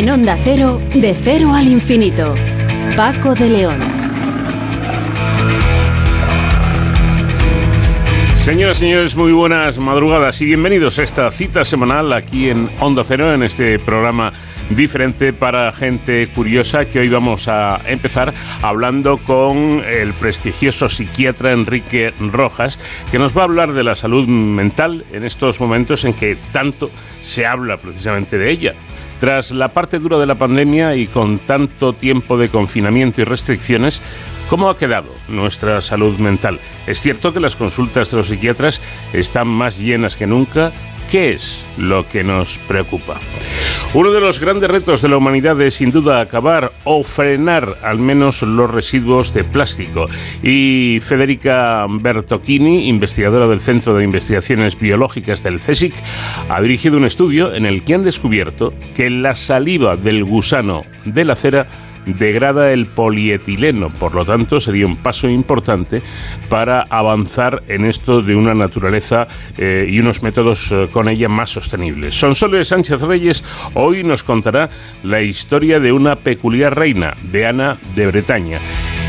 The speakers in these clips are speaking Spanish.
En Onda Cero, de cero al infinito. Paco de León. Señoras y señores, muy buenas madrugadas y bienvenidos a esta cita semanal aquí en Onda Cero, en este programa diferente para gente curiosa que hoy vamos a empezar hablando con el prestigioso psiquiatra Enrique Rojas, que nos va a hablar de la salud mental en estos momentos en que tanto se habla precisamente de ella. Tras la parte dura de la pandemia y con tanto tiempo de confinamiento y restricciones, ¿cómo ha quedado nuestra salud mental? Es cierto que las consultas de los psiquiatras están más llenas que nunca ¿Qué es lo que nos preocupa? Uno de los grandes retos de la humanidad es sin duda acabar o frenar al menos los residuos de plástico. Y Federica Bertocchini, investigadora del Centro de Investigaciones Biológicas del CSIC, ha dirigido un estudio en el que han descubierto que la saliva del gusano de la cera degrada el polietileno. Por lo tanto, sería un paso importante para avanzar en esto de una naturaleza eh, y unos métodos eh, con ella más sostenibles. Sonsoles Sánchez Reyes hoy nos contará la historia de una peculiar reina, de Ana de Bretaña.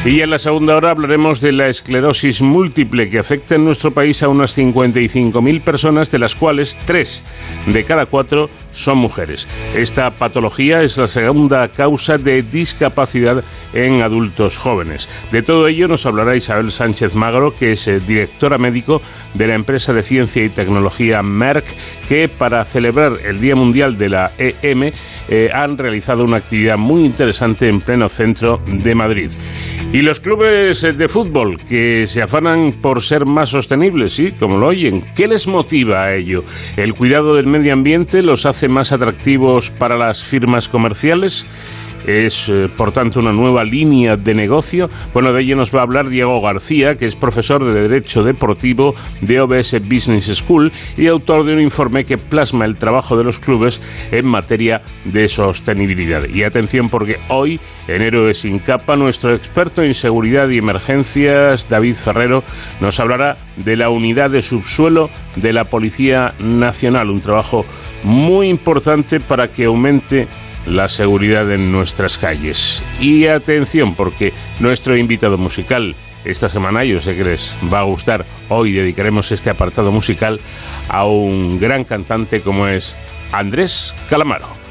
Y en la segunda hora hablaremos de la esclerosis múltiple que afecta en nuestro país a unas 55.000 personas, de las cuales tres de cada cuatro son mujeres. Esta patología es la segunda causa de discapacidad en adultos jóvenes. De todo ello nos hablará Isabel Sánchez Magro, que es eh, directora médico de la empresa de ciencia y tecnología Merck, que para celebrar el Día Mundial de la EM han realizado una actividad muy interesante en pleno centro de Madrid. Y los clubes de fútbol que se afanan por ser más sostenibles, sí, como lo oyen, ¿qué les motiva a ello? ¿El cuidado del medio ambiente los hace más atractivos para las firmas comerciales? Es eh, por tanto una nueva línea de negocio. Bueno, de ello nos va a hablar Diego García, que es profesor de Derecho Deportivo de OBS Business School y autor de un informe que plasma el trabajo de los clubes en materia de sostenibilidad. Y atención porque hoy, en Héroes sin capa, nuestro experto en seguridad y emergencias, David Ferrero, nos hablará de la unidad de subsuelo de la Policía Nacional, un trabajo muy importante para que aumente la seguridad en nuestras calles. Y atención, porque nuestro invitado musical esta semana, yo sé que les va a gustar, hoy dedicaremos este apartado musical a un gran cantante como es Andrés Calamaro.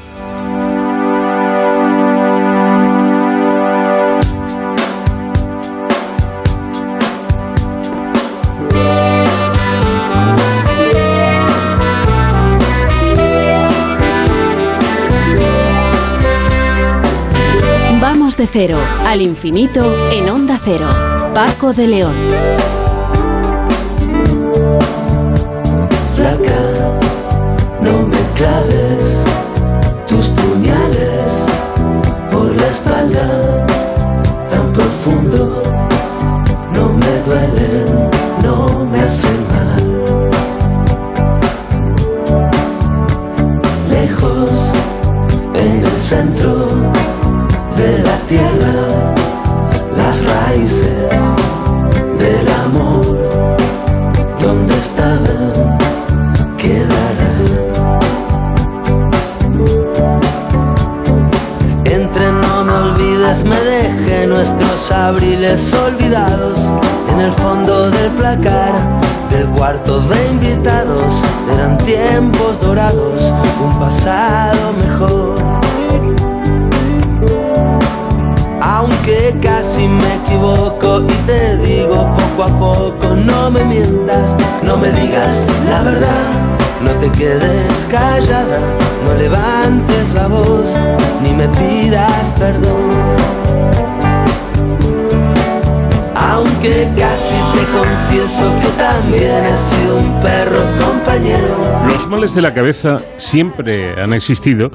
De cero al infinito en onda cero. Paco de León. Flaca, no me claves males de la cabeza siempre han existido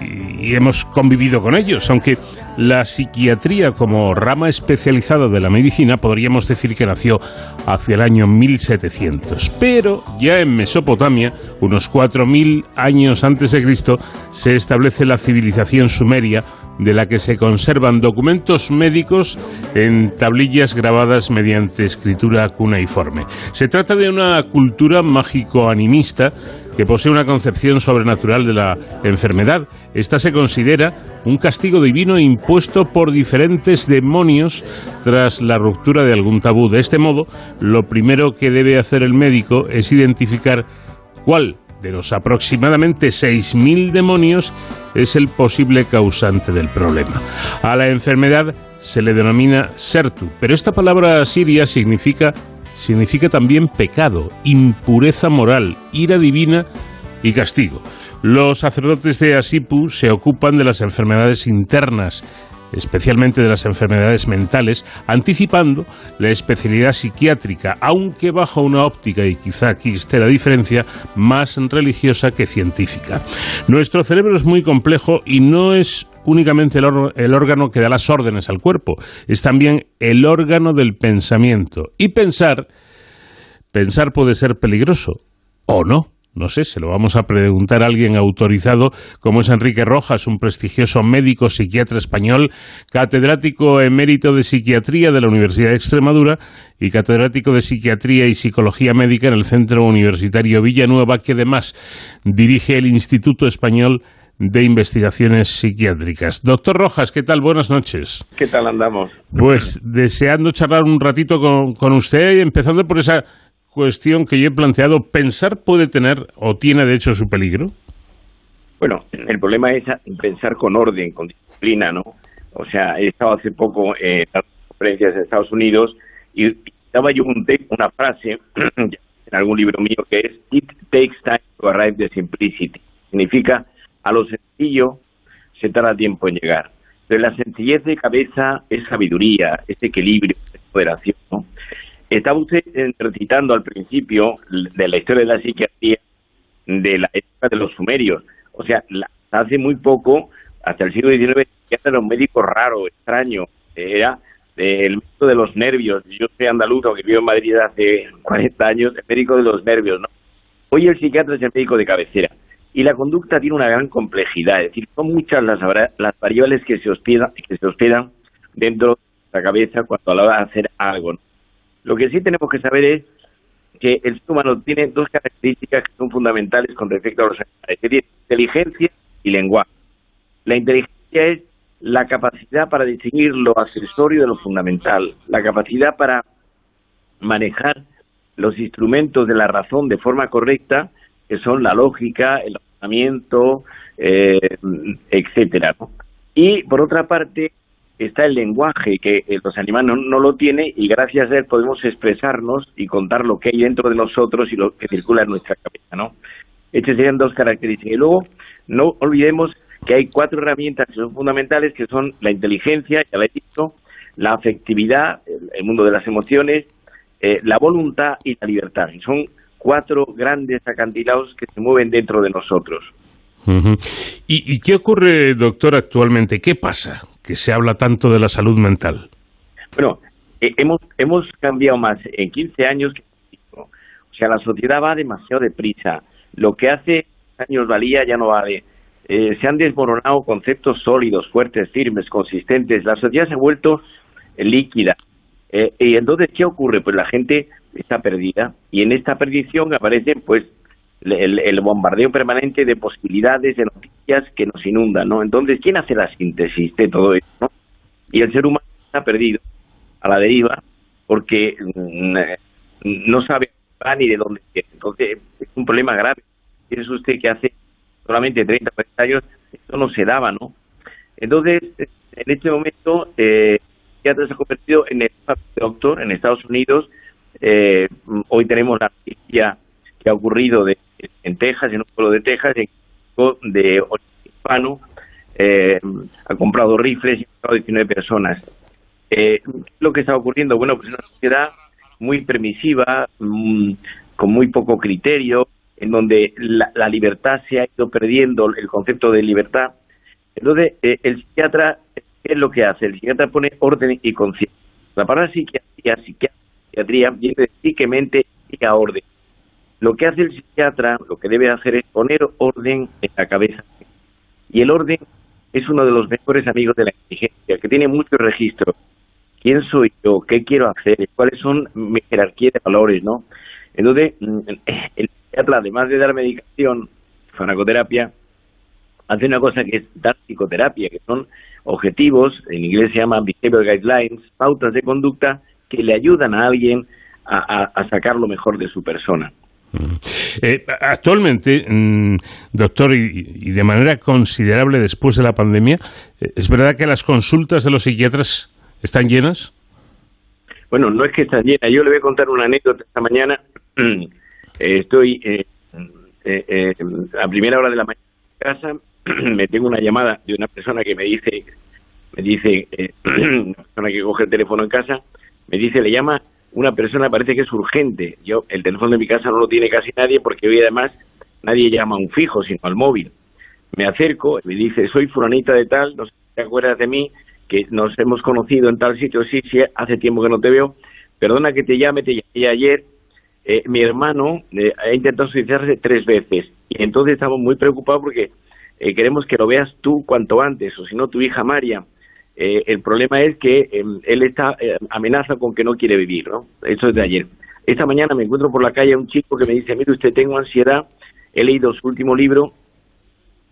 y hemos convivido con ellos, aunque la psiquiatría como rama especializada de la medicina podríamos decir que nació hacia el año 1700, pero ya en Mesopotamia, unos 4000 años antes de Cristo, se establece la civilización sumeria de la que se conservan documentos médicos en tablillas grabadas mediante escritura cuneiforme. Se trata de una cultura mágico-animista que posee una concepción sobrenatural de la enfermedad. Esta se considera un castigo divino impuesto por diferentes demonios tras la ruptura de algún tabú. De este modo, lo primero que debe hacer el médico es identificar cuál de los aproximadamente 6.000 demonios es el posible causante del problema. A la enfermedad se le denomina sertu, pero esta palabra siria significa, significa también pecado, impureza moral, ira divina y castigo. Los sacerdotes de Asipu se ocupan de las enfermedades internas, especialmente de las enfermedades mentales, anticipando la especialidad psiquiátrica, aunque bajo una óptica, y quizá aquí esté la diferencia, más religiosa que científica. Nuestro cerebro es muy complejo y no es únicamente el, órgano que da las órdenes al cuerpo, es también el órgano del pensamiento. Y pensar, pensar puede ser peligroso o no. No sé, se lo vamos a preguntar a alguien autorizado como es Enrique Rojas, un prestigioso médico psiquiatra español, catedrático emérito de psiquiatría de la Universidad de Extremadura y catedrático de psiquiatría y psicología médica en el Centro Universitario Villanueva, que además dirige el Instituto Español de Investigaciones Psiquiátricas. Doctor Rojas, ¿qué tal? Buenas noches. ¿Qué tal andamos? Pues deseando charlar un ratito con, con usted, empezando por esa cuestión que yo he planteado, ¿pensar puede tener o tiene de hecho su peligro? Bueno, el problema es pensar con orden, con disciplina, ¿no? O sea, he estado hace poco en las conferencias de Estados Unidos y estaba yo un una frase en algún libro mío que es It takes time to arrive the simplicity. Significa, a lo sencillo se tarda tiempo en llegar. Pero la sencillez de cabeza es sabiduría, es equilibrio, es moderación, ¿no? Estaba usted recitando al principio de la historia de la psiquiatría de la época de los sumerios. O sea, hace muy poco, hasta el siglo XIX, el psiquiatra era un médico raro, extraño. Era el médico de los nervios. Yo soy andaluz, que vivo en Madrid hace 40 años, el médico de los nervios. ¿no? Hoy el psiquiatra es el médico de cabecera. Y la conducta tiene una gran complejidad. Es decir, son muchas las, variables que se, hospedan, que se hospedan dentro de la cabeza cuando a la hora de hacer algo. Lo que sí tenemos que saber es que el ser humano tiene dos características que son fundamentales con respecto a los animales, inteligencia y lenguaje. La inteligencia es la capacidad para distinguir lo accesorio de lo fundamental, la capacidad para manejar los instrumentos de la razón de forma correcta, que son la lógica, el razonamiento, eh, etcétera. Y por otra parte, está el lenguaje que eh, los animales no, lo tienen y gracias a él podemos expresarnos y contar lo que hay dentro de nosotros y lo que circula en nuestra cabeza, ¿no? Estas serían dos características. Y luego, no olvidemos que hay cuatro herramientas que son fundamentales, que son la inteligencia, ya lo he dicho, la afectividad, el, mundo de las emociones, eh, la voluntad y la libertad. Y son cuatro grandes acantilados que se mueven dentro de nosotros. ¿Y, qué ocurre, doctor, actualmente? ¿Qué pasa que se habla tanto de la salud mental? Bueno, eh, hemos, hemos cambiado más en 15 años. O sea, la sociedad va demasiado deprisa. Lo que hace años valía ya no vale. Eh, se han desmoronado conceptos sólidos, fuertes, firmes, consistentes. La sociedad se ha vuelto líquida. Eh, y entonces, ¿qué ocurre? Pues la gente está perdida y en esta perdición aparecen pues el, bombardeo permanente de posibilidades, de noticias que nos inundan, ¿no? Entonces, ¿quién hace la síntesis de todo esto? Y el ser humano está perdido a la deriva porque mm, no sabe ni de dónde viene. Entonces, es un problema grave. Es usted que hace solamente 30, 40 años esto no se daba, ¿no? Entonces, en este momento, eh, ya se ha convertido en el doctor en Estados Unidos. Eh, hoy tenemos la noticia que ha ocurrido de en Texas, en un pueblo de Texas, de hispano, eh, ha comprado rifles y ha matado 19 personas. Eh, lo que está ocurriendo? Bueno, pues una sociedad muy permisiva, mm, con muy poco criterio, en donde la, libertad se ha ido perdiendo, el concepto de libertad. Entonces, eh, el psiquiatra, ¿qué es lo que hace? El psiquiatra pone orden y conciencia. La palabra psiquiatría, psiquiatría viene de y a orden. Lo que hace el psiquiatra, lo que debe hacer es poner orden en la cabeza. Y el orden es uno de los mejores amigos de la inteligencia, que tiene muchos registros. ¿Quién soy yo? ¿Qué quiero hacer? ¿Cuáles son mi jerarquía de valores? ¿no? Entonces, mm, el, psiquiatra, además de dar medicación, farmacoterapia, hace una cosa que es dar psicoterapia, que son objetivos, en inglés se llaman behavior guidelines, pautas de conducta que le ayudan a alguien a, sacar lo mejor de su persona. Mm. Eh, actualmente, mm, doctor, y, de manera considerable después de la pandemia, eh, ¿es verdad que las consultas de los psiquiatras están llenas? Bueno, no es que están llenas. Yo le voy a contar una anécdota esta mañana. estoy eh, a primera hora de la mañana en casa, me tengo una llamada de una persona que me dice, me dice, una persona que coge el teléfono en casa, me dice, le llama una persona, parece que es urgente. Yo, el teléfono de mi casa no lo tiene casi nadie porque hoy además nadie llama a un fijo, sino al móvil. Me acerco me dice, soy fulanita de tal, no sé si te acuerdas de mí, que nos hemos conocido en tal sitio, sí, sí, hace tiempo que no te veo, perdona que te llame, te llamé ayer, eh, mi hermano eh, ha intentado suicidarse tres veces y entonces estamos muy preocupados porque eh, queremos que lo veas tú cuanto antes, o si no tu hija María. Eh, el problema es que em, él está eh, amenaza con que no quiere vivir, ¿no? Eso es de ayer. Esta mañana me encuentro por la calle un chico que me dice, mire usted, tengo ansiedad, he leído su último libro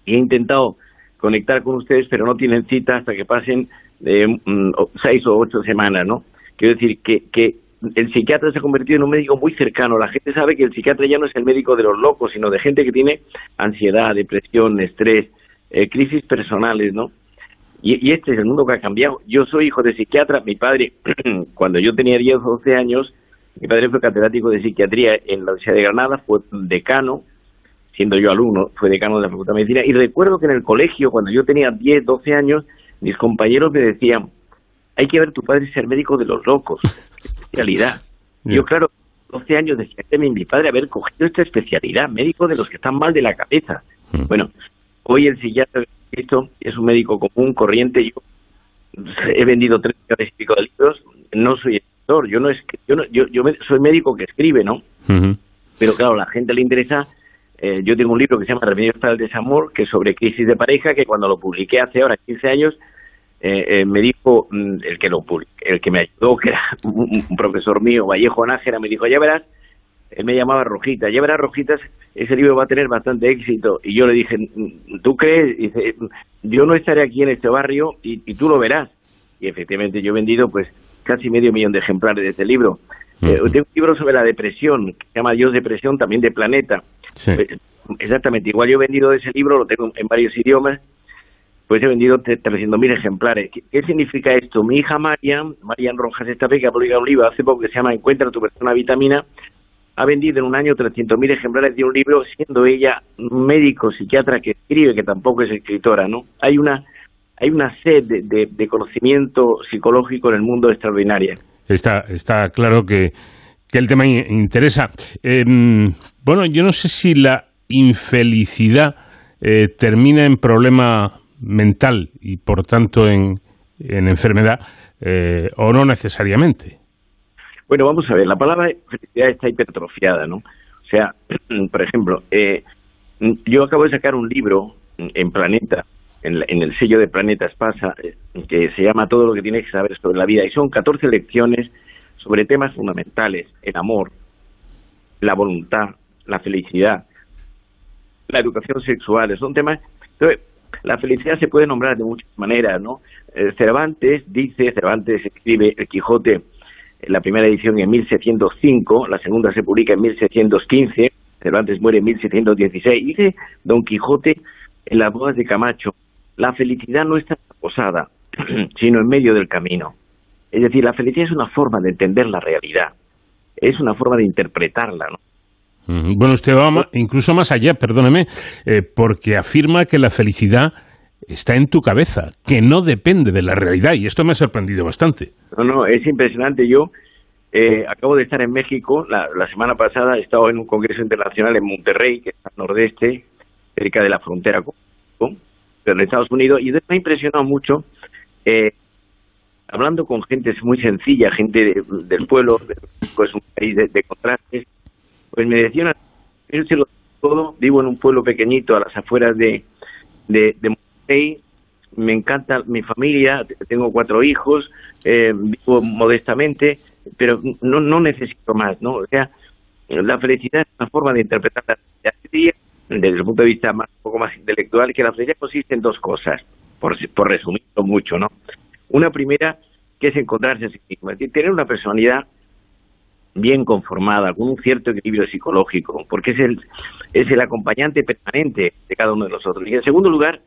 y he intentado conectar con ustedes, pero no tienen cita hasta que pasen mm, seis o ocho semanas, ¿no? Quiero decir que, que el psiquiatra se ha convertido en un médico muy cercano. La gente sabe que el psiquiatra ya no es el médico de los locos, sino de gente que tiene ansiedad, depresión, estrés, eh, crisis personales, ¿no? Y, este es el mundo que ha cambiado. Yo soy hijo de psiquiatra. Mi padre, cuando yo tenía 10 o 12 años, mi padre fue catedrático de psiquiatría en la Universidad de Granada, fue decano, siendo yo alumno, fue decano de la Facultad de Medicina. Y recuerdo que en el colegio, cuando yo tenía 10, 12 años, mis compañeros me decían, hay que ver tu padre ser médico de los locos, especialidad. Yo, claro, 12 años decía, mi padre haber cogido esta especialidad, médico de los que están mal de la cabeza. Mm. Bueno, hoy el psiquiatra es un médico común, corriente. Yo he vendido tres millones y pico de libros, no soy escritor, yo no es yo, no, yo, yo soy médico que escribe, ¿no? Pero claro, a la gente le interesa. Eh, yo tengo un libro que se llama Remedios para el Desamor, que es sobre crisis de pareja, que cuando lo publiqué hace ahora 15 años, eh, eh, me dijo mm, el que lo el que me ayudó, que era un, profesor mío, Vallejo Nájera, me dijo, ya verás, él me llamaba Rojita, ya verás Rojitas, ese libro va a tener bastante éxito. Y yo le dije, ¿tú crees? dice, yo no estaré aquí en este barrio y, tú lo verás. Y efectivamente yo he vendido pues casi medio millón de ejemplares de este libro. Eh, tengo un libro sobre la depresión, que se llama Dios Depresión, también de Planeta. exactamente, igual yo he vendido ese libro, lo tengo en varios idiomas, pues he vendido 300.000 ejemplares. ¿Qué, significa esto? Mi hija Marian, Marian Rojas esta que ha publicado un libro hace poco que se llama Encuentra tu persona vitamina, ha vendido en un año 300.000 ejemplares de un libro, siendo ella médico, psiquiatra que escribe, que tampoco es escritora, ¿no? Hay una hay una sed de, conocimiento psicológico en el mundo extraordinaria. Está, está claro que, que el tema interesa. Em, bueno, yo no sé si la infelicidad eh, termina en problema mental y por tanto en, en enfermedad eh, o no necesariamente. Bueno, vamos a ver, la palabra felicidad está hipertrofiada, ¿no? O sea, por ejemplo, eh, yo acabo de sacar un libro en Planeta, en, el sello de Planeta Espasa, eh, que se llama Todo lo que tienes que saber sobre la vida, y son 14 lecciones sobre temas fundamentales, el amor, la voluntad, la felicidad, la educación sexual, son temas... Entonces, la felicidad se puede nombrar de muchas maneras, ¿no? Eh, Cervantes dice, Cervantes escribe El Quijote, la primera edición en 1705, la segunda se publica en 1715, Cervantes muere en 1716. Dice Don Quijote en las bodas de Camacho, la felicidad no está posada, sino en medio del camino. Es decir, la felicidad es una forma de entender la realidad, es una forma de interpretarla, ¿no? Bueno, usted va incluso más allá, perdóneme, eh, porque afirma que la felicidad está en tu cabeza, que no depende de la realidad, y esto me ha sorprendido bastante. No, no, es impresionante. Yo eh, acabo de estar en México, la, semana pasada he estado en un congreso internacional en Monterrey, que está al nordeste, cerca de la frontera con, con Estados Unidos, y me ha impresionado mucho, eh, hablando con gente muy sencilla, gente del pueblo, pues un país de, contrastes, pues me decían, yo todo, vivo en un pueblo pequeñito a las afueras de, de, de me encanta mi familia, tengo cuatro hijos, eh, vivo modestamente, pero no, no necesito más, ¿no? O sea, la felicidad es una forma de interpretar la felicidad desde el punto de vista más, un poco más intelectual, que la felicidad consiste en dos cosas, por, por resumirlo mucho, ¿no? Una primera, que es encontrarse a sí mismo, es decir, tener una personalidad bien conformada, con un cierto equilibrio psicológico, porque es el, es el acompañante permanente de cada uno de nosotros. Y en segundo lugar,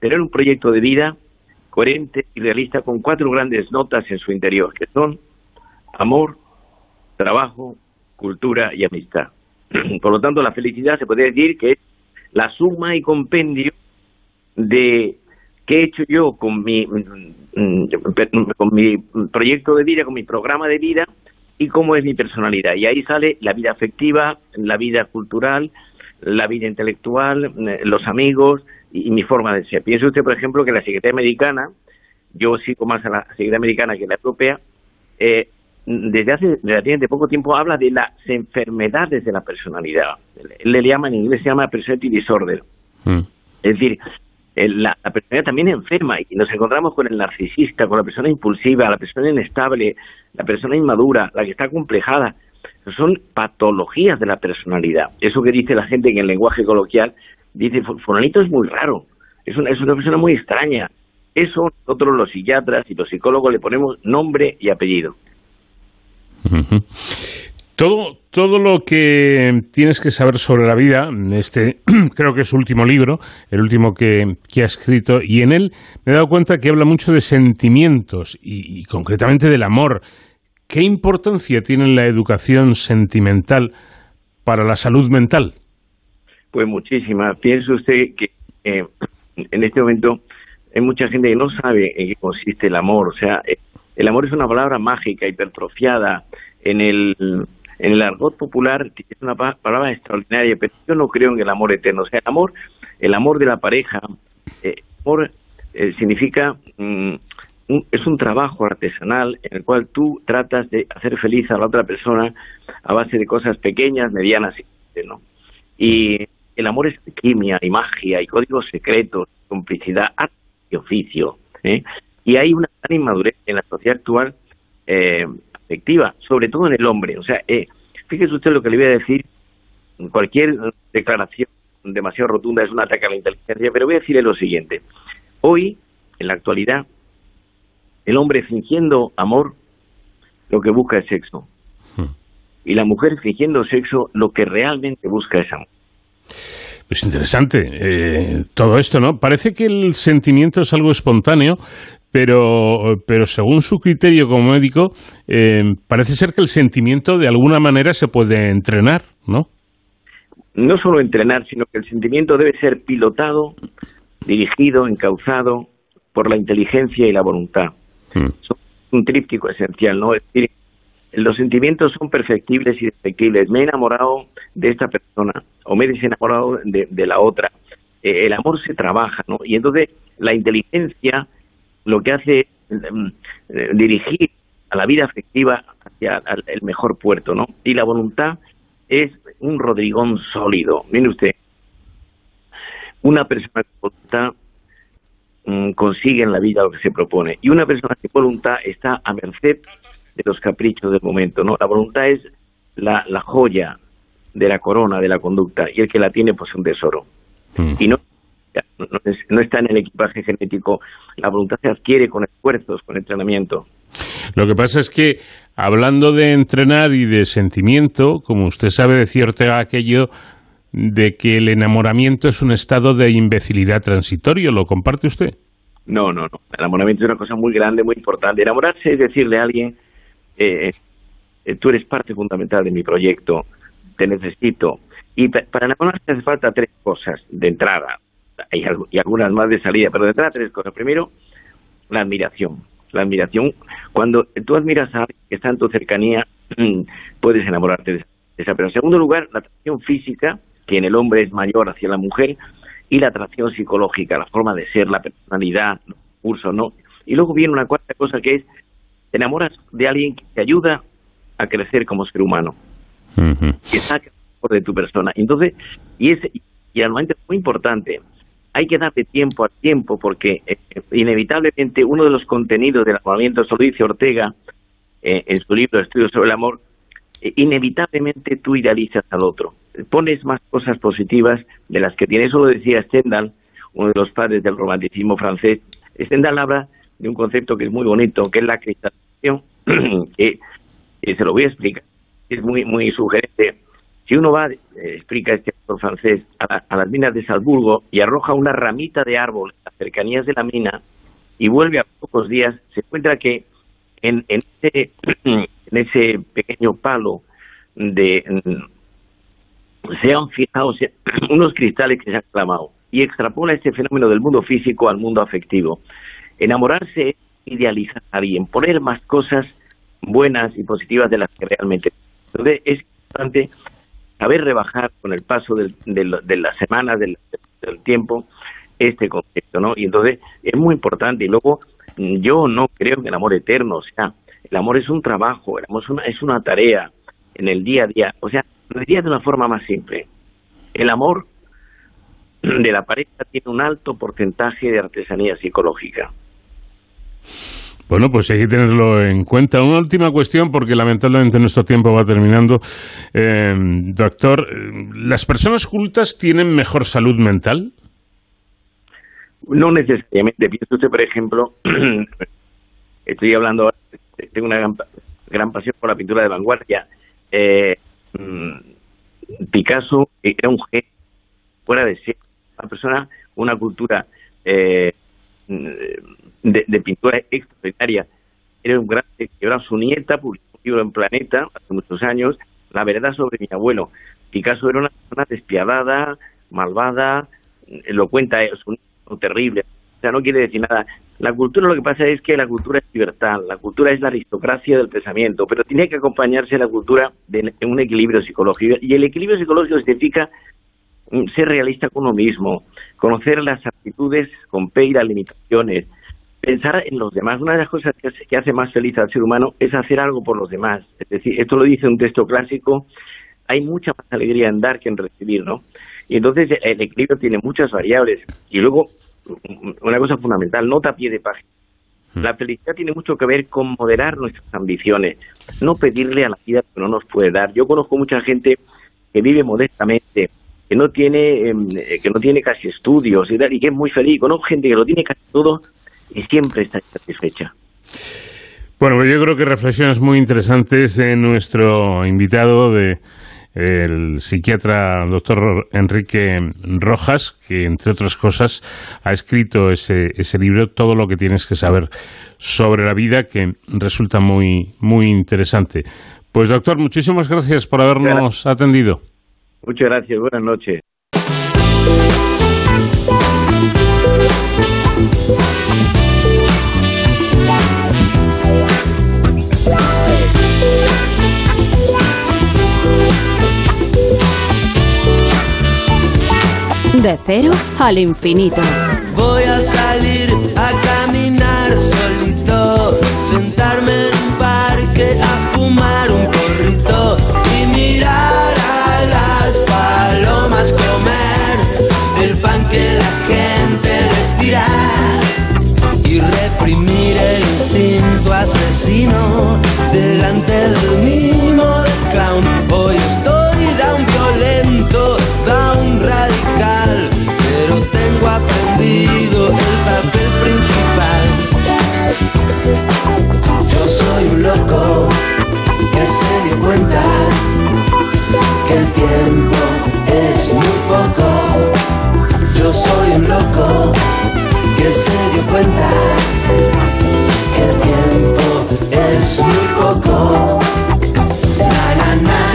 tener un proyecto de vida coherente y realista con cuatro grandes notas en su interior, que son amor, trabajo, cultura y amistad. Por lo tanto, la felicidad se puede decir que es la suma y compendio de qué he hecho yo con mi, mm, con mi proyecto de vida, con mi programa de vida y cómo es mi personalidad. Y ahí sale la vida afectiva, la vida cultural, la vida intelectual, eh, los amigos y, mi forma de ser. Piense usted, por ejemplo, que la Secretaría Americana, yo sigo más a la Secretaría Americana que la europea, eh, desde hace relativamente poco tiempo habla de las enfermedades de la personalidad. Le, llama en inglés, se llama personality disorder. Mm. Es decir, la, personalidad también enferma y nos encontramos con el narcisista, con la persona impulsiva, la persona inestable, la persona inmadura, la que está complejada. Son patologías de la personalidad. Eso que dice la gente en el lenguaje coloquial, dice, Fulanito es muy raro, es una, es una persona muy extraña. Eso nosotros los psiquiatras y los psicólogos le ponemos nombre y apellido. Todo, todo lo que tienes que saber sobre la vida, este creo que es su último libro, el último que, ha escrito, y en él me he dado cuenta que habla mucho de sentimientos y, concretamente del amor. ¿Qué importancia tiene la educación sentimental para la salud mental? Pues muchísima. Piense usted que eh, en este momento hay mucha gente que no sabe en qué consiste el amor. O sea, eh, el amor es una palabra mágica, hipertrofiada en el en el argot popular es una palabra extraordinaria, pero yo no creo en el amor eterno. O sea, el amor, el amor de la pareja, eh, amor eh, significa mm, es un trabajo artesanal en el cual tú tratas de hacer feliz a la otra persona a base de cosas pequeñas, medianas y ¿no? Y el amor es quimia y magia y códigos secretos, complicidad, arte y oficio. ¿eh? Y hay una gran inmadurez en la sociedad actual eh, efectiva, sobre todo en el hombre. O sea, eh, fíjese usted lo que le voy a decir, cualquier declaración demasiado rotunda es un ataque a la inteligencia, pero voy a decirle lo siguiente. Hoy, en la actualidad, el hombre fingiendo amor, lo que busca es sexo. Hmm. Y la mujer fingiendo sexo, lo que realmente busca es amor. Pues interesante eh, todo esto, ¿no? Parece que el sentimiento es algo espontáneo, pero, pero según su criterio como médico, eh, parece ser que el sentimiento de alguna manera se puede entrenar, ¿no? No solo entrenar, sino que el sentimiento debe ser pilotado, dirigido, encauzado por la inteligencia y la voluntad. Hmm. Es un tríptico esencial, ¿no? Es decir, los sentimientos son perfectibles y defectibles. Me he enamorado de esta persona o me he desenamorado de, de la otra. Eh, el amor se trabaja, ¿no? Y entonces la inteligencia lo que hace es mm, eh, dirigir a la vida afectiva hacia el mejor puerto, ¿no? Y la voluntad es un rodrigón sólido. Mire usted, una persona con voluntad mm, consigue en la vida lo que se propone y una persona sin voluntad está a merced de los caprichos del momento, ¿no? La voluntad es la, la joya de la corona de la conducta y el que la tiene pues un tesoro. Mm. Y no no, está en el equipaje genético. La voluntad se adquiere con esfuerzos, con entrenamiento. Lo que pasa es que, hablando de entrenar y de sentimiento, como usted sabe, decía Ortega aquello de que el enamoramiento es un estado de imbecilidad transitorio. ¿Lo comparte usted? No, no, no. El enamoramiento es una cosa muy grande, muy importante. Enamorarse es decirle a alguien, eh, eh, tú eres parte fundamental de mi proyecto, te necesito. Y para enamorarse hace falta tres cosas de entrada y, y algunas más de salida, pero detrás tres cosas. Primero, la admiración. La admiración, cuando tú admiras a alguien que está en tu cercanía, puedes enamorarte de esa persona. En segundo lugar, la atracción física, que en el hombre es mayor hacia la mujer, y la atracción psicológica, la forma de ser, la personalidad, los cursos, ¿no? Y luego viene una cuarta cosa que es, te enamoras de alguien que te ayuda a crecer como ser humano, que saca de tu persona. Entonces, y, es, y realmente es muy importante, hay que darle tiempo al tiempo porque eh, inevitablemente uno de los contenidos del lo dice Ortega eh, en su libro Estudios sobre el amor, inevitablemente tú idealizas al otro. Pones más cosas positivas de las que tiene. Eso lo decía Stendhal, uno de los padres del romanticismo francés. Stendhal habla de un concepto que es muy bonito, que es la cristalización, que se lo voy a explicar. Es muy, muy sugerente. Si uno va, eh, explica este autor francés, a, las minas de Salzburgo y arroja una ramita de árbol a cercanías de la mina y vuelve a pocos días, se encuentra que en, en, ese, en ese pequeño palo de se han fijado unos cristales que se han clamado y extrapola este fenómeno del mundo físico al mundo afectivo. Enamorarse es idealizar a alguien, poner más cosas buenas y positivas de las que realmente. Entonces es importante saber rebajar con el paso del, de las semanas, del, del tiempo, este concepto, ¿no? Y entonces es muy importante. Y luego yo no creo en el amor eterno, o sea, el amor es un trabajo, el amor es una, es una tarea en el día a día. O sea, lo diría de una forma más simple. El amor de la pareja tiene un alto porcentaje de artesanía psicológica. Bueno, pues hay que tenerlo en cuenta. Una última cuestión, porque lamentablemente nuestro tiempo va terminando. Eh, doctor, ¿las personas cultas tienen mejor salud mental? No necesariamente. Pienso usted, por ejemplo, estoy hablando, tengo una gran, pasión por la pintura de vanguardia. Eh, mm, Picasso era un genio fuera de ser una persona una cultura eh, de, pintura extraordinaria. Era un gran era su nieta, publicó un libro en Planeta hace muchos años, La verdad sobre mi abuelo. Picasso era una persona despiadada, malvada, lo cuenta, es un terrible. O sea, no quiere decir nada. La cultura lo que pasa es que la cultura es libertad, la cultura es la aristocracia del pensamiento, pero tiene que acompañarse la cultura de un equilibrio psicológico. Y el equilibrio psicológico significa ser realista con uno mismo, conocer las actitudes con P y las limitaciones, pensar en los demás. Una de las cosas que hace, que hace más feliz al ser humano es hacer algo por los demás. Es decir, esto lo dice un texto clásico, hay mucha más alegría en dar que en recibir, ¿no? Y entonces el equilibrio tiene muchas variables. Y luego una cosa fundamental, nota a pie de página. Hmm. La felicidad tiene mucho que ver con moderar nuestras ambiciones, no pedirle a la vida que no nos puede dar. Yo conozco mucha gente que vive modestamente, que no tiene em, que no tiene casi estudios y, y que es muy feliz. Conozco gente que lo tiene casi todo y siempre está satisfecha. Bueno, pues yo creo que reflexiones muy interesantes de nuestro invitado de el psiquiatra doctor Enrique Rojas, que entre otras cosas ha escrito ese, ese libro, Todo lo que tienes que saber sobre la vida, que resulta muy, muy interesante. Pues doctor, muchísimas gracias por habernos atendido. Muchas gracias, buenas noches. De cero al infinito. Voy a salir a caminar solito, sentarme en un parque a fumar un porrito y mirar comer el pan que la gente les tira y reprimir el instinto asesino delante del mimo del clown. Hoy estoy da un violento, da un radical tengo aprendido el papel principal. Yo soy un loco que se dio cuenta que el tiempo es muy poco. Yo soy un loco que se dio cuenta que el tiempo es muy poco. Na, na, na,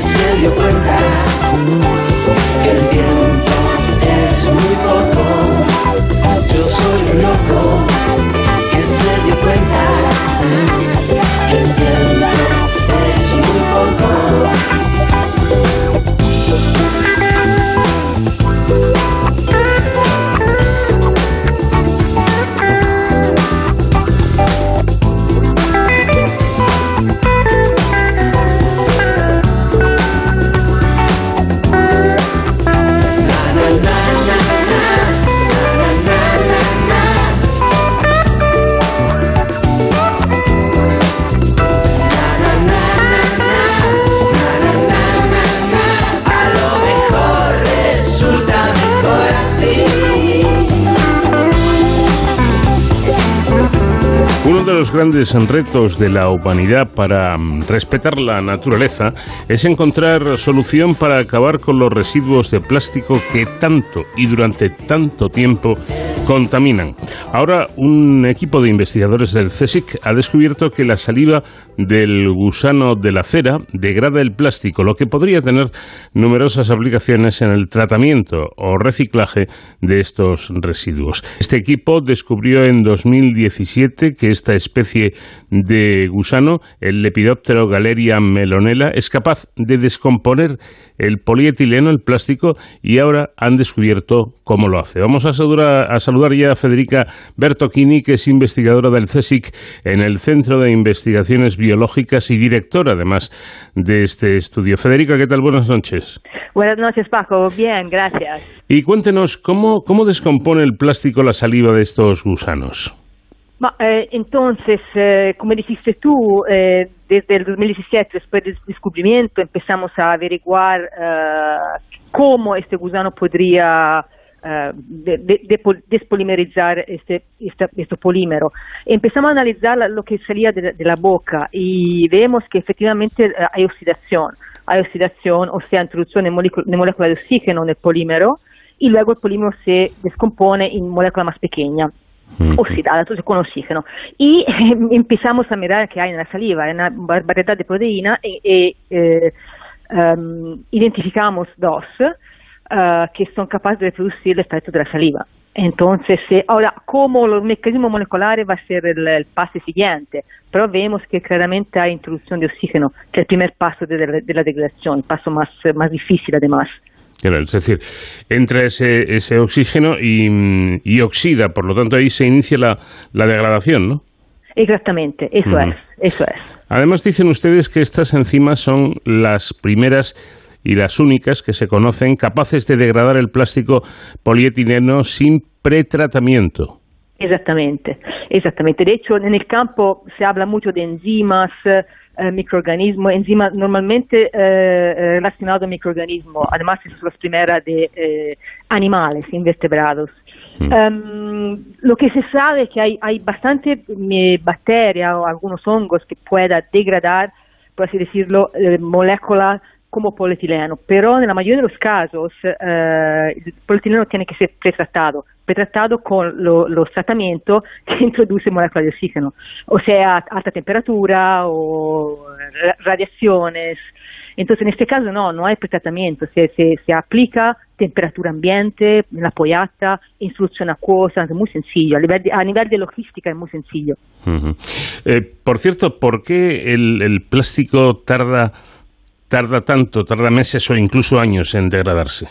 aconteceu grandes retos de la humanidad para mm, respetar la naturaleza es encontrar solución para acabar con los residuos de plástico que tanto y durante tanto tiempo contaminan. Ahora, un equipo de investigadores del CSIC ha descubierto que la saliva del gusano de la cera degrada el plástico, lo que podría tener numerosas aplicaciones en el tratamiento o reciclaje de estos residuos. Este equipo descubrió en 2017 que esta especie de gusano, el Lepidoptero galeria melonela, es capaz de descomponer el polietileno, el plástico, y ahora han descubierto cómo lo hace. Vamos a saludar, a saludar ya a Federica Bertocchini, que es investigadora del CSIC en el Centro de Investigaciones Biológicas y directora, además, de este estudio. Federica, ¿qué tal? Buenas noches. Buenas noches, Paco. Bien, gracias. Y cuéntenos, ¿cómo, cómo descompone el plástico la saliva de estos gusanos? Ma, eh, entonces, eh, como dijiste tú, eh, desde el 2017, después del descubrimiento, empezamos a averiguar eh, cómo este gusano podría eh, de, de, despolimerizar este, este, este, polímero. Empezamos a analizar lo que salía de, de la boca y vemos que efectivamente eh, hay oxidación. Hay oxidación, o sea, introducción de, de molécula de oxígeno en el polímero y luego el polímero se descompone en molécula más pequeña oxidada, entonces con oxígeno. Y eh, empezamos a mirar qué hay en la saliva, hay una variedad de proteína y, eh, um, identificamos dos uh, que son capaces de reproducir el la saliva. Entonces, eh, ahora, como el mecanismo molecular va a ser el, el, paso siguiente, pero vemos que claramente hay introducción de oxígeno, que es el primer paso de, de, de la degradación, el paso más, más difícil además. Es decir, entra ese, ese oxígeno y, y, oxida, por lo tanto ahí se inicia la, la degradación, ¿no? Exactamente, eso uh -huh. es, eso es. Además dicen ustedes que estas enzimas son las primeras y las únicas que se conocen capaces de degradar el plástico polietileno sin pretratamiento. Exactamente, exactamente. De hecho, en el campo se habla mucho de enzimas, eh, microorganismos, enzimas normalmente eh, relacionados al microorganismo, además son las primeras de eh, animales, invertebrados. Mm. Um, lo que se sabe es que hay, hay bastante eh, bacterias o algunos hongos que puedan degradar, por así decirlo, moléculas como polietileno, pero en la mayoría de los casos eh, el polietileno tiene que ser pretratado, pretratado con lo, los tratamientos que introduce moléculas de oxígeno, o sea, alta temperatura o radiaciones. Entonces, en este caso no, no hay pretratamiento, se, se, se aplica temperatura ambiente, la pollata, instrucción acuosa, es muy sencillo, a nivel de, a nivel de logística es muy sencillo. Uh -huh. eh, por cierto, ¿por qué el, el plástico tarda tarda tanto, tarda meses o incluso años en degradarse?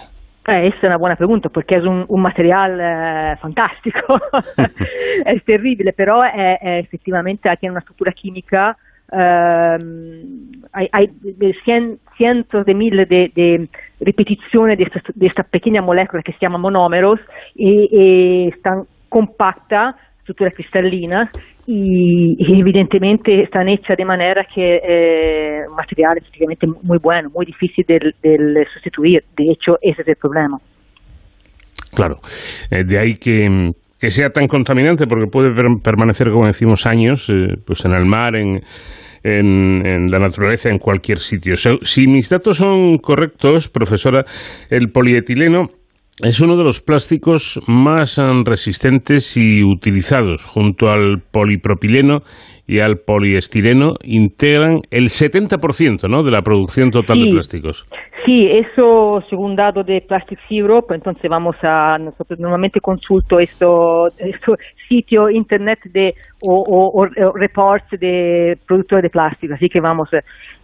Eh, esa es una buena pregunta porque es un, un material eh, fantástico, es terrible, pero eh, effettivamente tiene una struttura chimica, hay, hay cien, cientos de miles de, de repeticiones de esta, de esta, pequeña molécula que se llama monómeros y, y están compactas, estructuras cristalinas y, evidentemente están hechas de manera que eh, un material es prácticamente muy bueno, muy difícil de, sustituir. De hecho, ese es el problema. Claro, eh, de ahí que, que, sea tan contaminante porque puede per permanecer, como decimos, años eh, pues en el mar, en, en, la naturaleza, en cualquier sitio. Si mis datos son correctos, profesora, el polietileno es uno de los plásticos más resistentes y utilizados, junto al polipropileno y al poliestireno, integran el 70% ¿no? de la producción total sí, de plásticos. Sí, eso según datos de Plastic Europe, entonces vamos a, nosotros normalmente consulto esto, esto sitio internet de, o, o, o, reports de productores de plástico, así que vamos,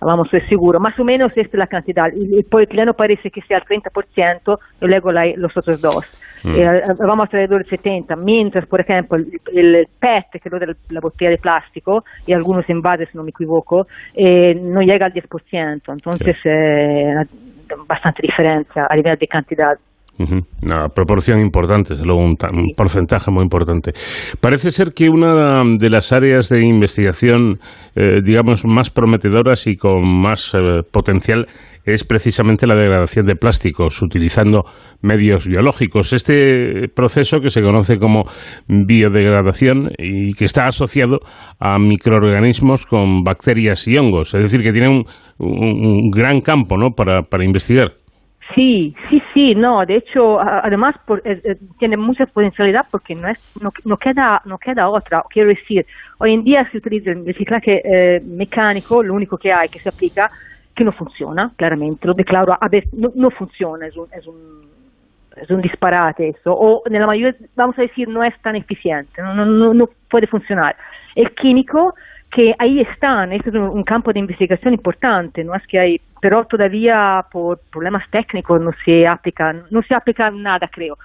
vamos seguros. Más o menos esta es la cantidad. El, el polietileno parece que sea el 30% y luego la, los otros dos. Mm. Eh, vamos alrededor del 70%, mientras, por ejemplo, el, el PET, que es de la botella de plástico, y algunos envases, si no me equivoco, eh, no llega al 10%. Entonces, sí. eh, bastante diferencia a nivel de cantidad. Uh -huh. Una proporción importante, es luego un, un, porcentaje muy importante. Parece ser que una de las áreas de investigación, eh, digamos, más prometedoras y con más eh, potencial es precisamente la degradación de plásticos utilizando medios biológicos. Este proceso que se conoce como biodegradación y que está asociado a microorganismos con bacterias y hongos, es decir, que tiene un, un gran campo ¿no? para, para investigar. Sí, sí, sí, no, de hecho, además por, eh, eh, tiene mucha potencialidad porque no, es, no, no, queda, no queda otra. Quiero decir, hoy en día se utiliza el reciclaje eh, mecánico, lo único que hay que se aplica, que no funciona, claramente, lo declaro, a ver, no, no funciona, es un, es un, es un disparate eso, o en la mayoría, vamos a decir, no es tan eficiente, no, no, no puede funcionar. El químico que ahí están, este es un, campo de investigación importante, no es que hay, pero todavía por problemas técnicos no se aplica, no se aplica nada, creo,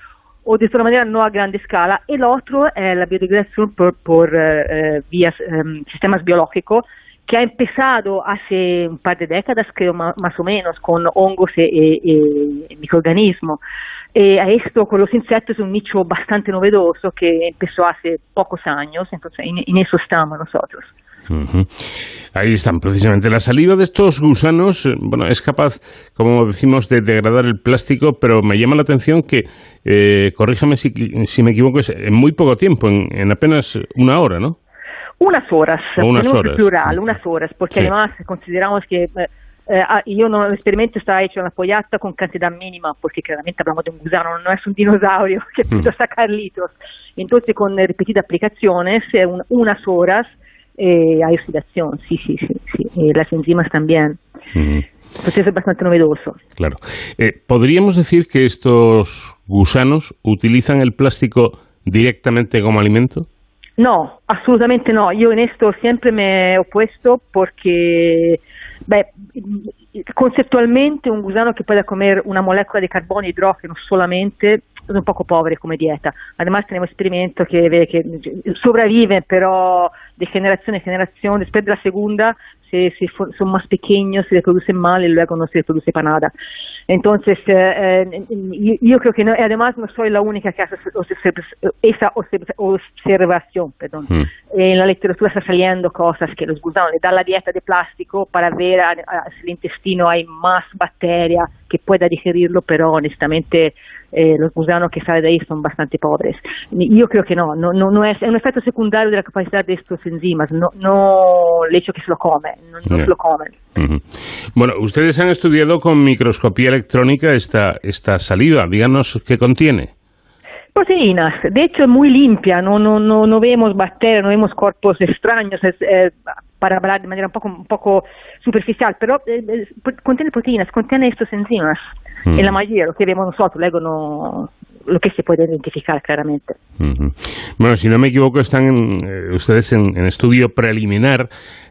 o de otra manera no a gran escala. El otro es la biodegradación por, por uh, vías, um, sistemas biológicos, que ha empezado hace un par de décadas, creo más o menos, con hongos y, y, y microorganismos. Eh, a esto con los insectos es un nicho bastante novedoso que empezó hace pocos años, entonces en, en eso estamos nosotros. Ahí están, precisamente. La saliva de estos gusanos, eh, bueno, es capaz, como decimos, de degradar el plástico, pero me llama la atención que, eh, corríjame si, me equivoco, es en muy poco tiempo, en, apenas una hora, ¿no? Unas horas, unas horas. plural, unas horas, porque además consideramos que eh, eh ah, yo no, el experimento está hecho en la pollata con cantidad mínima, porque claramente hablamos de un gusano, no es un dinosaurio que puede sacar litros. Entonces, con repetidas aplicaciones, unas horas, eh, hay oxidación, sí, sí, sí, sí. Eh, las enzimas también. Entonces es bastante novedoso. Claro. Eh, ¿Podríamos decir que estos gusanos utilizan el plástico directamente como alimento? No, absolutamente no. Yo en esto siempre me he opuesto porque Beh, conceptualmente un gusano que pueda comer una molécula de carbono e hidrógeno solamente un poco pobre como dieta. Además tenemos experimentos que ve que sobreviven, pero de generación en generación, después de la segunda, si, si son más pequeños, se reproducen mal y luego no se reproduce para nada. Entonces, eh, eh, yo, creo que no, además no soy la única que hace esa observación. Perdón. Mm. En la literatura está saliendo cosas que los gusanos le dan la dieta de plástico para ver si el intestino hay más bacterias que pueda digerirlo, pero honestamente eh, los gusanos que salen de ahí son bastante pobres. Yo creo que no, no, no, es, un efecto secundario de la capacidad de estos enzimas, no, no el hecho que se lo comen, no, se lo comen. Bueno, ustedes han estudiado con microscopía electrónica esta, esta saliva, díganos qué contiene. Proteínas, de hecho es muy limpia, no, no, no, no vemos bacterias, no vemos cuerpos extraños, es, eh, para hablar de manera un poco, un poco superficial, pero eh, eh, contiene proteínas, contiene estos enzimas. Mm. En la mayoría, lo que vemos nosotros, luego no, lo que se puede identificar claramente. Bueno, si no me equivoco, están ustedes en, en, estudio preliminar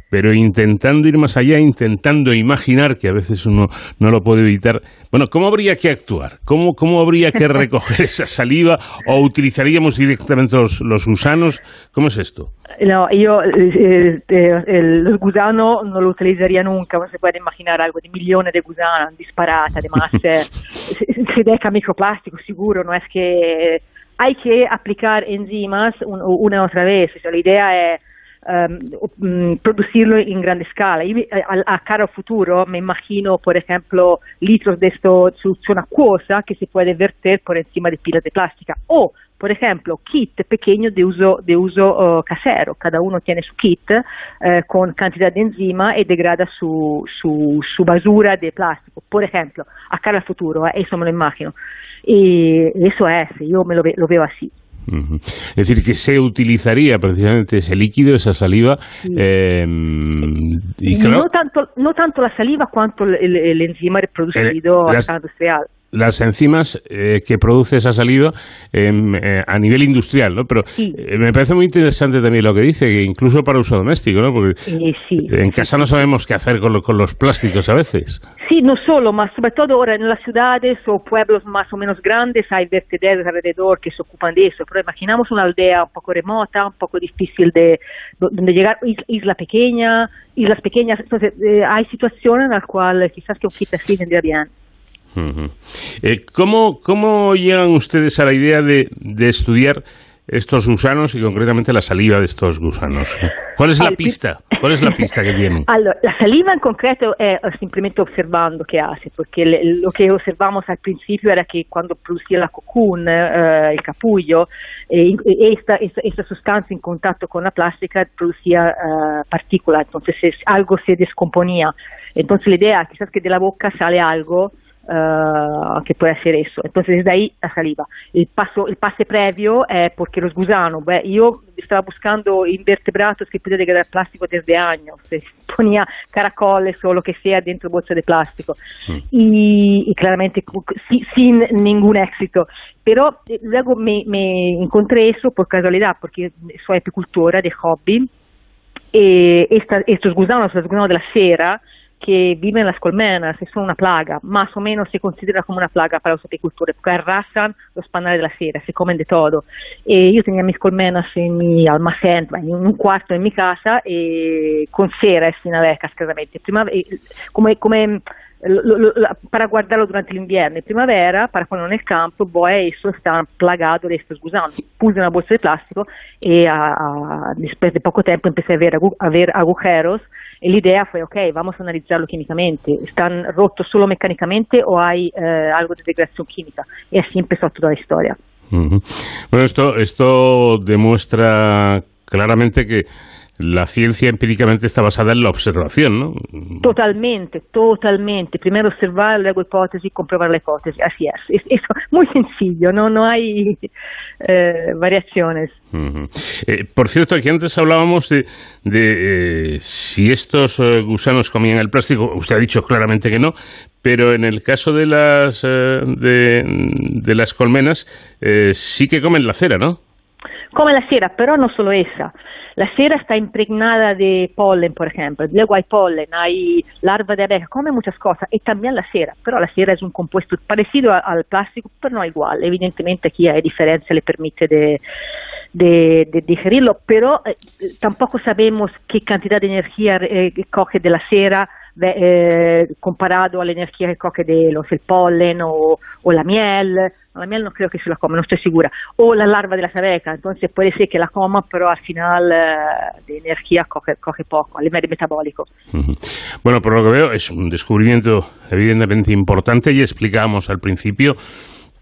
pero intentando ir más allá, intentando imaginar, que a veces uno no lo puede evitar, bueno, ¿cómo habría que actuar? ¿Cómo, cómo habría que recoger esa saliva? ¿O utilizaríamos directamente los, los gusanos? ¿Cómo es esto? No, yo, eh, eh, el, los gusanos no lo utilizaría nunca, no se puede imaginar algo de millones de gusanos disparados, además eh, se deja microplástico seguro, no es que hay que aplicar enzimas una y otra vez, o sea, la idea es um, producirlo en gran escala. Y a, a, cara futuro me imagino, por ejemplo, litros de esto solución acuosa que se puede verter por encima de pilas de plástica. O, por ejemplo, kit pequeños de uso, de uso uh, casero. Cada uno tiene su kit uh, con cantidad de enzima y degrada su, su, su, basura de plástico. Por ejemplo, a cara futuro, eh, me lo imagino. Y eso es, yo me lo, lo veo así. Es decir, que se utilizaría precisamente ese líquido, esa saliva. Eh, y claro, no, tanto, no tanto la saliva cuanto el, el, el enzima reproducido a escala industrial las enzimas eh, que produce esa saliva eh, a nivel industrial, ¿no? Pero eh, me parece muy interesante también lo que dice, que incluso para uso doméstico, ¿no? Porque en casa no sabemos qué hacer con, con, los plásticos a veces. Sí, no solo, mas sobre todo ahora en las ciudades o pueblos más o menos grandes hay vertederos alrededor que se ocupan de eso, pero imaginamos una aldea un poco remota, un poco difícil de donde llegar, isla pequeña, islas pequeñas, entonces hay situaciones en las cuales quizás que un kit así vendría bien. Eh, ¿cómo, ¿Cómo llegan ustedes a la idea de, de estudiar estos gusanos y concretamente la saliva de estos gusanos. ¿Cuál es la pista? ¿Cuál es la pista que tienen? la saliva en concreto es simplemente observando qué hace, porque lo que observamos al principio era que cuando producía la cocoon, eh, el capullo, eh, esta, esta, sustancia en contacto con la plástica producía uh, partículas, entonces algo se descomponía. Entonces la idea quizás que de la boca sale algo uh, que puede ser eso. Entonces desde ahí la saliva. El paso, el pase previo es porque los gusanos, yo estaba buscando invertebrados que podían degradar plástico desde años, ponía caracoles o lo que sea dentro de bolsas de plástico y, claramente sin ningún éxito. Pero eh, luego me, me encontré eso por casualidad, porque soy apicultora de hobby. Y estos gusanos, los gusanos de la cera, que viven en las colmenas y son una plaga, más o menos se considera como una plaga para los apicultores, porque arrasan los panales de la cera, se comen de todo. Y yo tenía mis colmenas en mi almacén, en un cuarto en mi casa, y con cera sin abejas, claramente. Prima, come, come lo, lo, para guardarlo durante l'inverno e primavera, para ponerlo nel campo, poi esso está plagado de estos gusanos. Puse una bolsa de plástico y a, a, poco tiempo empecé a ver, a agujeros y la idea fue, ok, vamos a analizarlo químicamente. ¿Están rotos solo mecánicamente o hay eh, algo de degradación química? Y así empezó toda la historia. Uh -huh. Bueno, esto, esto demuestra claramente que la ciencia empíricamente está basada en la observación, ¿no? Totalmente, totalmente. Primero observar, luego hipótesis, comprobar la hipótesis. Así es. Es, muy sencillo, no, no hay eh, variaciones. eh, por cierto, aquí antes hablábamos de, de eh, si estos gusanos comían el plástico. Usted ha dicho claramente que no, pero en el caso de las, de, de, las colmenas sí que comen la cera, ¿no? Comen la cera, pero no solo esa. La cera está impregnada de polen, por ejemplo. Luego hay polen, hay larva de abeja, come muchas cosas. Y también la cera. Pero la cera es un compuesto parecido al plástico, pero no igual. Evidentemente aquí hay diferencia, le permite de, de, de digerirlo, pero eh, tampoco sabemos qué cantidad de energía eh, coge de la cera eh, comparado a la energía que coge de los, el polen o, o, la miel. La miel no creo que se la coma, no estoy segura. O la larva de las abejas, entonces puede ser que la coma, pero al final eh, de energía coge, poco, a nivel metabólico. Bueno, por lo que veo, es un descubrimiento evidentemente importante y explicamos al principio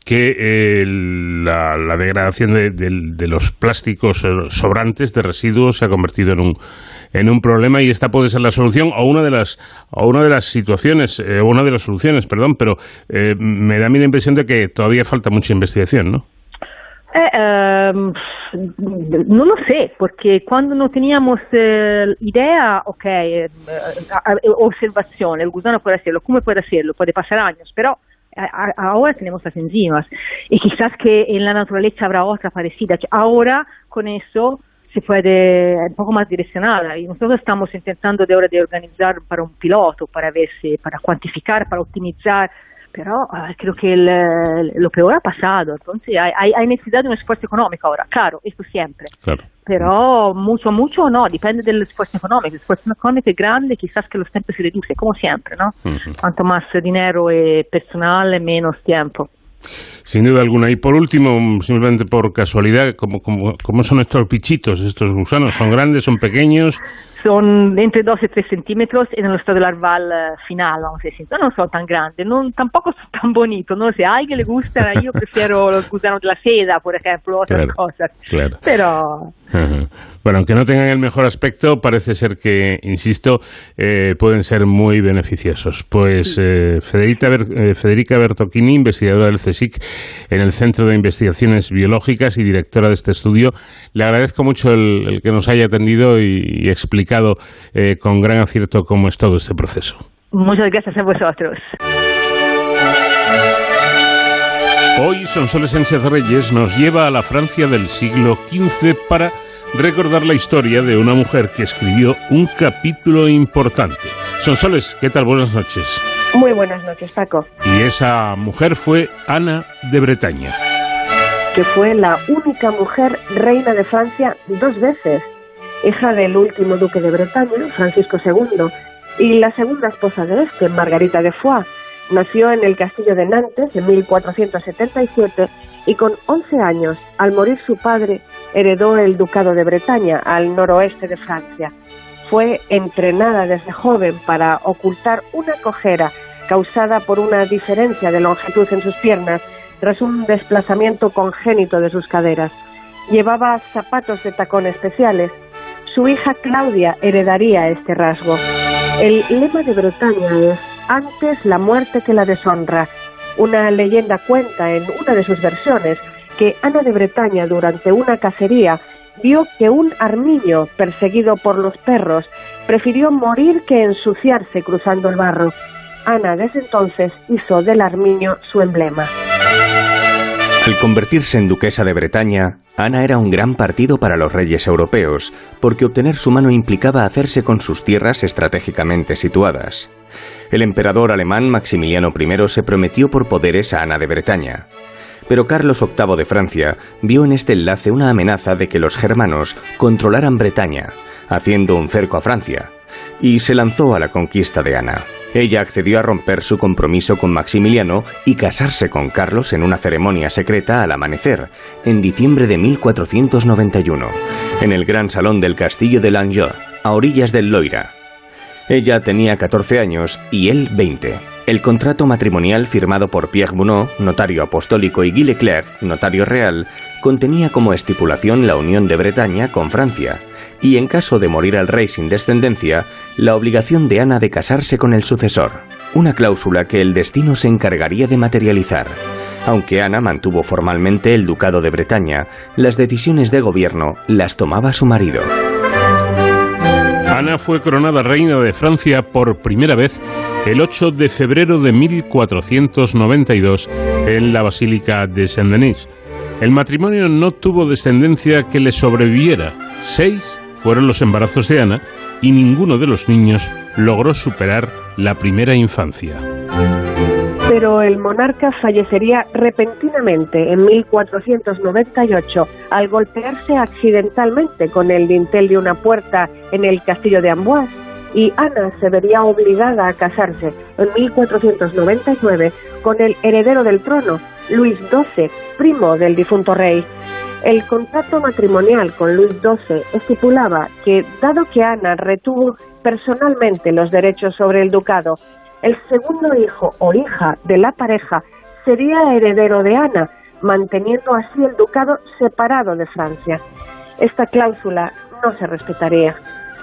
que eh, la, la, degradación de, de, de, los plásticos sobrantes de residuos se ha convertido en un en un problema y esta puede ser la solución o una de las o una de las situaciones eh, una de las soluciones perdón pero eh, me da a mí la impresión de que todavía falta mucha investigación no eh, um, no lo sé, porque cuando no teníamos eh, idea, ok, eh, observación, el gusano puede hacerlo, ¿cómo puede hacerlo? Puede pasar años, pero ahora tenemos las enzimas y quizás que en la naturaleza habrá otra parecida. Ahora con eso se puede un poco más direccionada y nosotros estamos intentando de ahora de organizar para un piloto, para ver si, para cuantificar, para optimizar, pero uh, creo que el, lo peor ha pasado, entonces hay, hay, necesidad de un esfuerzo económico ahora, claro, esto siempre, claro. pero mucho, mucho no, depende del esfuerzo económico, el esfuerzo económico es grande, quizás que los tiempos se reduce, como siempre, ¿no? Uh -huh. Cuanto más dinero y personal, menos tiempo. Sin duda alguna. Y por último, simplemente por casualidad, ¿cómo, cómo, cómo son estos bichitos, estos gusanos? ¿Son grandes, son pequeños? Son entre 2 y 3 centímetros en el estado larval final, vamos a decir. No son tan grandes, no, tampoco son tan bonitos. No sé, a alguien le gustan, yo prefiero los gusanos de la seda, por ejemplo, otras claro, cosas. Claro. Pero... Ajá. Bueno, aunque no tengan el mejor aspecto, parece ser que, insisto, eh, pueden ser muy beneficiosos. Pues eh, Federica, eh, Federica Bertocchini, investigadora del CSIC en el Centro de Investigaciones Biológicas y directora de este estudio, le agradezco mucho el, el que nos haya atendido y, y explicado eh, con gran acierto cómo es todo este proceso. Muchas gracias a vosotros. Hoy Sonsoles Sánchez Reyes nos lleva a la Francia del siglo XV para recordar la historia de una mujer que escribió un capítulo importante. Sonsoles, ¿qué tal? Buenas noches. Muy buenas noches, Paco. Y esa mujer fue Ana de Bretaña. Que fue la única mujer reina de Francia dos veces, hija del último duque de Bretaña, Francisco II, y la segunda esposa de este, Margarita de Foix. Nació en el castillo de Nantes en 1477 y con 11 años, al morir su padre, heredó el ducado de Bretaña al noroeste de Francia. Fue entrenada desde joven para ocultar una cojera causada por una diferencia de longitud en sus piernas tras un desplazamiento congénito de sus caderas. Llevaba zapatos de tacón especiales. Su hija Claudia heredaría este rasgo. El lema de Bretaña es antes la muerte que la deshonra. Una leyenda cuenta en una de sus versiones que Ana de Bretaña durante una cacería vio que un armiño perseguido por los perros prefirió morir que ensuciarse cruzando el barro. Ana desde entonces hizo del armiño su emblema. Al convertirse en duquesa de Bretaña, Ana era un gran partido para los reyes europeos, porque obtener su mano implicaba hacerse con sus tierras estratégicamente situadas. El emperador alemán Maximiliano I se prometió por poderes a Ana de Bretaña. Pero Carlos VIII de Francia vio en este enlace una amenaza de que los germanos controlaran Bretaña, haciendo un cerco a Francia, y se lanzó a la conquista de Ana. Ella accedió a romper su compromiso con Maximiliano y casarse con Carlos en una ceremonia secreta al amanecer, en diciembre de 1491, en el gran salón del castillo de Langeau, a orillas del Loira. Ella tenía 14 años y él 20. El contrato matrimonial firmado por Pierre Bunot, notario apostólico, y Guy Leclerc, notario real, contenía como estipulación la unión de Bretaña con Francia, y en caso de morir el rey sin descendencia, la obligación de Ana de casarse con el sucesor, una cláusula que el destino se encargaría de materializar. Aunque Ana mantuvo formalmente el ducado de Bretaña, las decisiones de gobierno las tomaba su marido. Ana fue coronada reina de Francia por primera vez el 8 de febrero de 1492 en la Basílica de Saint-Denis. El matrimonio no tuvo descendencia que le sobreviviera. Seis fueron los embarazos de Ana y ninguno de los niños logró superar la primera infancia pero el monarca fallecería repentinamente en 1498 al golpearse accidentalmente con el dintel de una puerta en el castillo de Amboise y Ana se vería obligada a casarse en 1499 con el heredero del trono, Luis XII, primo del difunto rey. El contrato matrimonial con Luis XII estipulaba que, dado que Ana retuvo personalmente los derechos sobre el ducado el segundo hijo o hija de la pareja sería heredero de Ana, manteniendo así el ducado separado de Francia. Esta cláusula no se respetaría.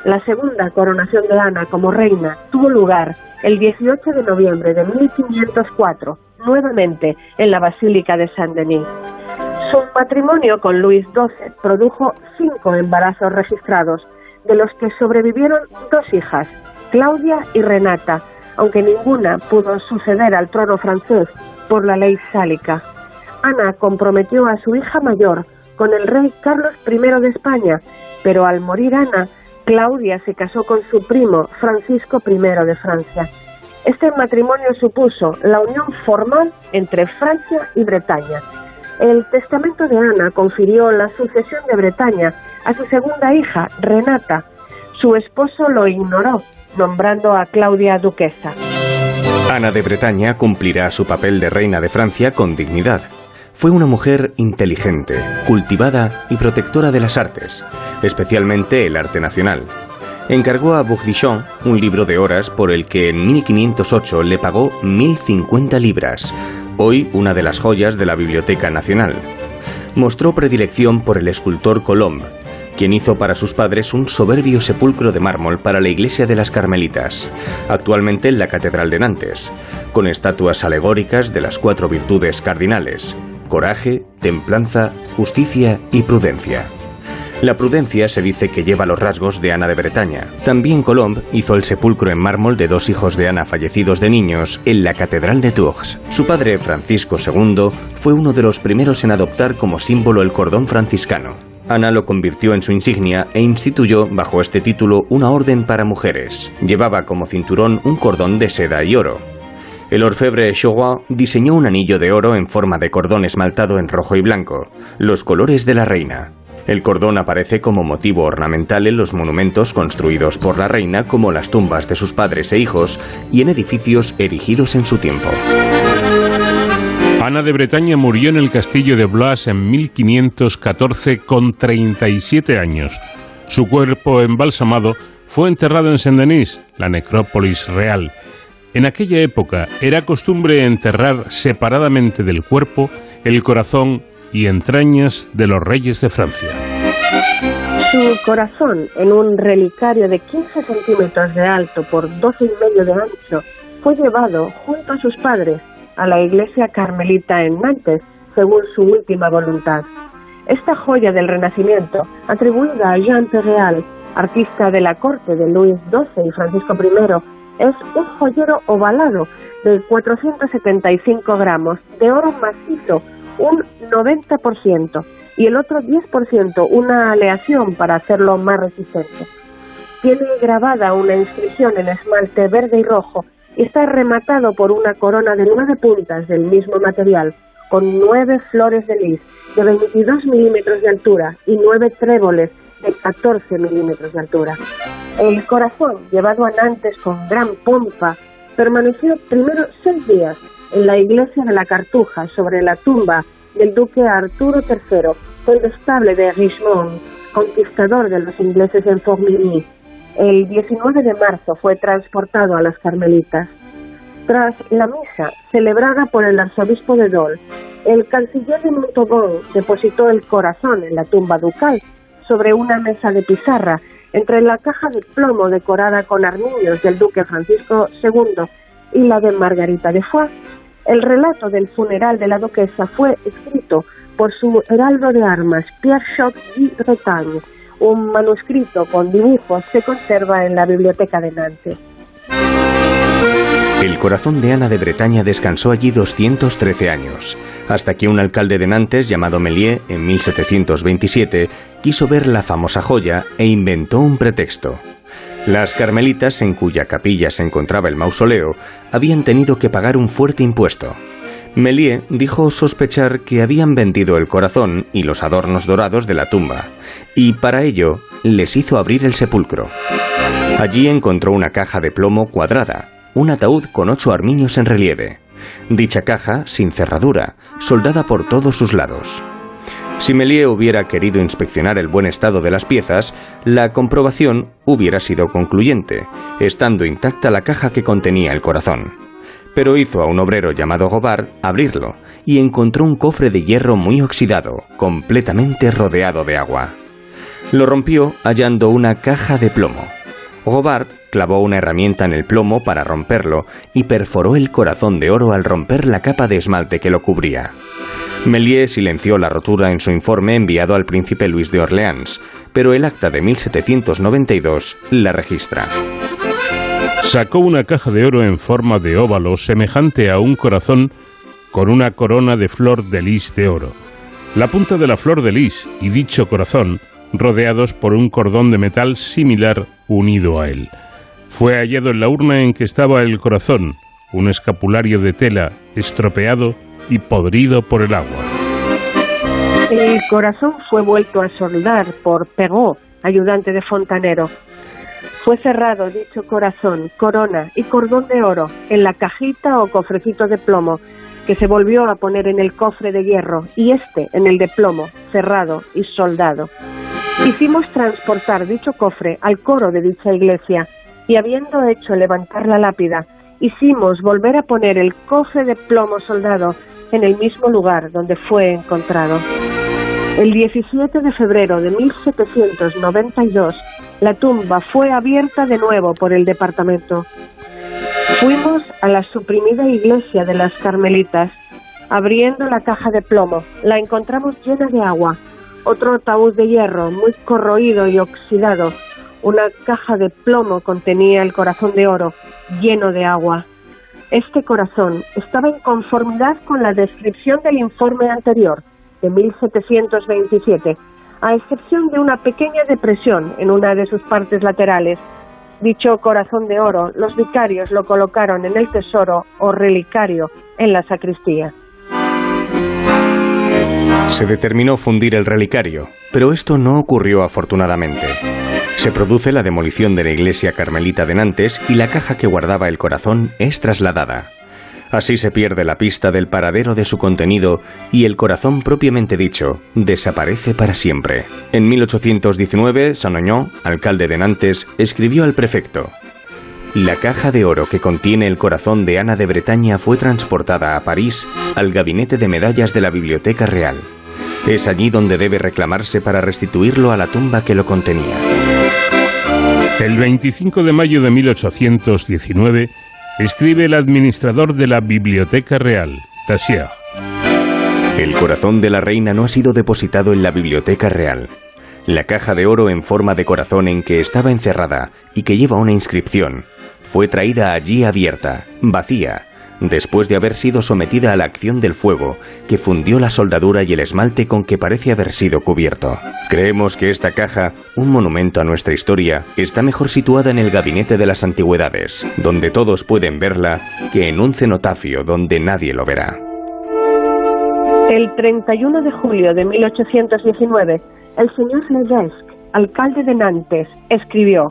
La segunda coronación de Ana como reina tuvo lugar el 18 de noviembre de 1504, nuevamente en la Basílica de Saint-Denis. Su matrimonio con Luis XII produjo cinco embarazos registrados, de los que sobrevivieron dos hijas, Claudia y Renata, aunque ninguna pudo suceder al trono francés por la ley sálica. Ana comprometió a su hija mayor con el rey Carlos I de España, pero al morir Ana, Claudia se casó con su primo Francisco I de Francia. Este matrimonio supuso la unión formal entre Francia y Bretaña. El testamento de Ana confirió la sucesión de Bretaña a su segunda hija, Renata. Su esposo lo ignoró nombrando a Claudia duquesa. Ana de Bretaña cumplirá su papel de reina de Francia con dignidad. Fue una mujer inteligente, cultivada y protectora de las artes, especialmente el arte nacional. Encargó a Bourdichon un libro de horas por el que en 1508 le pagó 1050 libras, hoy una de las joyas de la Biblioteca Nacional. Mostró predilección por el escultor Colomb, quien hizo para sus padres un soberbio sepulcro de mármol para la iglesia de las Carmelitas, actualmente en la Catedral de Nantes, con estatuas alegóricas de las cuatro virtudes cardinales, coraje, templanza, justicia y prudencia. La prudencia se dice que lleva los rasgos de Ana de Bretaña. También Colomb hizo el sepulcro en mármol de dos hijos de Ana fallecidos de niños en la Catedral de Tours. Su padre, Francisco II, fue uno de los primeros en adoptar como símbolo el cordón franciscano. Ana lo convirtió en su insignia e instituyó bajo este título una orden para mujeres. Llevaba como cinturón un cordón de seda y oro. El orfebre Chaurois diseñó un anillo de oro en forma de cordón esmaltado en rojo y blanco, los colores de la reina. El cordón aparece como motivo ornamental en los monumentos construidos por la reina como las tumbas de sus padres e hijos y en edificios erigidos en su tiempo. Ana de Bretaña murió en el castillo de Blois en 1514 con 37 años. Su cuerpo embalsamado fue enterrado en Saint-Denis, la necrópolis real. En aquella época era costumbre enterrar separadamente del cuerpo el corazón y entrañas de los reyes de Francia. Su corazón, en un relicario de 15 centímetros de alto por 12 y medio de ancho, fue llevado junto a sus padres a la iglesia carmelita en Nantes, según su última voluntad. Esta joya del Renacimiento, atribuida a Jean Perreal, artista de la corte de Luis XII y Francisco I, es un joyero ovalado de 475 gramos de oro macizo, un 90%, y el otro 10% una aleación para hacerlo más resistente. Tiene grabada una inscripción en esmalte verde y rojo y está rematado por una corona de nueve puntas del mismo material, con nueve flores de lis de 22 milímetros de altura y nueve tréboles de 14 milímetros de altura. El corazón, llevado a Nantes con gran pompa, permaneció primero seis días en la iglesia de la Cartuja, sobre la tumba del duque Arturo III, condestable de Richmond, conquistador de los ingleses en Formigny. El 19 de marzo fue transportado a las Carmelitas. Tras la misa, celebrada por el arzobispo de Dole, el canciller de Montauban depositó el corazón en la tumba ducal sobre una mesa de pizarra entre la caja de plomo decorada con armiños del duque Francisco II y la de Margarita de Foix. El relato del funeral de la duquesa fue escrito por su heraldo de armas, Pierre Chot y Bretagne. Un manuscrito con dibujos se conserva en la biblioteca de Nantes. El corazón de Ana de Bretaña descansó allí 213 años, hasta que un alcalde de Nantes llamado Méliès, en 1727, quiso ver la famosa joya e inventó un pretexto. Las carmelitas, en cuya capilla se encontraba el mausoleo, habían tenido que pagar un fuerte impuesto. Méliès dijo sospechar que habían vendido el corazón y los adornos dorados de la tumba, y para ello les hizo abrir el sepulcro. Allí encontró una caja de plomo cuadrada, un ataúd con ocho armiños en relieve. Dicha caja, sin cerradura, soldada por todos sus lados. Si Méliès hubiera querido inspeccionar el buen estado de las piezas, la comprobación hubiera sido concluyente, estando intacta la caja que contenía el corazón. Pero hizo a un obrero llamado Gobard abrirlo y encontró un cofre de hierro muy oxidado, completamente rodeado de agua. Lo rompió hallando una caja de plomo. Gobard clavó una herramienta en el plomo para romperlo y perforó el corazón de oro al romper la capa de esmalte que lo cubría. Méliès silenció la rotura en su informe enviado al príncipe Luis de Orleans, pero el acta de 1792 la registra. Sacó una caja de oro en forma de óvalo semejante a un corazón con una corona de flor de lis de oro. La punta de la flor de lis y dicho corazón rodeados por un cordón de metal similar unido a él. Fue hallado en la urna en que estaba el corazón, un escapulario de tela estropeado y podrido por el agua. El corazón fue vuelto a soldar por Perrault, ayudante de fontanero. Fue cerrado dicho corazón, corona y cordón de oro en la cajita o cofrecito de plomo que se volvió a poner en el cofre de hierro y este en el de plomo, cerrado y soldado. Hicimos transportar dicho cofre al coro de dicha iglesia y habiendo hecho levantar la lápida, hicimos volver a poner el cofre de plomo soldado en el mismo lugar donde fue encontrado. El 17 de febrero de 1792, la tumba fue abierta de nuevo por el departamento. Fuimos a la suprimida iglesia de las Carmelitas. Abriendo la caja de plomo, la encontramos llena de agua. Otro ataúd de hierro, muy corroído y oxidado. Una caja de plomo contenía el corazón de oro, lleno de agua. Este corazón estaba en conformidad con la descripción del informe anterior, de 1727, a excepción de una pequeña depresión en una de sus partes laterales. Dicho corazón de oro, los vicarios lo colocaron en el tesoro o relicario en la sacristía. Se determinó fundir el relicario, pero esto no ocurrió afortunadamente. Se produce la demolición de la iglesia carmelita de Nantes y la caja que guardaba el corazón es trasladada. Así se pierde la pista del paradero de su contenido y el corazón propiamente dicho desaparece para siempre. En 1819, Sanoñón, alcalde de Nantes, escribió al prefecto la caja de oro que contiene el corazón de Ana de Bretaña fue transportada a París al gabinete de medallas de la Biblioteca Real. Es allí donde debe reclamarse para restituirlo a la tumba que lo contenía. El 25 de mayo de 1819 escribe el administrador de la Biblioteca Real, Tassier. El corazón de la reina no ha sido depositado en la Biblioteca Real. La caja de oro en forma de corazón en que estaba encerrada y que lleva una inscripción fue traída allí abierta, vacía, después de haber sido sometida a la acción del fuego, que fundió la soldadura y el esmalte con que parece haber sido cubierto. Creemos que esta caja, un monumento a nuestra historia, está mejor situada en el gabinete de las antigüedades, donde todos pueden verla, que en un cenotafio donde nadie lo verá. El 31 de julio de 1819, el señor Levesque alcalde de Nantes, escribió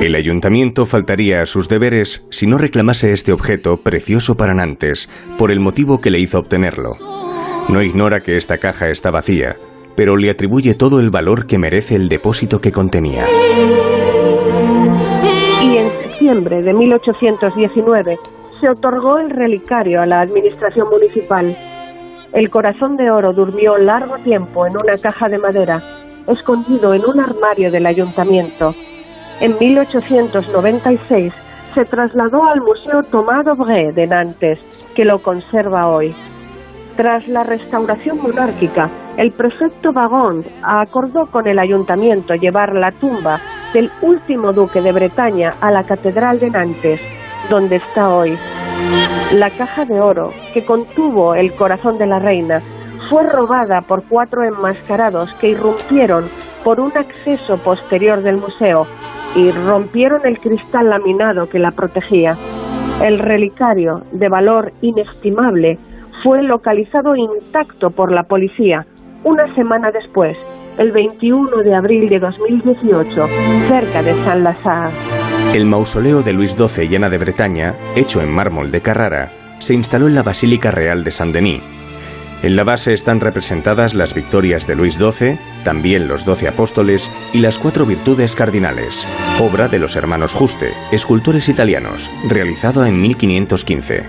El ayuntamiento faltaría a sus deberes si no reclamase este objeto precioso para Nantes, por el motivo que le hizo obtenerlo. No ignora que esta caja está vacía, pero le atribuye todo el valor que merece el depósito que contenía. Y en septiembre de 1819 se otorgó el relicario a la administración municipal. El corazón de oro durmió largo tiempo en una caja de madera escondido en un armario del ayuntamiento. En 1896 se trasladó al Museo Thomas d'Aubray de Nantes, que lo conserva hoy. Tras la restauración monárquica, el prefecto Vagón acordó con el ayuntamiento llevar la tumba del último duque de Bretaña a la Catedral de Nantes, donde está hoy. La caja de oro que contuvo el corazón de la reina fue robada por cuatro enmascarados que irrumpieron por un acceso posterior del museo y rompieron el cristal laminado que la protegía. El relicario, de valor inestimable, fue localizado intacto por la policía una semana después, el 21 de abril de 2018, cerca de San Lazare. El mausoleo de Luis XII llena de Bretaña, hecho en mármol de Carrara, se instaló en la Basílica Real de Saint-Denis en la base están representadas las victorias de Luis XII, también los doce apóstoles y las cuatro virtudes cardinales, obra de los hermanos Juste, escultores italianos, realizado en 1515.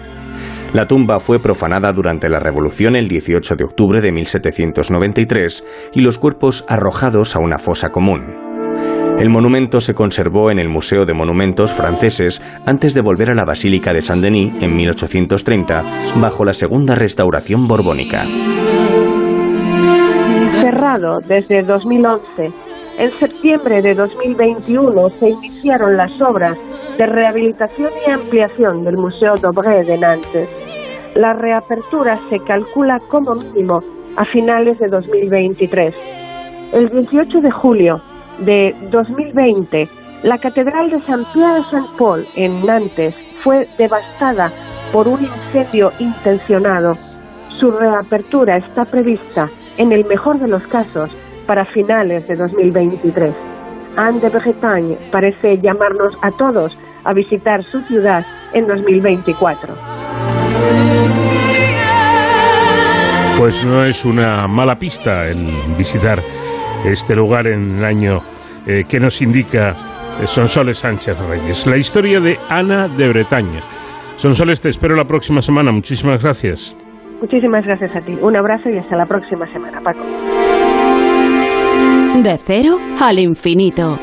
La tumba fue profanada durante la Revolución el 18 de octubre de 1793 y los cuerpos arrojados a una fosa común. El monumento se conservó en el Museo de Monumentos franceses antes de volver a la Basílica de Saint-Denis en 1830 bajo la segunda restauración borbónica. Cerrado desde 2011, en septiembre de 2021 se iniciaron las obras de rehabilitación y ampliación del Museo d'Aubray de Nantes. La reapertura se calcula como mínimo a finales de 2023. El 18 de julio, de 2020, la Catedral de San Pierre de Saint Paul en Nantes fue devastada por un incendio intencionado. Su reapertura está prevista, en el mejor de los casos, para finales de 2023. Anne de Bretagne parece llamarnos a todos a visitar su ciudad en 2024. Pues no es una mala pista el visitar este lugar en el año eh, que nos indica eh, Sonsoles Sánchez Reyes. La historia de Ana de Bretaña. Sonsoles, te espero la próxima semana. Muchísimas gracias. Muchísimas gracias a ti. Un abrazo y hasta la próxima semana, Paco. De cero al infinito.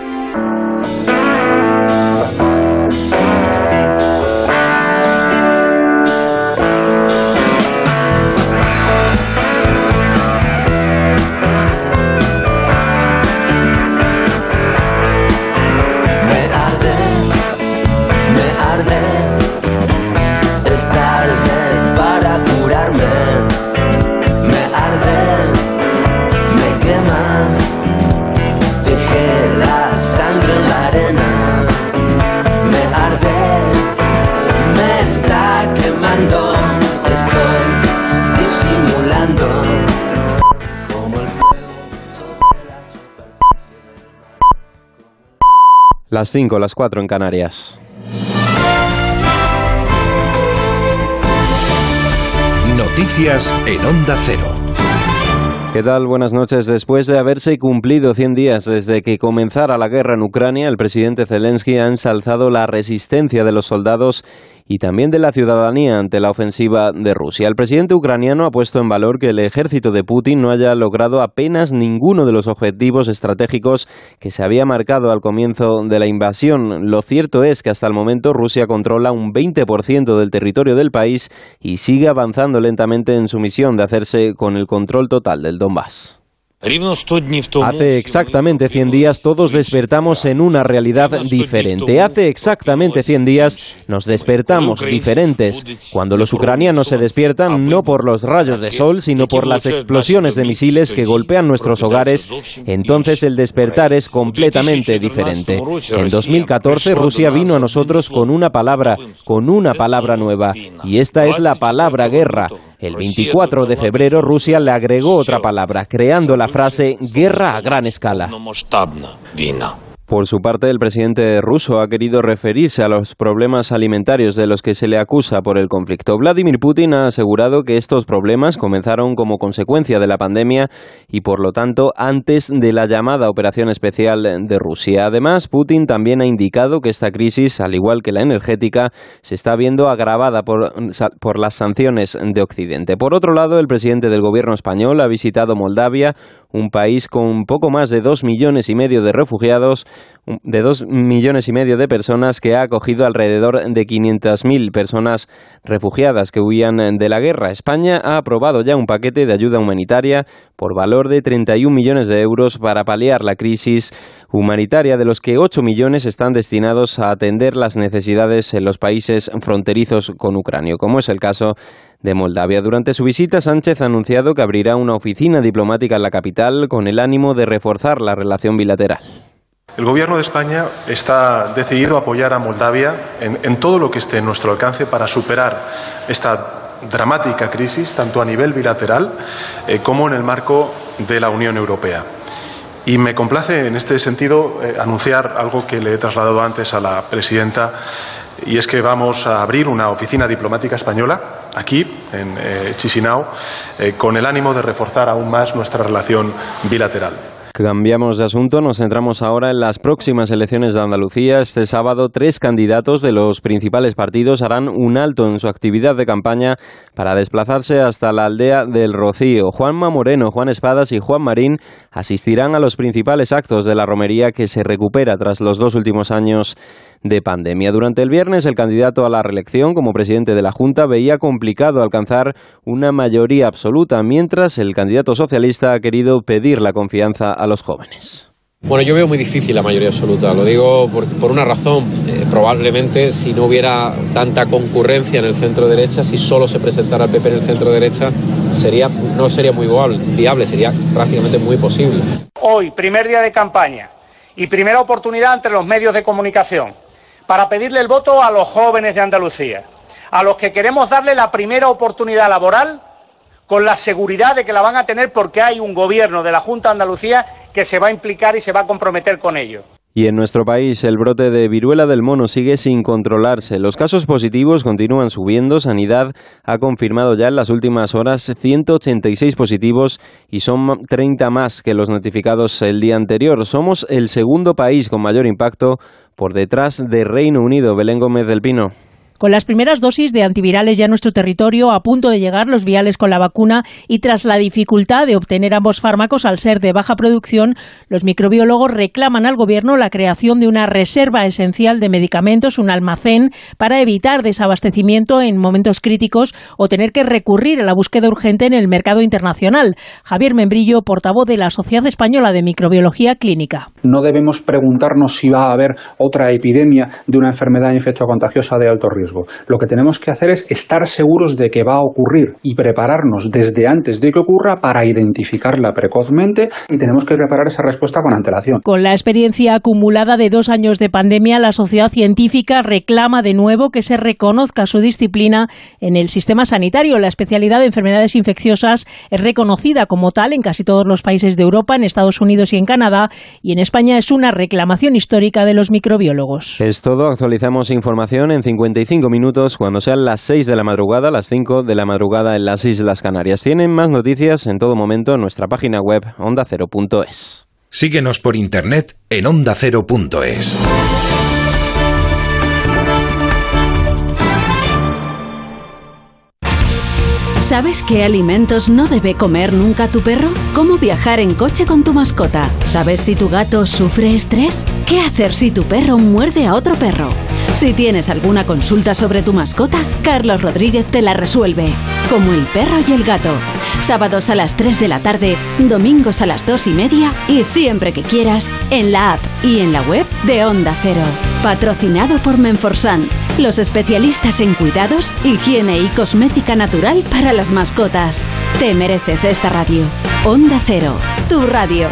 Las 5, las 4 en Canarias. Noticias en Onda Cero. ¿Qué tal? Buenas noches. Después de haberse cumplido 100 días desde que comenzara la guerra en Ucrania, el presidente Zelensky ha ensalzado la resistencia de los soldados y también de la ciudadanía ante la ofensiva de Rusia. El presidente ucraniano ha puesto en valor que el ejército de Putin no haya logrado apenas ninguno de los objetivos estratégicos que se había marcado al comienzo de la invasión. Lo cierto es que hasta el momento Rusia controla un 20% del territorio del país y sigue avanzando lentamente en su misión de hacerse con el control total del Donbass. Hace exactamente 100 días todos despertamos en una realidad diferente. Hace exactamente 100 días nos despertamos diferentes. Cuando los ucranianos se despiertan no por los rayos de sol, sino por las explosiones de misiles que golpean nuestros hogares, entonces el despertar es completamente diferente. En 2014 Rusia vino a nosotros con una palabra, con una palabra nueva, y esta es la palabra guerra. El 24 de febrero Rusia le agregó otra palabra, creando la frase guerra a gran escala. Por su parte, el presidente ruso ha querido referirse a los problemas alimentarios de los que se le acusa por el conflicto. Vladimir Putin ha asegurado que estos problemas comenzaron como consecuencia de la pandemia y, por lo tanto, antes de la llamada operación especial de Rusia. Además, Putin también ha indicado que esta crisis, al igual que la energética, se está viendo agravada por, por las sanciones de Occidente. Por otro lado, el presidente del gobierno español ha visitado Moldavia, un país con poco más de dos millones y medio de refugiados, de dos millones y medio de personas que ha acogido alrededor de 500.000 personas refugiadas que huían de la guerra. España ha aprobado ya un paquete de ayuda humanitaria por valor de 31 millones de euros para paliar la crisis humanitaria, de los que 8 millones están destinados a atender las necesidades en los países fronterizos con Ucrania, como es el caso de Moldavia. Durante su visita, Sánchez ha anunciado que abrirá una oficina diplomática en la capital con el ánimo de reforzar la relación bilateral. El Gobierno de España está decidido a apoyar a Moldavia en, todo lo que esté en nuestro alcance para superar esta dramática crisis, tanto a nivel bilateral eh, como en el marco de la Unión Europea. Y me complace en este sentido eh, anunciar algo que le he trasladado antes a la presidenta y es que vamos a abrir una oficina diplomática española aquí, en eh, Chisinau, eh, con el ánimo de reforzar aún más nuestra relación bilateral. Cambiamos de asunto, nos centramos ahora en las próximas elecciones de Andalucía. Este sábado, tres candidatos de los principales partidos harán un alto en su actividad de campaña para desplazarse hasta la aldea del Rocío. Juanma Moreno, Juan Espadas y Juan Marín asistirán a los principales actos de la romería que se recupera tras los dos últimos años de pandemia. Durante el viernes, el candidato a la reelección como presidente de la Junta veía complicado alcanzar una mayoría absoluta, mientras el candidato socialista ha querido pedir la confianza a los jóvenes. Bueno, yo veo muy difícil la mayoría absoluta. Lo digo por, una razón. Eh, probablemente si no hubiera tanta concurrencia en el centro derecha, si solo se presentara el PP en el centro derecha, sería, no sería muy viable, sería prácticamente muy posible. Hoy, primer día de campaña y primera oportunidad entre los medios de comunicación para pedirle el voto a los jóvenes de Andalucía, a los que queremos darle la primera oportunidad laboral con la seguridad de que la van a tener porque hay un gobierno de la Junta de Andalucía que se va a implicar y se va a comprometer con ello. Y en nuestro país el brote de viruela del mono sigue sin controlarse. Los casos positivos continúan subiendo. Sanidad ha confirmado ya en las últimas horas 186 positivos y son 30 más que los notificados el día anterior. Somos el segundo país con mayor impacto por detrás de Reino Unido. Belén Gómez del Pino. Con las primeras dosis de antivirales ya en nuestro territorio, a punto de llegar los viales con la vacuna y tras la dificultad de obtener ambos fármacos al ser de baja producción, los microbiólogos reclaman al Gobierno la creación de una reserva esencial de medicamentos, un almacén, para evitar desabastecimiento en momentos críticos o tener que recurrir a la búsqueda urgente en el mercado internacional. Javier Membrillo, portavoz de la Sociedad Española de Microbiología Clínica. No debemos preguntarnos si va a haber otra epidemia de una enfermedad infectocontagiosa de alto riesgo lo que tenemos que hacer es estar seguros de que va a ocurrir y prepararnos desde antes de que ocurra para identificarla precozmente y tenemos que preparar esa respuesta con antelación. Con la experiencia acumulada de dos años de pandemia, la sociedad científica reclama de nuevo que se reconozca su disciplina en el sistema sanitario. La especialidad de enfermedades infecciosas es reconocida como tal en casi todos los países de Europa, en Estados Unidos y en Canadá, y en España es una reclamación histórica de los microbiólogos. Es todo. Actualizamos información en 55 cinco minutos cuando sean las seis de la madrugada, las cinco de la madrugada en las Islas Canarias. Tienen más noticias en todo momento en nuestra página web ondacero.es. Síguenos por internet en ondacero.es. ¿Sabes qué alimentos no debe comer nunca tu perro? ¿Cómo viajar en coche con tu mascota? ¿Sabes si tu gato sufre estrés? ¿Qué hacer si tu perro muerde a otro perro? Si tienes alguna consulta sobre tu mascota, Carlos Rodríguez te la resuelve. Como el perro y el gato. Sábados a las 3 de la tarde, domingos a las 2 y media y siempre que quieras en la app y en la web de Onda Cero. Patrocinado por Menforsan, los especialistas en cuidados, higiene y cosmética natural para las mascotas. Te mereces esta radio. Onda Cero, tu radio.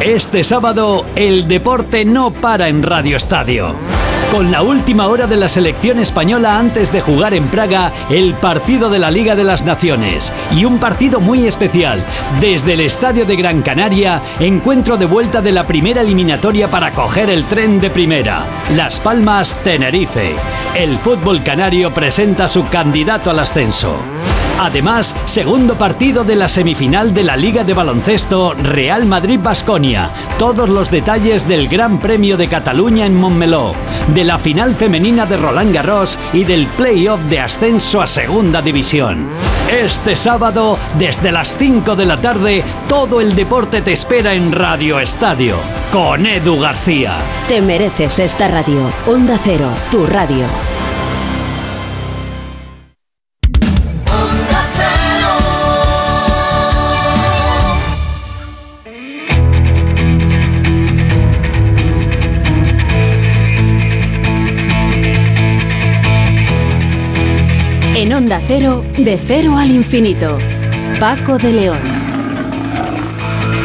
Este sábado, el deporte no para en Radio Estadio. Con la última hora de la selección española antes de jugar en Praga el partido de la Liga de las Naciones. Y un partido muy especial. Desde el Estadio de Gran Canaria, encuentro de vuelta de la primera eliminatoria para coger el tren de primera. Las Palmas, Tenerife. El fútbol canario presenta su candidato al ascenso. Además, segundo partido de la semifinal de la Liga de Baloncesto Real Madrid-Basconia. Todos los detalles del Gran Premio de Cataluña en Montmeló, de la final femenina de Roland Garros y del playoff de ascenso a Segunda División. Este sábado, desde las 5 de la tarde, todo el deporte te espera en Radio Estadio, con Edu García. Te mereces esta radio. Onda Cero, tu radio. Cero, de cero al infinito. Paco de León.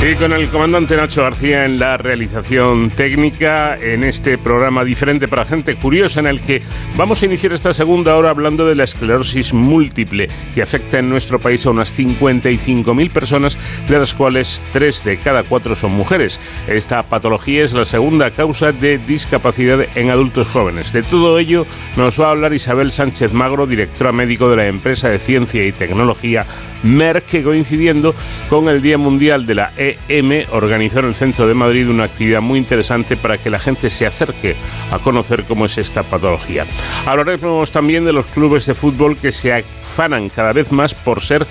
Y con el comandante Nacho García en la realización técnica en este programa diferente para gente curiosa en el que vamos a iniciar esta segunda hora hablando de la esclerosis múltiple que afecta en nuestro país a unas 55.000 personas, de las cuales 3 de cada 4 son mujeres. Esta patología es la segunda causa de discapacidad en adultos jóvenes. De todo ello nos va a hablar Isabel Sánchez Magro, directora médico de la empresa de ciencia y tecnología Merck, que coincidiendo con el Día Mundial de la EM organizó en el centro de Madrid una actividad muy interesante para que la gente se acerque a conocer cómo es esta patología. Hablaremos también de los clubes de fútbol que se afanan cada vez más por ser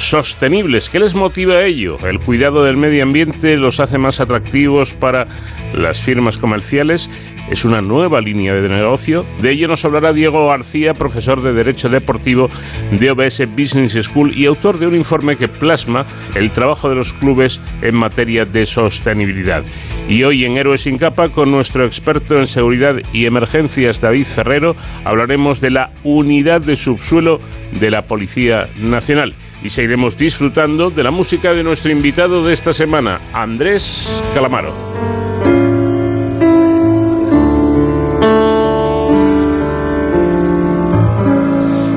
sostenibles. ¿Qué les motiva a ello? El cuidado del medio ambiente los hace más atractivos para las firmas comerciales. Es una nueva línea de negocio. De ello nos hablará Diego García, profesor de Derecho Deportivo de OBS Business School y autor de un informe que plasma el trabajo de los clubes en materia de sostenibilidad. Y hoy en Héroes sin capa, con nuestro experto en seguridad y emergencias, David Ferrero, hablaremos de la unidad de subsuelo de la Policía Nacional. Y seguiremos disfrutando de la música de nuestro invitado de esta semana, Andrés Calamaro.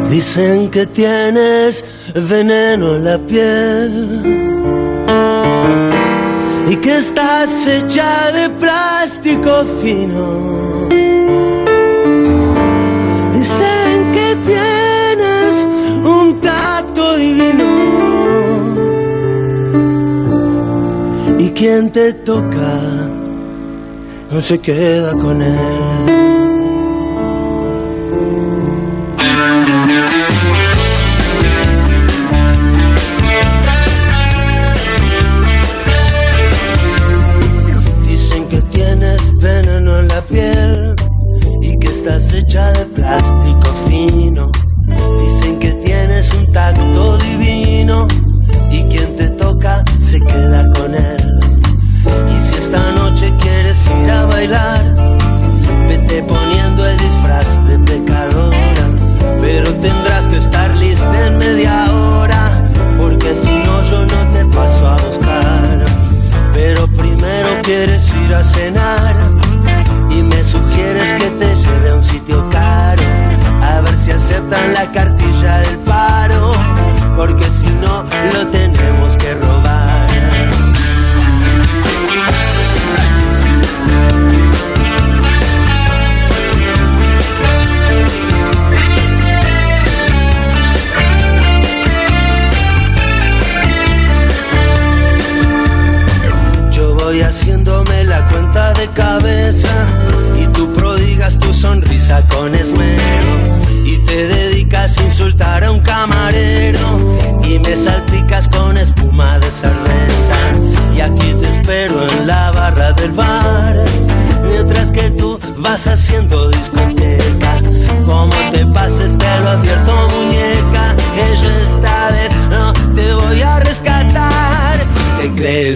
Dicen que tienes veneno en la piel y que estás hecha de plástico fino. Y quien te toca no se queda con él. Dicen que tienes veneno en la piel y que estás hecha de plástico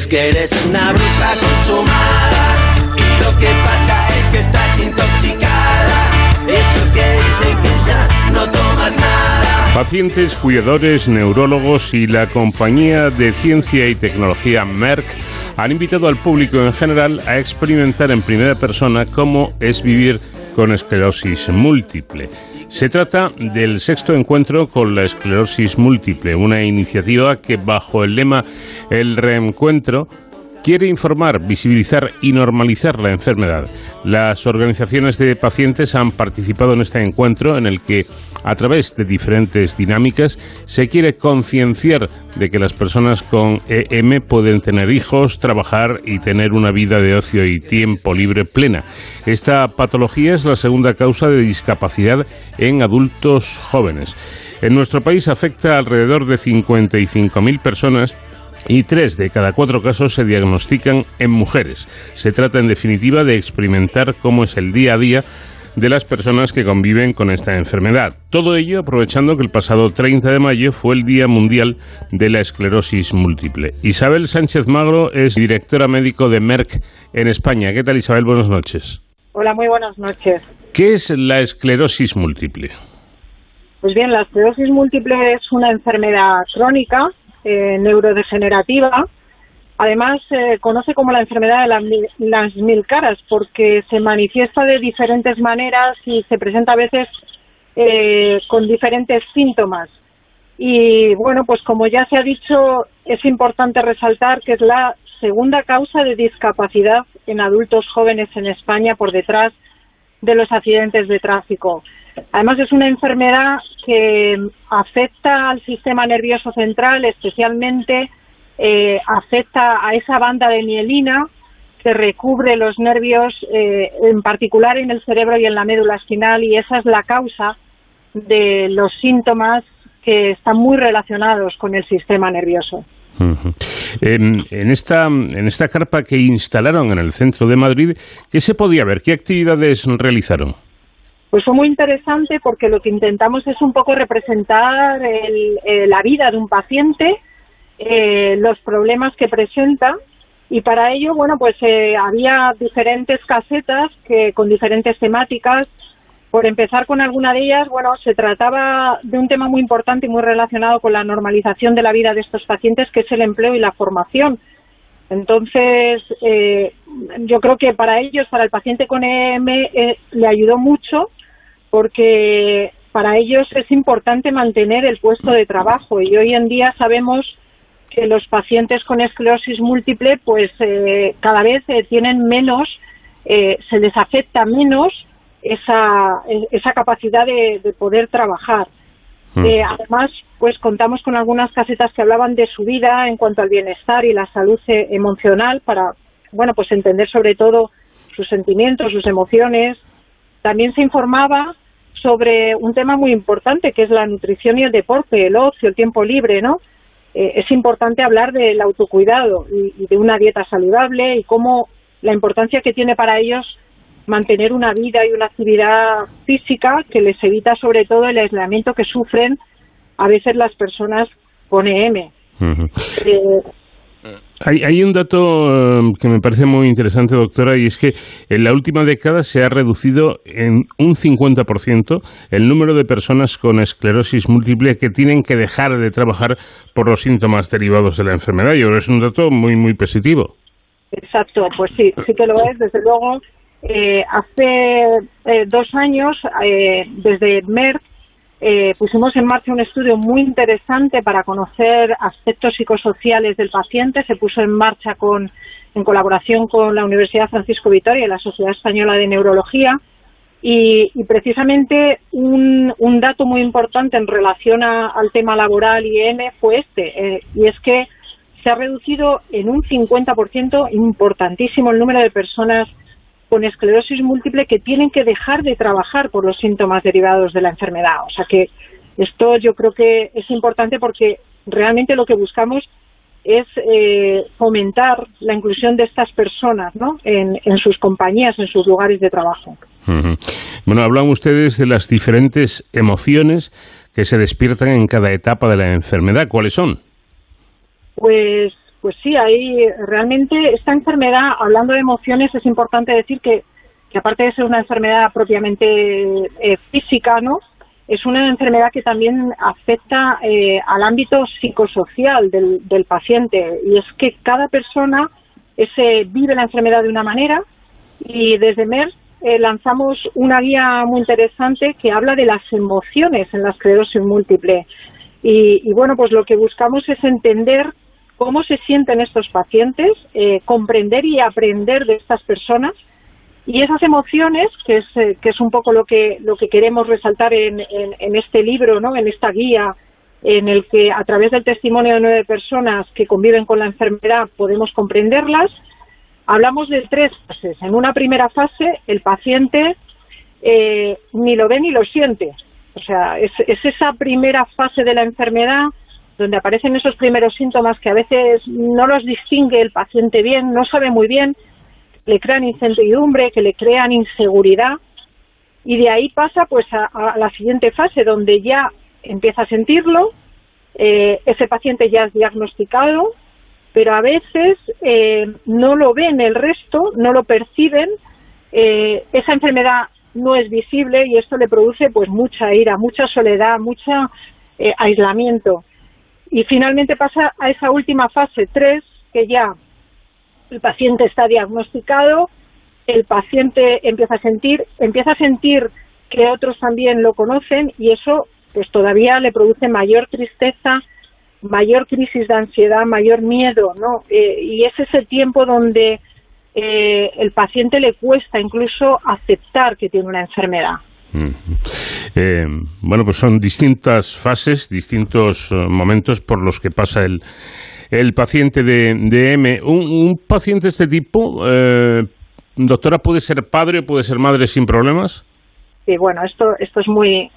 que eres una bruja consumada y lo que pasa es que estás intoxicada. Eso que que ya no tomas nada. Pacientes, cuidadores, neurólogos y la compañía de ciencia y tecnología Merck han invitado al público en general a experimentar en primera persona cómo es vivir con esclerosis múltiple. Se trata del sexto encuentro con la esclerosis múltiple, una iniciativa que bajo el lema El reencuentro quiere informar, visibilizar y normalizar la enfermedad. Las organizaciones de pacientes han participado en este encuentro en el que, a través de diferentes dinámicas, se quiere concienciar de que las personas con EM pueden tener hijos, trabajar y tener una vida de ocio y tiempo libre plena. Esta patología es la segunda causa de discapacidad en adultos jóvenes. En nuestro país afecta alrededor de 55.000 personas y tres de cada cuatro casos se diagnostican en mujeres. Se trata, en definitiva, de experimentar cómo es el día a día de las personas que conviven con esta enfermedad. Todo ello aprovechando que el pasado 30 de mayo fue el Día Mundial de la Esclerosis Múltiple. Isabel Sánchez Magro es directora médico de Merck en España. ¿Qué tal Isabel? Buenas noches. Hola, muy buenas noches. ¿Qué es la esclerosis múltiple? Pues bien, la esclerosis múltiple es una enfermedad crónica eh, neurodegenerativa. Además, se conoce como la enfermedad de las mil, caras porque se manifiesta de diferentes maneras y se presenta a veces eh, con diferentes síntomas. Y bueno, pues como ya se ha dicho, es importante resaltar que es la segunda causa de discapacidad en adultos jóvenes en España por detrás de los accidentes de tráfico. Además es una enfermedad que afecta al sistema nervioso central, especialmente eh, afecta a esa banda de mielina que recubre los nervios, eh, en particular en el cerebro y en la médula espinal, y esa es la causa de los síntomas que están muy relacionados con el sistema nervioso. en, esta, en esta carpa que instalaron en el centro de Madrid, ¿qué se podía ver? ¿Qué actividades realizaron? Pues fue muy interesante porque lo que intentamos es un poco representar eh, la vida de un paciente, eh, los problemas que presenta y para ello, bueno, pues eh, había diferentes casetas que con diferentes temáticas. Por empezar con alguna de ellas, bueno, se trataba de un tema muy importante y muy relacionado con la normalización de la vida de estos pacientes, que es el empleo y la formación. Entonces, yo creo que para ellos, para el paciente con EM, le ayudó mucho porque para ellos es importante mantener el puesto de trabajo y hoy en día sabemos que los pacientes con esclerosis múltiple pues eh, cada vez eh, tienen menos, eh, se les afecta menos esa, esa capacidad de, poder trabajar. Mm. además, pues contamos con algunas casetas que hablaban de su vida en cuanto al bienestar y la salud emocional para, bueno, pues entender sobre todo sus sentimientos, sus emociones, también se informaba sobre un tema muy importante que es la nutrición y el deporte, el ocio, el tiempo libre, ¿no? Eh, es importante hablar del autocuidado y, de una dieta saludable y cómo la importancia que tiene para ellos mantener una vida y una actividad física que les evita sobre todo el aislamiento que sufren a veces las personas con EM. Hay, un dato um, que me parece muy interesante, doctora, y es que en la última década se ha reducido en un 50% el número de personas con esclerosis múltiple que tienen que dejar de trabajar por los síntomas derivados de la enfermedad. Y ahora es un dato muy, muy positivo. Exacto, pues sí, sí que lo es. Desde luego, eh, hace eh, dos años, eh, desde Merck, eh, pusimos en marcha un estudio muy interesante para conocer aspectos psicosociales del paciente. Se puso en marcha con, en colaboración con la Universidad Francisco Vitoria y la Sociedad Española de Neurología. Y, precisamente un, un, dato muy importante en relación al tema laboral y M fue este, eh, y es que se ha reducido en un 50% importantísimo el número de personas con esclerosis múltiple que tienen que dejar de trabajar por los síntomas derivados de la enfermedad. O sea que esto yo creo que es importante porque realmente lo que buscamos es eh, fomentar la inclusión de estas personas ¿no? en, sus compañías, en sus lugares de trabajo. Bueno, hablan ustedes de las diferentes emociones que se despiertan en cada etapa de la enfermedad. ¿Cuáles son? Pues, pues sí, hay realmente esta enfermedad, hablando de emociones, es importante decir que, que aparte de ser una enfermedad propiamente eh, física, ¿no? es una enfermedad que también afecta eh, al ámbito psicosocial del, del, paciente. Y es que cada persona ese, vive la enfermedad de una manera. Y desde MERS eh, lanzamos una guía muy interesante que habla de las emociones en la esclerosis múltiple. Y, y bueno pues lo que buscamos es entender cómo se sienten estos pacientes, eh, comprender y aprender de estas personas y esas emociones, que es, eh, que es un poco lo que, lo que queremos resaltar en, en, este libro, ¿no? en esta guía, en el que a través del testimonio de nueve personas que conviven con la enfermedad podemos comprenderlas, hablamos de tres fases. En una primera fase, el paciente eh, ni lo ve ni lo siente. O sea, es, es esa primera fase de la enfermedad donde aparecen esos primeros síntomas que a veces no los distingue el paciente bien, no sabe muy bien le crean incertidumbre, que le crean inseguridad y de ahí pasa pues a, la siguiente fase donde ya empieza a sentirlo, eh, ese paciente ya es diagnosticado, pero a veces eh, no lo ven el resto, no lo perciben, eh, esa enfermedad no es visible y esto le produce pues mucha ira, mucha soledad, mucho aislamiento. Y finalmente pasa a esa última fase 3, que ya el paciente está diagnosticado, el paciente empieza a sentir, empieza a sentir que otros también lo conocen y eso pues todavía le produce mayor tristeza, mayor crisis de ansiedad, mayor miedo, ¿no? Eh, y es ese tiempo donde eh, el paciente le cuesta incluso aceptar que tiene una enfermedad. Eh, bueno, pues son distintas fases, distintos momentos por los que pasa el, el paciente de, de M. ¿Un, paciente de este tipo, eh, doctora, puede ser padre o puede ser madre sin problemas? Sí, bueno, esto, esto es muy...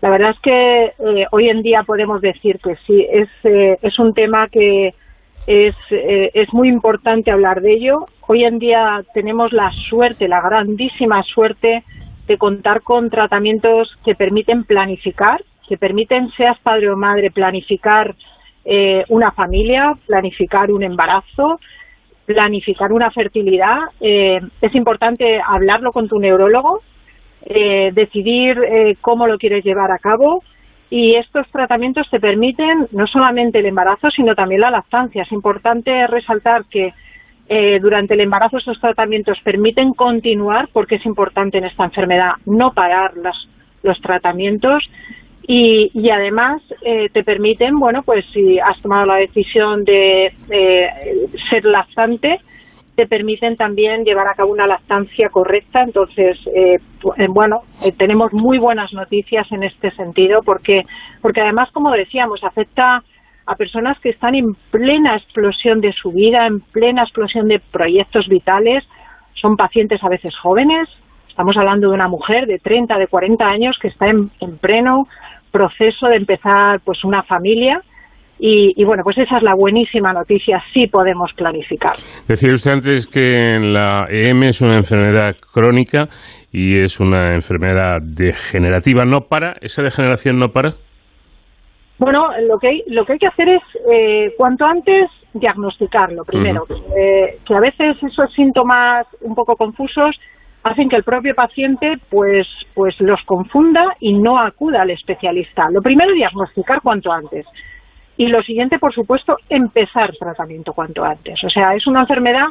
La verdad es que eh, hoy en día podemos decir que sí, es, eh, es un tema que es, es muy importante hablar de ello. Hoy en día tenemos la suerte, la grandísima suerte de contar con tratamientos que permiten planificar, que permiten, seas padre o madre, planificar eh, una familia, planificar un embarazo, planificar una fertilidad. Eh, es importante hablarlo con tu neurólogo, eh, decidir cómo lo quieres llevar a cabo y estos tratamientos te permiten no solamente el embarazo, sino también la lactancia. Es importante resaltar que durante el embarazo estos tratamientos permiten continuar, porque es importante en esta enfermedad no parar los tratamientos y, además eh, te permiten, bueno, pues si has tomado la decisión de ser lactante, te permiten también llevar a cabo una lactancia correcta. Entonces, eh, eh, bueno, tenemos muy buenas noticias en este sentido porque, porque además, como decíamos, afecta a personas que están en plena explosión de su vida, en plena explosión de proyectos vitales. Son pacientes a veces jóvenes. Estamos hablando de una mujer de 30, de 40 años que está en, en pleno proceso de empezar pues una familia y, bueno, pues esa es la buenísima noticia, sí podemos planificar. Decía usted antes que la EM es una enfermedad crónica y es una enfermedad degenerativa. ¿No para? ¿Esa degeneración no para? Bueno, lo que hay, lo que, hay que hacer es, eh, cuanto antes, diagnosticarlo primero. Eh, que a veces esos síntomas un poco confusos hacen que el propio paciente pues, pues los confunda y no acuda al especialista. Lo primero, diagnosticar cuanto antes. Y lo siguiente, por supuesto, empezar tratamiento cuanto antes. O sea, es una enfermedad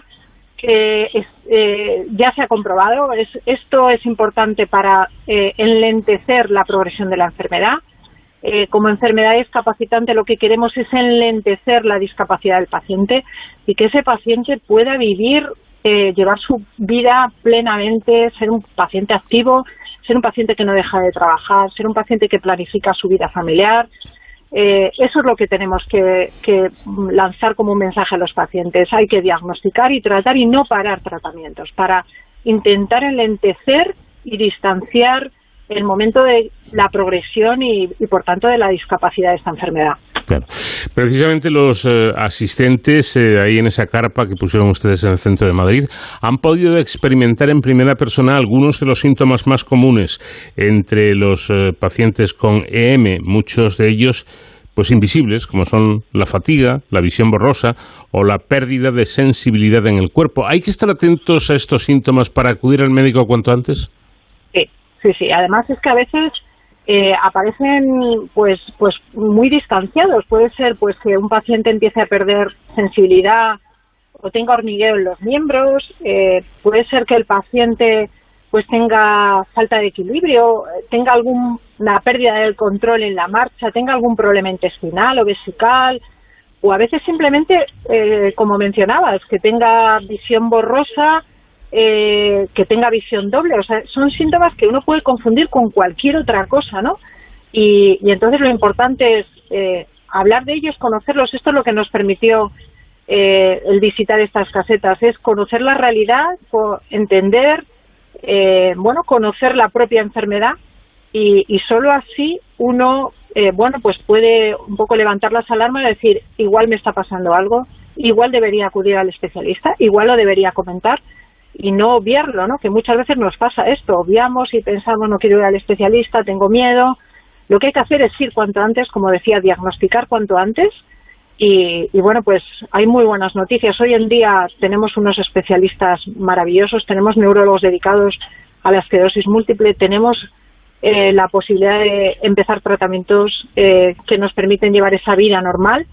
que eh, ya se ha comprobado. Es, esto es importante para eh, enlentecer la progresión de la enfermedad. Eh, como enfermedad discapacitante lo que queremos es enlentecer la discapacidad del paciente y que ese paciente pueda vivir llevar su vida plenamente, ser un paciente activo, ser un paciente que no deja de trabajar, ser un paciente que planifica su vida familiar. Eh, eso es lo que tenemos que, lanzar como un mensaje a los pacientes. Hay que diagnosticar y tratar y no parar tratamientos para intentar enlentecer y distanciar el momento de la progresión y, por tanto de la discapacidad de esta enfermedad. Precisamente los eh, asistentes eh, ahí en esa carpa que pusieron ustedes en el centro de Madrid han podido experimentar en primera persona algunos de los síntomas más comunes entre los eh, pacientes con EM, muchos de ellos pues invisibles, como son la fatiga, la visión borrosa o la pérdida de sensibilidad en el cuerpo. ¿Hay que estar atentos a estos síntomas para acudir al médico cuanto antes? Sí, sí. Además es que a veces eh, aparecen pues pues muy distanciados. Puede ser pues que un paciente empiece a perder sensibilidad o tenga hormigueo en los miembros. Eh, puede ser que el paciente pues tenga falta de equilibrio, tenga alguna pérdida del control en la marcha, tenga algún problema intestinal o vesical, o a veces simplemente, eh, como mencionabas, que tenga visión borrosa, eh, que tenga visión doble. O sea, son síntomas que uno puede confundir con cualquier otra cosa, ¿no? Y, entonces lo importante es eh, hablar de ellos, conocerlos. Esto es lo que nos permitió el visitar estas casetas, es conocer la realidad, entender eh, bueno, conocer la propia enfermedad y, y solo así uno, eh, bueno, pues puede un poco levantar las alarmas y decir, igual me está pasando algo, igual debería acudir al especialista, igual lo debería comentar y no obviarlo, ¿no? Que muchas veces nos pasa esto, obviamos y pensamos, no quiero ir al especialista, tengo miedo. Lo que hay que hacer es ir cuanto antes, como decía, diagnosticar cuanto antes y, bueno, pues hay muy buenas noticias. Hoy en día tenemos unos especialistas maravillosos, tenemos neurólogos dedicados a la esclerosis múltiple, tenemos eh, la posibilidad de empezar tratamientos eh, que nos permiten llevar esa vida normal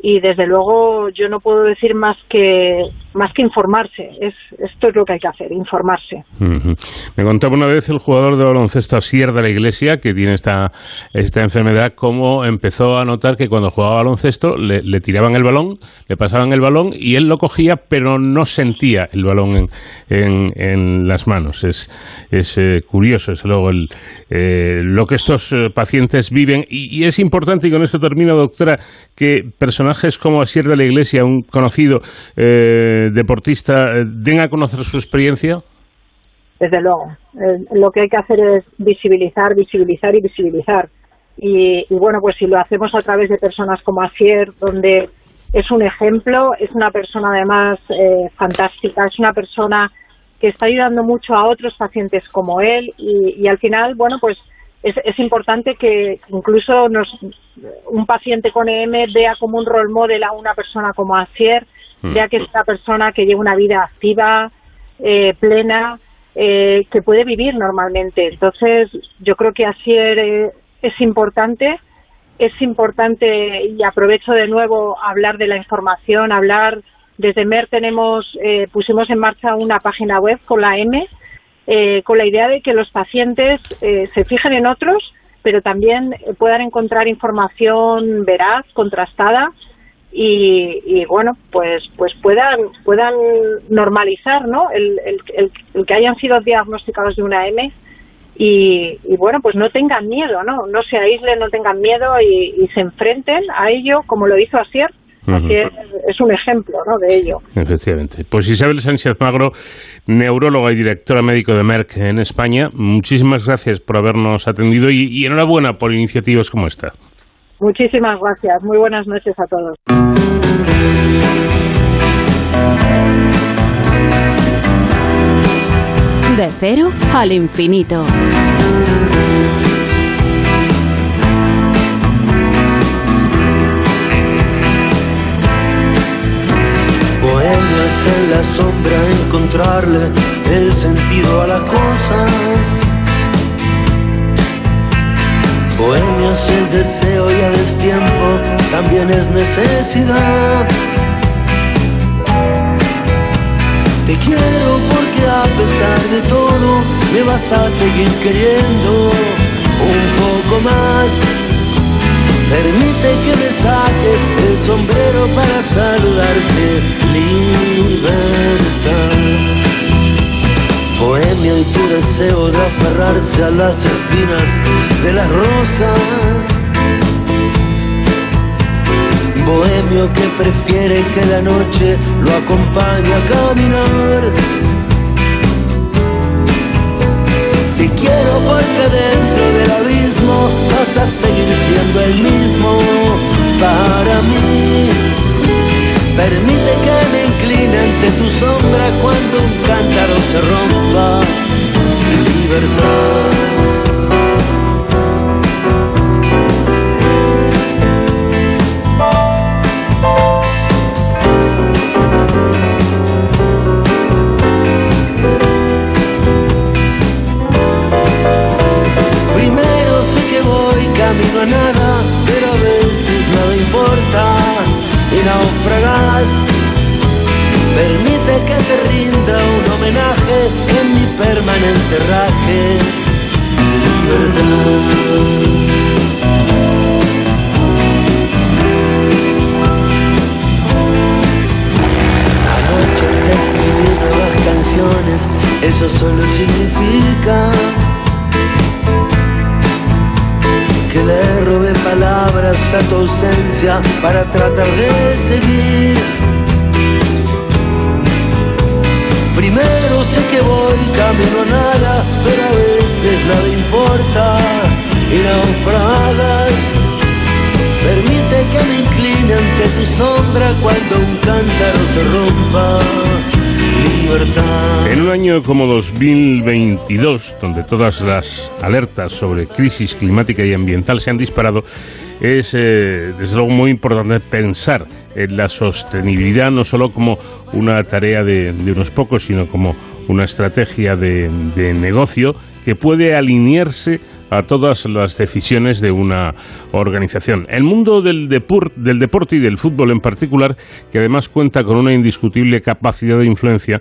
y desde luego yo no puedo decir más que más que informarse es esto es lo que hay que hacer informarse. Me contaba una vez el jugador de baloncesto Asier de la Iglesia que tiene esta esta enfermedad cómo empezó a notar que cuando jugaba baloncesto le, tiraban el balón le pasaban el balón y él lo cogía pero no sentía el balón en, en, las manos. Es es eh, curioso es luego eh, lo que estos eh, pacientes viven. Y, es importante y con esto termino doctora que personajes como Asier de la Iglesia, un conocido eh, deportista, eh, den a conocer su experiencia? Desde luego. Eh, lo que hay que hacer es visibilizar, visibilizar y visibilizar. Y, bueno, pues si lo hacemos a través de personas como Asier, donde es un ejemplo, es una persona además fantástica, es una persona que está ayudando mucho a otros pacientes como él y, y al final, bueno, pues es, es importante que incluso nos, un paciente con EM vea como un role model a una persona como Asier, mm. vea que es una persona que lleva una vida activa, eh, plena, eh, que puede vivir normalmente. Entonces, yo creo que Asier eh, es importante, es importante y aprovecho de nuevo hablar de la información, hablar desde MER tenemos, pusimos en marcha una página web con la M, eh, con la idea de que los pacientes eh, se fijen en otros, pero también puedan encontrar información veraz, contrastada y, bueno, pues pues puedan puedan normalizar, ¿no? El, que hayan sido diagnosticados de una M y, bueno, pues no tengan miedo, ¿no? No se aíslen, no tengan miedo y, y se enfrenten a ello como lo hizo Asier Así es, un ejemplo ¿no? de ello. Efectivamente. Pues Isabel Sánchez Magro, neuróloga y directora médico de Merck en España, muchísimas gracias por habernos atendido y, enhorabuena por iniciativas como esta. Muchísimas gracias. Muy buenas noches a todos. De cero al infinito. en la sombra encontrarle el sentido a las cosas. Bohemia es el deseo y a destiempo también es necesidad. Te quiero porque a pesar de todo me vas a seguir queriendo un poco más. Permite que me saque el sombrero para saludarte. Libertad. Bohemio y tu deseo de aferrarse a las espinas de las rosas. Bohemio que prefiere que la noche lo acompañe a caminar. Te quiero porque dentro del abismo vas a seguir siendo el mismo para mí. Permite que me incline ante tu sombra cuando un cántaro se rompa. Libertad. another y naufragás. Permite que te rinda un homenaje en mi permanente raje. Libertad. Anoche te escribí nuevas canciones, eso solo significa que le robé palabras a tu ausencia para tratar de seguir. Primero sé que voy camino a nada, pero a veces nada importa y naufragas. Permite que me incline ante tu sombra cuando un cántaro se rompa. En un año como 2022, donde todas las alertas sobre crisis climática y ambiental se han disparado, es eh, desde luego muy importante pensar en la sostenibilidad no solo como una tarea de, unos pocos, sino como una estrategia de, de negocio que puede alinearse a todas las decisiones de una organización. El mundo del, del deporte y del fútbol en particular, que además cuenta con una indiscutible capacidad de influencia,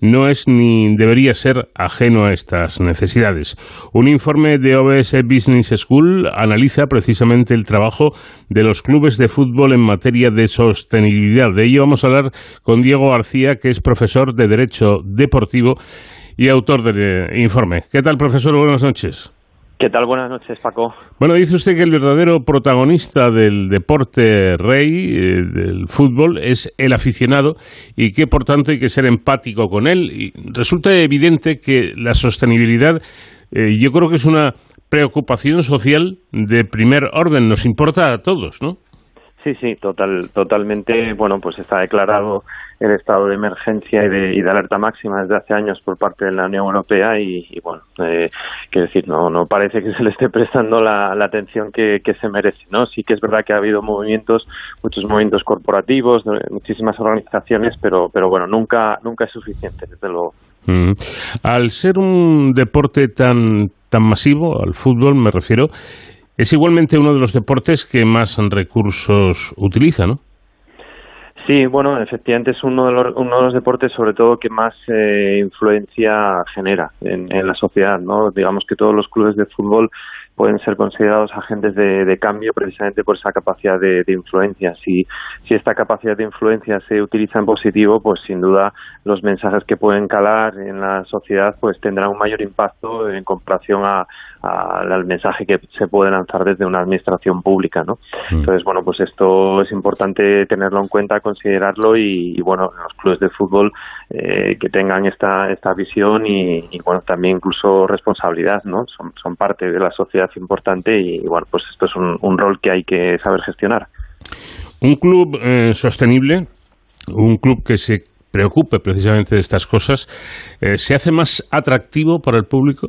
no es ni debería ser ajeno a estas necesidades. Un informe de OBS Business School analiza precisamente el trabajo de los clubes de fútbol en materia de sostenibilidad. De ello vamos a hablar con Diego García, que es profesor de Derecho Deportivo y autor del informe. ¿Qué tal, profesor? Buenas noches. ¿Qué tal? Buenas noches, Paco. Bueno, dice usted que el verdadero protagonista del deporte rey, eh, del fútbol, es el aficionado y que por tanto hay que ser empático con él. Y resulta evidente que la sostenibilidad eh, yo creo que es una preocupación social de primer orden, nos importa a todos, ¿no? Sí, sí, total, totalmente. Bueno, pues está declarado el estado de emergencia y de, y de, alerta máxima desde hace años por parte de la Unión Europea y, bueno, eh, quiero decir, no, no parece que se le esté prestando la, atención que, se merece, ¿no? Sí que es verdad que ha habido movimientos, muchos movimientos corporativos, muchísimas organizaciones, pero, pero bueno, nunca, nunca es suficiente, desde luego. Mm. Al ser un deporte tan, tan masivo, al fútbol me refiero, es igualmente uno de los deportes que más recursos utiliza, ¿no? Sí, bueno, efectivamente es uno de los, uno de los deportes sobre todo que más eh, influencia genera en, en, la sociedad, ¿no? Digamos que todos los clubes de fútbol pueden ser considerados agentes de, cambio precisamente por esa capacidad de, influencia. Si, si esta capacidad de influencia se utiliza en positivo, pues sin duda los mensajes que pueden calar en la sociedad pues tendrán un mayor impacto en comparación a, al mensaje que se puede lanzar desde una administración pública, ¿no? Mm. Entonces, bueno, pues esto es importante tenerlo en cuenta, considerarlo y, bueno, los clubes de fútbol eh, que tengan esta, esta visión y, bueno, también incluso responsabilidad, ¿no? Son, son parte de la sociedad importante y, bueno, pues esto es un, rol que hay que saber gestionar. Un club eh, sostenible, un club que se preocupe precisamente de estas cosas, eh, ¿se hace más atractivo para el público?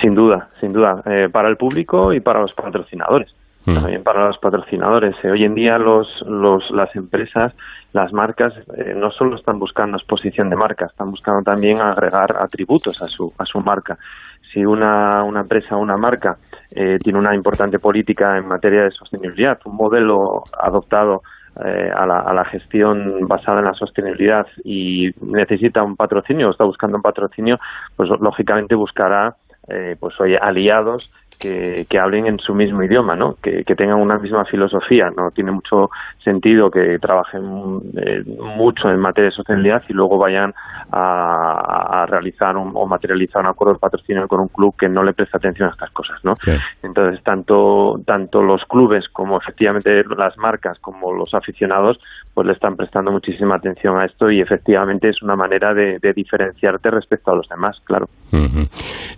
Sin duda, sin duda, eh, para el público y para los patrocinadores. Mm. También para los patrocinadores. hoy en día los, los, las empresas, las marcas, no solo están buscando exposición de marca, están buscando también agregar atributos a su, a su marca si una, una empresa o una marca eh, tiene una importante política en materia de sostenibilidad, un modelo adoptado eh, a, la, a, la, gestión basada en la sostenibilidad y necesita un patrocinio o está buscando un patrocinio, pues lógicamente buscará eh, pues oye, aliados que, que, hablen en su mismo idioma, ¿no? Que, que, tengan una misma filosofía. No tiene mucho sentido que trabajen eh, mucho en materia de sostenibilidad y luego vayan a, a realizar o materializar un acuerdo de patrocinio con un club que no le presta atención a estas cosas, ¿no? Entonces, tanto, tanto los clubes como efectivamente las marcas como los aficionados pues le están prestando muchísima atención a esto y efectivamente es una manera de, diferenciarte respecto a los demás, claro.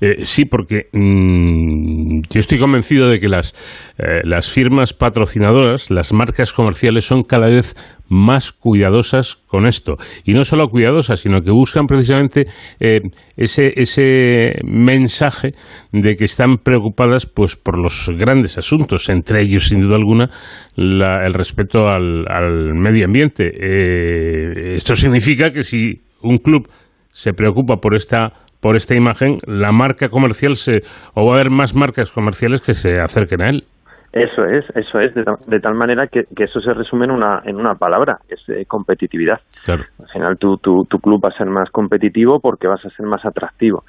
Eh, sí, porque mm, yo estoy convencido de que las, eh, las firmas patrocinadoras, las marcas comerciales son cada vez más cuidadosas con esto. Y no solo cuidadosas, sino que buscan precisamente eh, ese, ese mensaje de que están preocupadas pues, por los grandes asuntos, entre ellos, sin duda alguna, el respeto al, al medio ambiente. Eh, esto significa que si un club se preocupa por esta por esta imagen, la marca comercial se o va a haber más marcas comerciales que se acerquen a él. Eso es, eso es, de, tal manera que, eso se resume en una, en una palabra, es eh, competitividad. Al final tu, tu, tu, club va a ser más competitivo porque vas a ser más atractivo.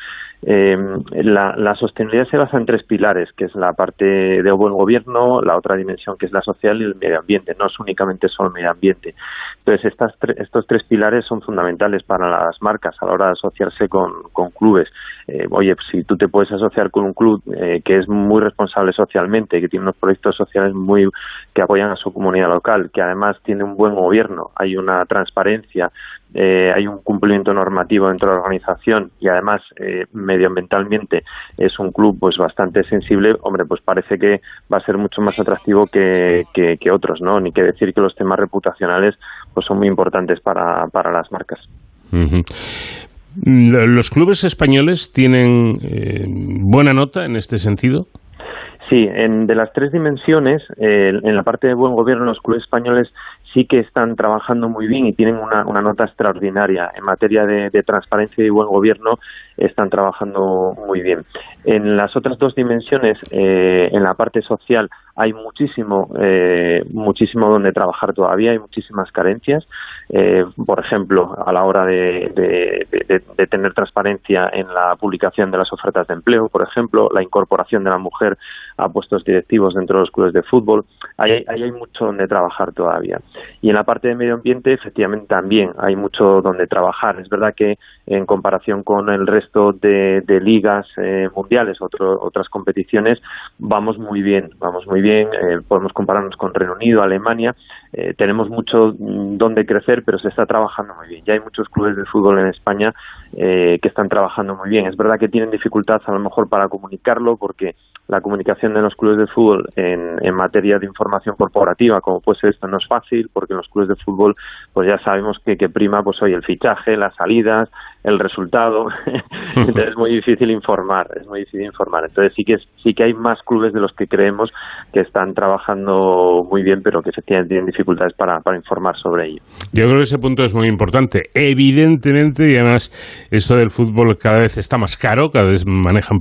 Eh, la, la, sostenibilidad se basa en tres pilares, que es la parte de buen gobierno, la otra dimensión que es la social y el medio ambiente. No es únicamente solo el medio ambiente. Entonces, estas estos tres pilares son fundamentales para las marcas a la hora de asociarse con, clubes. Eh, oye, si tú te puedes asociar con un club eh, que es muy responsable socialmente, que tiene unos proyectos sociales muy que apoyan a su comunidad local, que además tiene un buen gobierno, hay una transparencia, eh, hay un cumplimiento normativo dentro de la organización y además eh, medioambientalmente es un club pues bastante sensible, hombre, pues parece que va a ser mucho más atractivo que, que, otros, ¿no? Ni que decir que los temas reputacionales pues son muy importantes para, para las marcas. ¿Los clubes españoles tienen eh, buena nota en este sentido? Sí, en, de las tres dimensiones, en la parte de buen gobierno, los clubes españoles sí que están trabajando muy bien y tienen una, una nota extraordinaria. En materia de, transparencia y buen gobierno están trabajando muy bien. En las otras dos dimensiones, eh, en la parte social, hay muchísimo, eh, muchísimo donde trabajar todavía, hay muchísimas carencias. Eh, por ejemplo, a la hora de, tener transparencia en la publicación de las ofertas de empleo, por ejemplo, la incorporación de la mujer a puestos directivos dentro de los clubes de fútbol, ahí, hay mucho donde trabajar todavía. Y en la parte de medio ambiente, efectivamente, también hay mucho donde trabajar. Es verdad que en comparación con el resto de, ligas eh, mundiales, otras competiciones, vamos muy bien, vamos muy bien. Eh, podemos compararnos con Reino Unido, Alemania. Eh, tenemos mucho donde crecer, pero se está trabajando muy bien. Ya hay muchos clubes de fútbol en España que están trabajando muy bien. Es verdad que tienen dificultades a lo mejor para comunicarlo porque la comunicación de los clubes de fútbol en, materia de información corporativa, como puede ser esto, no es fácil porque en los clubes de fútbol pues ya sabemos que, que prima pues hoy el fichaje, las salidas, el resultado. Entonces es muy difícil informar, es muy difícil informar. Entonces sí que sí que hay más clubes de los que creemos que están trabajando muy bien, pero que efectivamente tienen dificultades para, para informar sobre ello. Yo creo que ese punto es muy importante. Evidentemente, y además esto del fútbol cada vez está más caro, cada vez manejan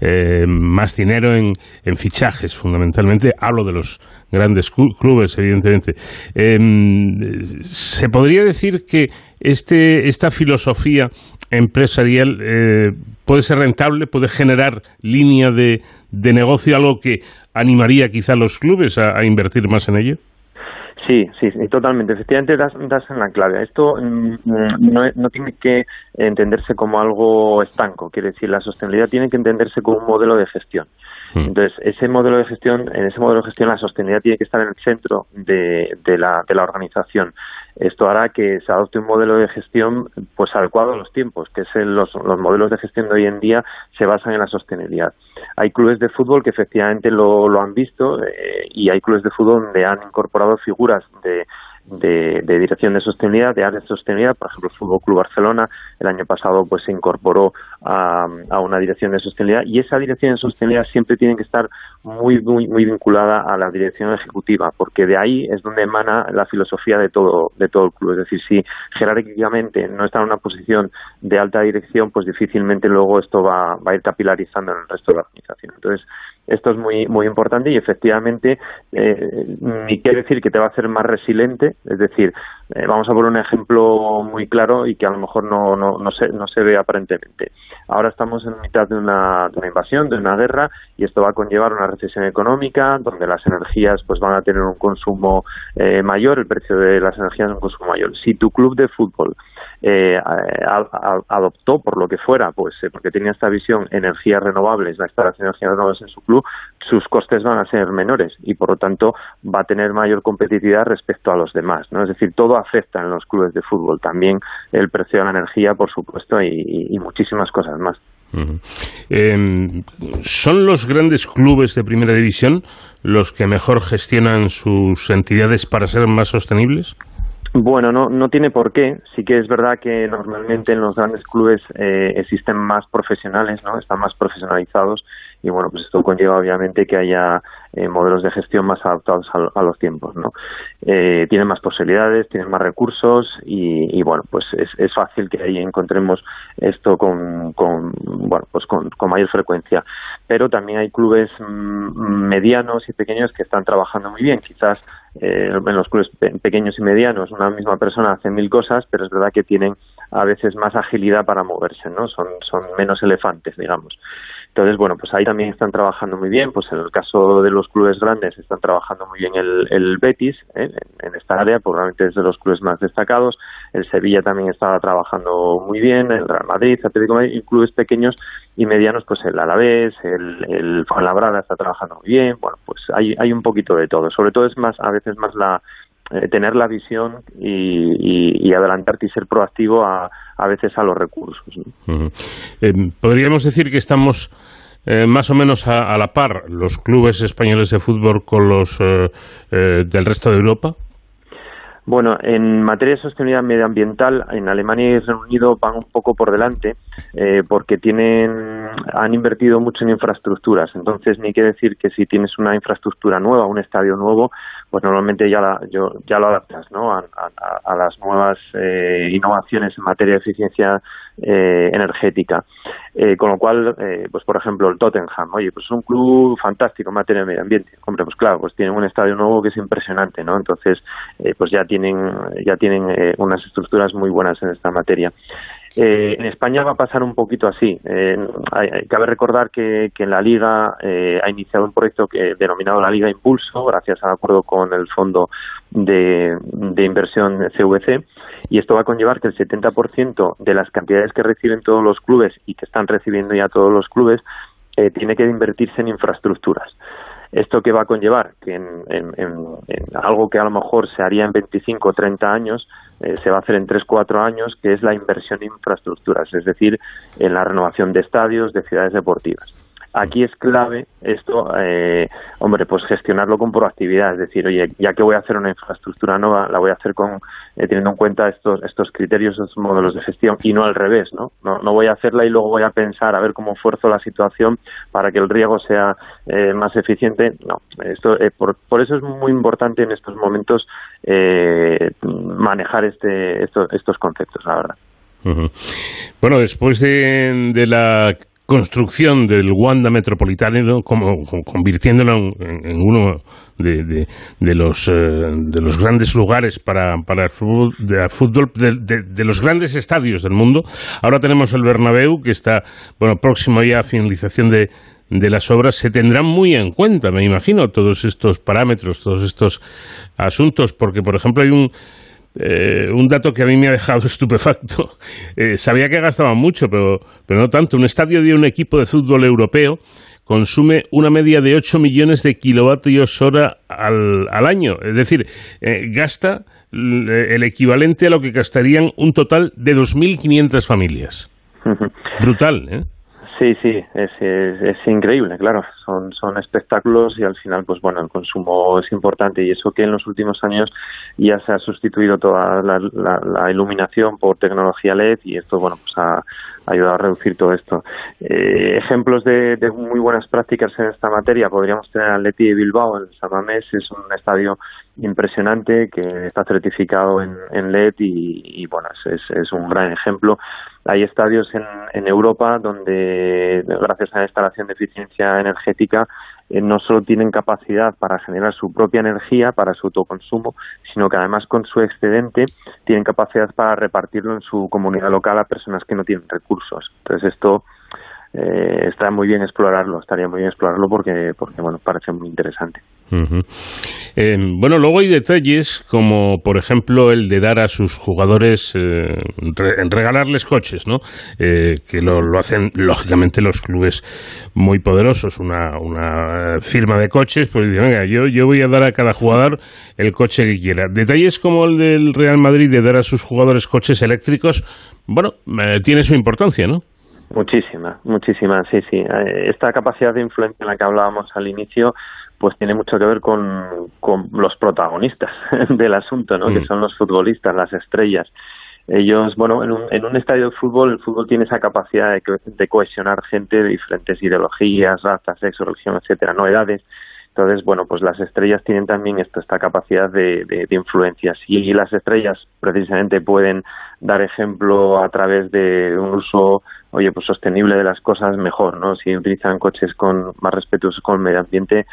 eh, más dinero en, en fichajes, fundamentalmente. Hablo de los grandes clubes, evidentemente. Em, se podría decir que este, esta filosofía empresarial eh, puede ser rentable, puede generar línea de, de, negocio, algo que animaría quizá a los clubes a, invertir más en ello. Sí, sí, totalmente. Efectivamente, das, das, en la clave. Esto mm, no, no, tiene que entenderse como algo estanco. Quiere decir, la sostenibilidad tiene que entenderse como un modelo de gestión. Hmm. Entonces, ese modelo de gestión, en ese modelo de gestión, la sostenibilidad tiene que estar en el centro de, de, la, de la organización. Esto hará que se adopte un modelo de gestión pues adecuado a los tiempos, que es los, los, modelos de gestión de hoy en día se basan en la sostenibilidad. Hay clubes de fútbol que efectivamente lo, lo han visto eh, y hay clubes de fútbol donde han incorporado figuras de de, dirección de sostenibilidad, de área de sostenibilidad. Por ejemplo, el Fútbol Club Barcelona el año pasado pues se incorporó a, una dirección de sostenibilidad y esa dirección de sostenibilidad siempre tiene que estar muy, muy, muy vinculada a la dirección ejecutiva, porque de ahí es donde emana la filosofía de todo, de todo el club. Es decir, si jerárquicamente no está en una posición de alta dirección, pues difícilmente luego esto va, a ir capilarizando en el resto de la organización. Entonces, esto es muy muy importante y efectivamente eh, ni quiere decir que te va a hacer más resiliente, es decir, eh, vamos a poner un ejemplo muy claro y que a lo mejor no, no, no, se, no se ve aparentemente. Ahora estamos en mitad de una, de una invasión, de una guerra y esto va a conllevar una recesión económica donde las energías pues van a tener un consumo eh, mayor, el precio de las energías es un consumo mayor. Si tu club de fútbol eh, adoptó por lo que fuera, pues eh, porque tenía esta visión energías renovables, la instalación de energías renovables en su club, sus costes van a ser menores y por lo tanto va a tener mayor competitividad respecto a los demás, ¿no? Es decir, todo afecta en los clubes de fútbol, también el precio de la energía, por supuesto, y, muchísimas cosas más. Em, ¿Son los grandes clubes de primera división los que mejor gestionan sus entidades para ser más sostenibles? Bueno, no, no tiene por qué. Sí que es verdad que normalmente en los grandes clubes eh, existen más profesionales, ¿no? Están más profesionalizados y bueno, pues esto conlleva obviamente que haya eh, modelos de gestión más adaptados a, los tiempos, ¿no? Eh, tienen más posibilidades, tienen más recursos y, y bueno, pues es, es, fácil que ahí encontremos esto con, con bueno, pues con, mayor frecuencia. Pero también hay clubes mm, medianos y pequeños que están trabajando muy bien, quizás eh, en los clubes pequeños y medianos una misma persona hace mil cosas, pero es verdad que tienen a veces más agilidad para moverse, ¿no? Son, son menos elefantes, digamos. Entonces, bueno, pues ahí también están trabajando muy bien. Pues en el caso de los clubes grandes están trabajando muy bien el, el Betis ¿eh? en, esta área, probablemente es de los clubes más destacados. El Sevilla también estaba trabajando muy bien, el Real Madrid, Atlético Madrid, y clubes pequeños y medianos, pues el Alavés, el, el Fuenlabrada está trabajando muy bien. Bueno, pues hay, hay un poquito de todo. Sobre todo es más, a veces más la eh, tener la visión y, y, adelantarte y ser proactivo a, a veces a los recursos. Eh, Podríamos decir que estamos eh, más o menos a, la par los clubes españoles de fútbol con los del resto de Europa. Bueno, en materia de sostenibilidad medioambiental, en Alemania y Reino Unido van un poco por delante porque tienen, han invertido mucho en infraestructuras. Entonces, ni que decir que si tienes una infraestructura nueva, un estadio nuevo, pues normalmente ya, la, yo, ya lo adaptas ¿no? a, las nuevas eh, innovaciones en materia de eficiencia eh, energética. Eh, con lo cual, pues por ejemplo, el Tottenham, oye, pues es un club fantástico en materia de medio ambiente. Hombre, pues claro, pues tienen un estadio nuevo que es impresionante, ¿no? Entonces, pues ya tienen, ya tienen unas estructuras muy buenas en esta materia. Eh, en España va a pasar un poquito así. Eh, cabe recordar que, en la Liga eh, ha iniciado un proyecto que, denominado la Liga Impulso, gracias al acuerdo con el Fondo de, de Inversión CVC, y esto va a conllevar que el 70% de las cantidades que reciben todos los clubes y que están recibiendo ya todos los clubes tiene que invertirse en infraestructuras. ¿Esto qué va a conllevar? Que en, algo que a lo mejor se haría en 25 o 30 años, eh, se va a hacer en 3-4 años, que es la inversión en infraestructuras, es decir, en la renovación de estadios, de ciudades deportivas. Aquí es clave esto, eh, hombre, pues gestionarlo con proactividad, es decir, oye, ya que voy a hacer una infraestructura nueva, la voy a hacer con eh, teniendo en cuenta estos estos criterios, estos modelos de gestión y no al revés, ¿no? ¿no? No voy a hacerla y luego voy a pensar a ver cómo fuerzo la situación para que el riego sea eh, más eficiente. No, esto por, por eso es muy importante en estos momentos manejar este estos, estos conceptos, la verdad. Bueno, después de, de la construcción del Wanda Metropolitano como, convirtiéndolo en, uno de, de, los eh, de los grandes lugares para, para el fútbol, de, fútbol de, los grandes estadios del mundo. Ahora tenemos el Bernabéu que está bueno próximo ya a finalización de de las obras se tendrán muy en cuenta, me imagino, todos estos parámetros, todos estos asuntos, porque, por ejemplo, hay un, eh, un dato que a mí me ha dejado estupefacto. Eh, sabía que gastaba mucho, pero, pero no tanto. Un estadio de un equipo de fútbol europeo consume una media de 8 millones de kilovatios hora al, al año. Es decir, eh, gasta el equivalente a lo que gastarían un total de 2.500 familias. Brutal, ¿eh? Sí, sí, es, increíble, claro. Son, son espectáculos y al final, pues bueno, el consumo es importante y eso que en los últimos años ya se ha sustituido toda la, iluminación por tecnología LED y esto, bueno, pues ha, ayudado a reducir todo esto. Eh, ejemplos de, muy buenas prácticas en esta materia podríamos tener al Leti de Bilbao, en Samamés, es un estadio impresionante que está certificado en, LED y, bueno, es, es, un gran ejemplo. Hay estadios en, en Europa donde, gracias a la instalación de eficiencia energética, eh, no solo tienen capacidad para generar su propia energía para su autoconsumo, sino que además con su excedente tienen capacidad para repartirlo en su comunidad local a personas que no tienen recursos. Entonces esto eh, está muy bien explorarlo, estaría muy bien explorarlo porque, porque bueno, parece muy interesante. Eh, bueno, luego hay detalles como, por ejemplo, el de dar a sus jugadores, eh, regalarles coches, ¿no? Eh, que lo, lo, hacen, lógicamente, los clubes muy poderosos. Una, una firma de coches, pues yo, yo voy a dar a cada jugador el coche que quiera. Detalles como el del Real Madrid de dar a sus jugadores coches eléctricos, bueno, tiene su importancia, ¿no? Muchísima, muchísima, sí, sí. Eh, esta capacidad de influencia en la que hablábamos al inicio, pues tiene mucho que ver con, con los protagonistas del asunto, ¿no? Que mm. son los futbolistas, las estrellas. Ellos, bueno, en un, en un estadio de fútbol, el fútbol tiene esa capacidad de, de cohesionar gente de diferentes ideologías, razas, sexo, religión, etcétera, no edades. Entonces, bueno, pues las estrellas tienen también esto, esta capacidad de, de, de influencia. Si las estrellas precisamente pueden dar ejemplo a través de un uso oye, pues sostenible de las cosas, mejor, ¿no? Si utilizan coches con más respetuosos con el medio ambiente,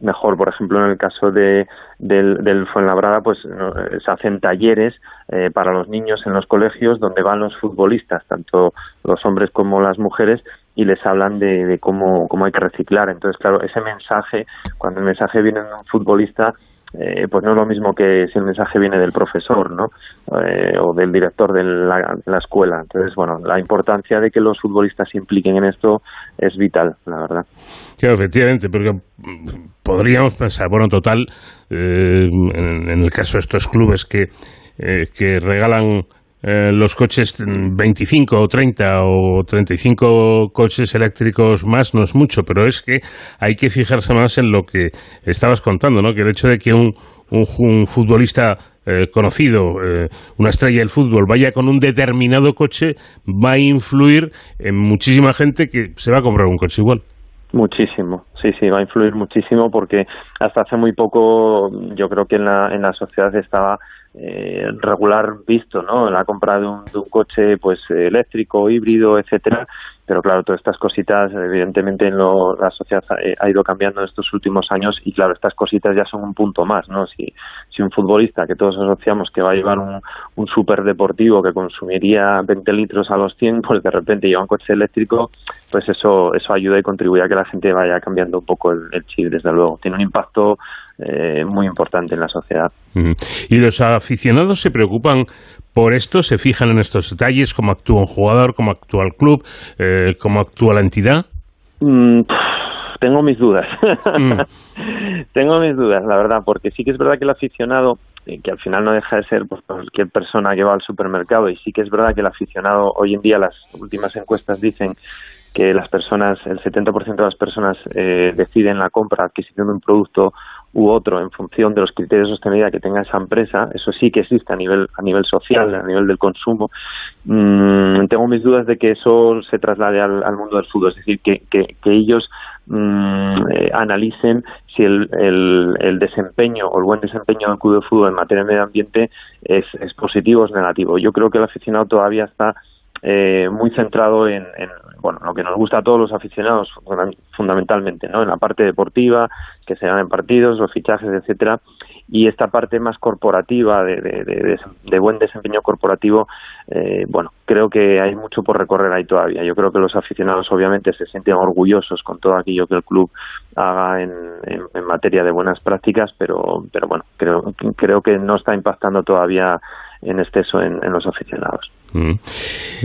mejor. Por ejemplo, en el caso de, del, del Fuenlabrada, pues eh, se hacen talleres eh, para los niños en los colegios donde van los futbolistas, tanto los hombres como las mujeres, y les hablan de, de cómo, cómo hay que reciclar. Entonces, claro, ese mensaje, cuando el mensaje viene de un futbolista, eh, pues no es lo mismo que si el mensaje viene del profesor, ¿no? Eh, o del director de la, escuela. Entonces, bueno, la importancia de que los futbolistas se impliquen en esto es vital, la verdad. Sí, efectivamente, porque podríamos pensar, bueno, total, eh, en, en, el caso de estos clubes que, que regalan eh, los coches 25 o 30 o 35 coches eléctricos más no es mucho, pero es que hay que fijarse más en lo que estabas contando, ¿no? Que el hecho de que un, un, futbolista eh, conocido, eh, una estrella del fútbol, vaya con un determinado coche, va a influir en muchísima gente que se va a comprar un coche igual. Muchísimo, sí, sí, va a influir muchísimo porque hasta hace muy poco yo creo que en la, en la sociedad estaba eh, regular visto, ¿no? La compra de un, de un coche, pues eléctrico, híbrido, etcétera. Pero claro, todas estas cositas, evidentemente, en lo, la sociedad ha, ido cambiando en estos últimos años y claro, estas cositas ya son un punto más, ¿no? Si, si un futbolista que todos asociamos que va a llevar un, un super deportivo que consumiría 20 litros a los 100, pues de repente lleva un coche eléctrico, pues eso, eso ayuda y contribuye a que la gente vaya cambiando un poco el, el chip, desde luego. Tiene un impacto eh, muy importante en la sociedad. ¿Y los aficionados se preocupan por esto? ¿Se fijan en estos detalles? ¿Cómo actúa un jugador? ¿Cómo actúa el club? Eh, ¿Cómo actúa la entidad? Mm, tengo mis dudas. Mm. tengo mis dudas, la verdad, porque sí que es verdad que el aficionado, eh, que al final no deja de ser pues, cualquier persona que va al supermercado, y sí que es verdad que el aficionado, hoy en día las últimas encuestas dicen que las personas, el 70% de las personas eh, deciden la compra, adquisición de un producto u otro en función de los criterios de sostenibilidad que tenga esa empresa, eso sí que existe a nivel a nivel social, a nivel del consumo. Mm, tengo mis dudas de que eso se traslade al, mundo del fútbol, es decir, que, que, ellos mm, eh, analicen si el, el, desempeño o el buen desempeño del club de fútbol en materia de medio ambiente es, es positivo o es negativo. Yo creo que el aficionado todavía está eh, muy centrado en, bueno lo que nos gusta a todos los aficionados fundamentalmente no en la parte deportiva que se ganen partidos los fichajes etcétera. Y esta parte más corporativa de, de, buen desempeño corporativo eh, bueno creo que hay mucho por recorrer ahí todavía. Yo creo que los aficionados obviamente se sienten orgullosos con todo aquello que el club haga en, en, materia de buenas prácticas pero pero bueno creo creo que no está impactando todavía en exceso en los aficionados Mm.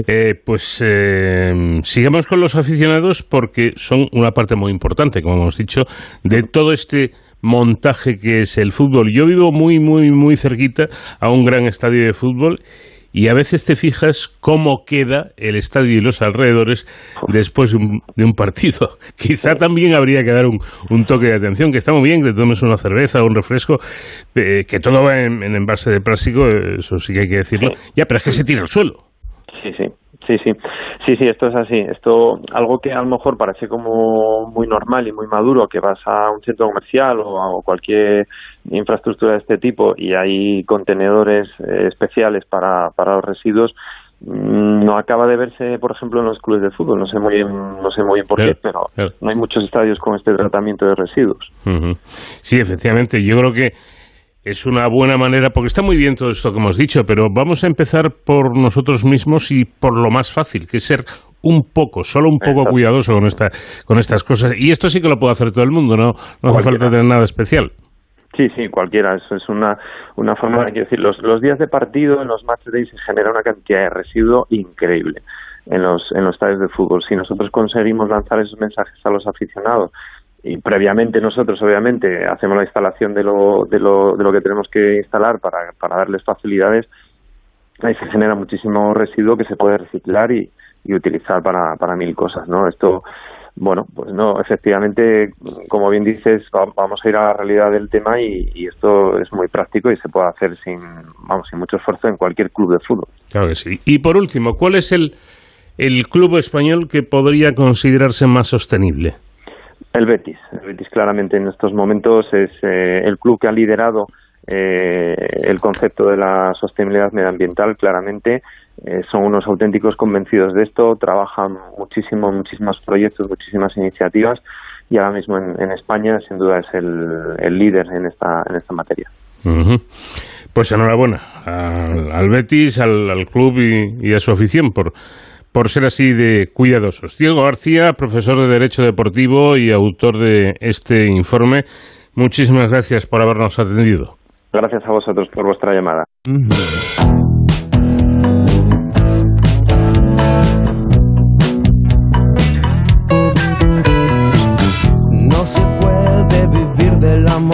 Eh, pues eh, sigamos con los aficionados porque son una parte muy importante, como hemos dicho, de todo este montaje que es el fútbol. Yo vivo muy, muy, muy cerquita a un gran estadio de fútbol y a veces te fijas cómo queda el estadio y los alrededores después de un, partido. Quizá también habría que dar un, toque de atención, que está muy bien que te tomes una cerveza o un refresco, eh, que todo va en, envase de plástico, eso sí que hay que decirlo. Ya, pero es que se tira al suelo. Sí, sí. Sí, sí, sí, sí, esto es así. Esto, algo que a lo mejor parece como muy normal y muy maduro, que vas a un centro comercial o a cualquier infraestructura de este tipo y hay contenedores eh, especiales para, para los residuos, mm, no acaba de verse, por ejemplo, en los clubes de fútbol. No sé muy bien, no sé muy bien por qué, pero no hay muchos estadios con este tratamiento de residuos. Sí, efectivamente. Yo creo que es una buena manera, porque está muy bien todo esto que hemos dicho, pero vamos a empezar por nosotros mismos y por lo más fácil, que es ser un poco, solo un poco cuidadoso con, esta, con estas cosas. Y esto sí que lo puede hacer todo el mundo, no, no hace falta tener nada especial. Sí, sí, cualquiera. Eso es una, una forma de decir. Los, los días de partido en los match days se genera una cantidad de residuo increíble en los, en los estadios de fútbol. Si nosotros conseguimos lanzar esos mensajes a los aficionados y previamente nosotros obviamente hacemos la instalación de lo, de lo, de lo que tenemos que instalar para, para darles facilidades, ahí se genera muchísimo residuo que se puede reciclar y, y utilizar para, para mil cosas, ¿no? Esto, bueno, pues no, efectivamente, como bien dices, vamos a ir a la realidad del tema y, y, esto es muy práctico y se puede hacer sin, vamos, sin mucho esfuerzo en cualquier club de fútbol. Claro que sí. Y por último, ¿cuál es el, el club español que podría considerarse más sostenible? El Betis. El Betis claramente en estos momentos es eh, el club que ha liderado eh, el concepto de la sostenibilidad medioambiental claramente. Eh, son unos auténticos convencidos de esto, trabajan muchísimo, muchísimos proyectos, muchísimas iniciativas y ahora mismo en, España sin duda es el, líder en esta, en esta materia. Pues enhorabuena al, Betis, al, club y, a su afición por, por ser así de cuidadosos. Diego García, profesor de Derecho Deportivo y autor de este informe, muchísimas gracias por habernos atendido. Gracias a vosotros por vuestra llamada. No se puede vivir del amor,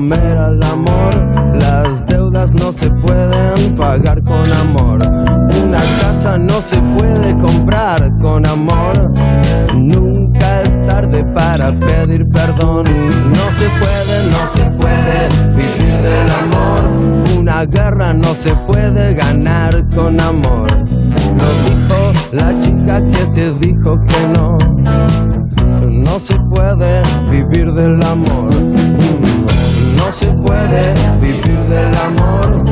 comer al amor, las deudas no se pueden pagar con amor, una casa no se puede comprar con amor, nunca es tarde para pedir perdón, no se puede, no se puede vivir del amor, una guerra no se puede ganar con amor, lo dijo la chica que te dijo que no, no se puede vivir del amor. No se puede vivir del amor.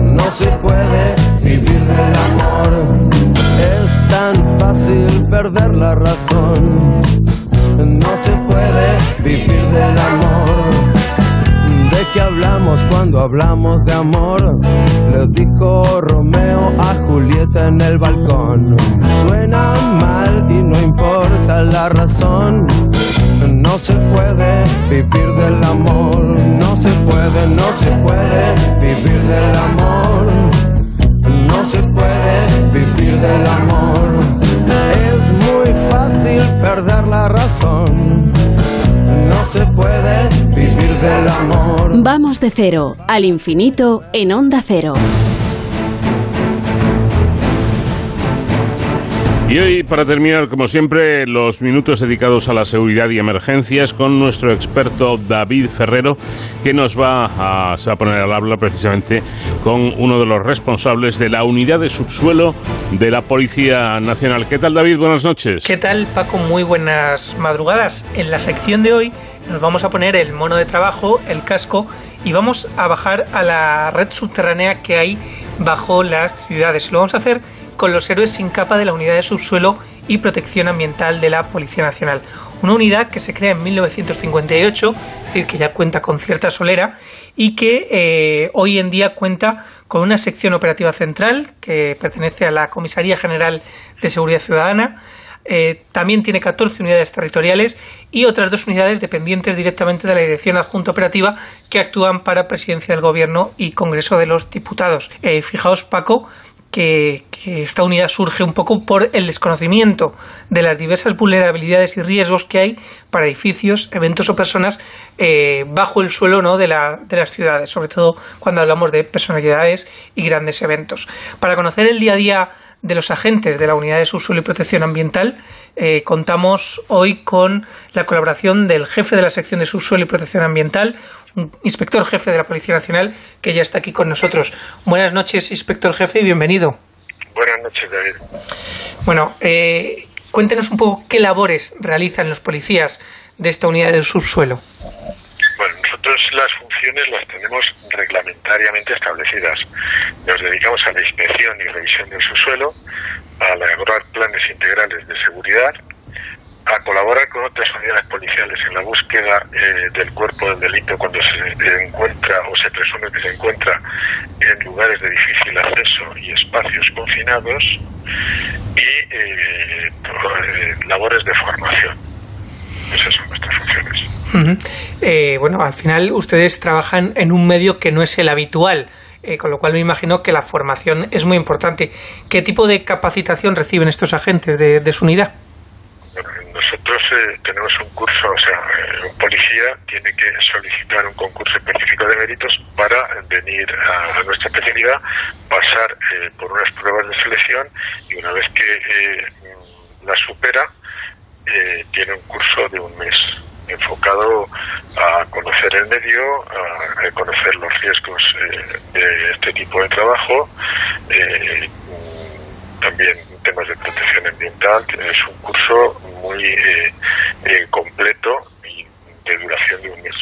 No se puede vivir del amor. Es tan fácil perder la razón. No se puede vivir del amor. ¿De qué hablamos cuando hablamos de amor? Le dijo Romeo a Julieta en el balcón. Suena mal y no importa la razón. No se puede vivir del amor. No se puede, no se puede vivir del amor. No se puede vivir del amor. Es muy fácil perder la razón. No se puede vivir del amor. Vamos de cero al infinito en onda cero. Y hoy, para terminar, como siempre, los minutos dedicados a la seguridad y emergencias con nuestro experto David Ferrero, que nos va a, se va a poner al habla precisamente con uno de los responsables de la unidad de subsuelo de la Policía Nacional. ¿Qué tal, David? Buenas noches. ¿Qué tal, Paco? Muy buenas madrugadas. En la sección de hoy nos vamos a poner el mono de trabajo, el casco, y vamos a bajar a la red subterránea que hay bajo las ciudades. Lo vamos a hacer con los héroes sin capa de la unidad de subsuelo y protección ambiental de la Policía Nacional. Una unidad que se crea en 1958, es decir, que ya cuenta con cierta solera y que eh, hoy en día cuenta con una sección operativa central que pertenece a la Comisaría General de Seguridad Ciudadana, eh, también tiene 14 unidades territoriales y otras dos unidades dependientes directamente de la Dirección Adjunta Operativa que actúan para Presidencia del Gobierno y Congreso de los Diputados. Eh, fijaos, Paco, que, esta unidad surge un poco por el desconocimiento de las diversas vulnerabilidades y riesgos que hay para edificios, eventos o personas eh, bajo el suelo ¿no? de, de las ciudades, sobre todo cuando hablamos de personalidades y grandes eventos. Para conocer el día a día de los agentes de la Unidad de Subsuelo y Protección Ambiental, eh, contamos hoy con la colaboración del jefe de la sección de Subsuelo y Protección Ambiental, inspector jefe de la Policía Nacional, que ya está aquí con nosotros. Buenas noches, inspector jefe, y bienvenido. Buenas noches, David. Bueno, eh, cuéntenos un poco qué labores realizan los policías de esta unidad del subsuelo. Bueno, nosotros las funciones las tenemos reglamentariamente establecidas. Nos dedicamos a la inspección y revisión del subsuelo, a elaborar planes integrales de seguridad, a colaborar con otras unidades policiales en la búsqueda eh, del cuerpo del delito cuando se encuentra o se presume que se encuentra en lugares de difícil acceso y espacios confinados y eh, eh, labores de formación. Esas son nuestras funciones. bueno, al final ustedes trabajan en un medio que no es el habitual. con lo cual me imagino que la formación es muy importante. ¿Qué tipo de capacitación reciben estos agentes de su unidad? Nosotros eh, tenemos un curso, o sea, eh, un policía tiene que solicitar un concurso específico de méritos para venir a, nuestra especialidad, pasar eh, por unas pruebas de selección y una vez que la supera, tiene un curso de un mes enfocado a conocer el medio, a, conocer los riesgos de este tipo de trabajo, también temas de protección ambiental, es un curso muy eh, eh, completo y cuestión de un mes.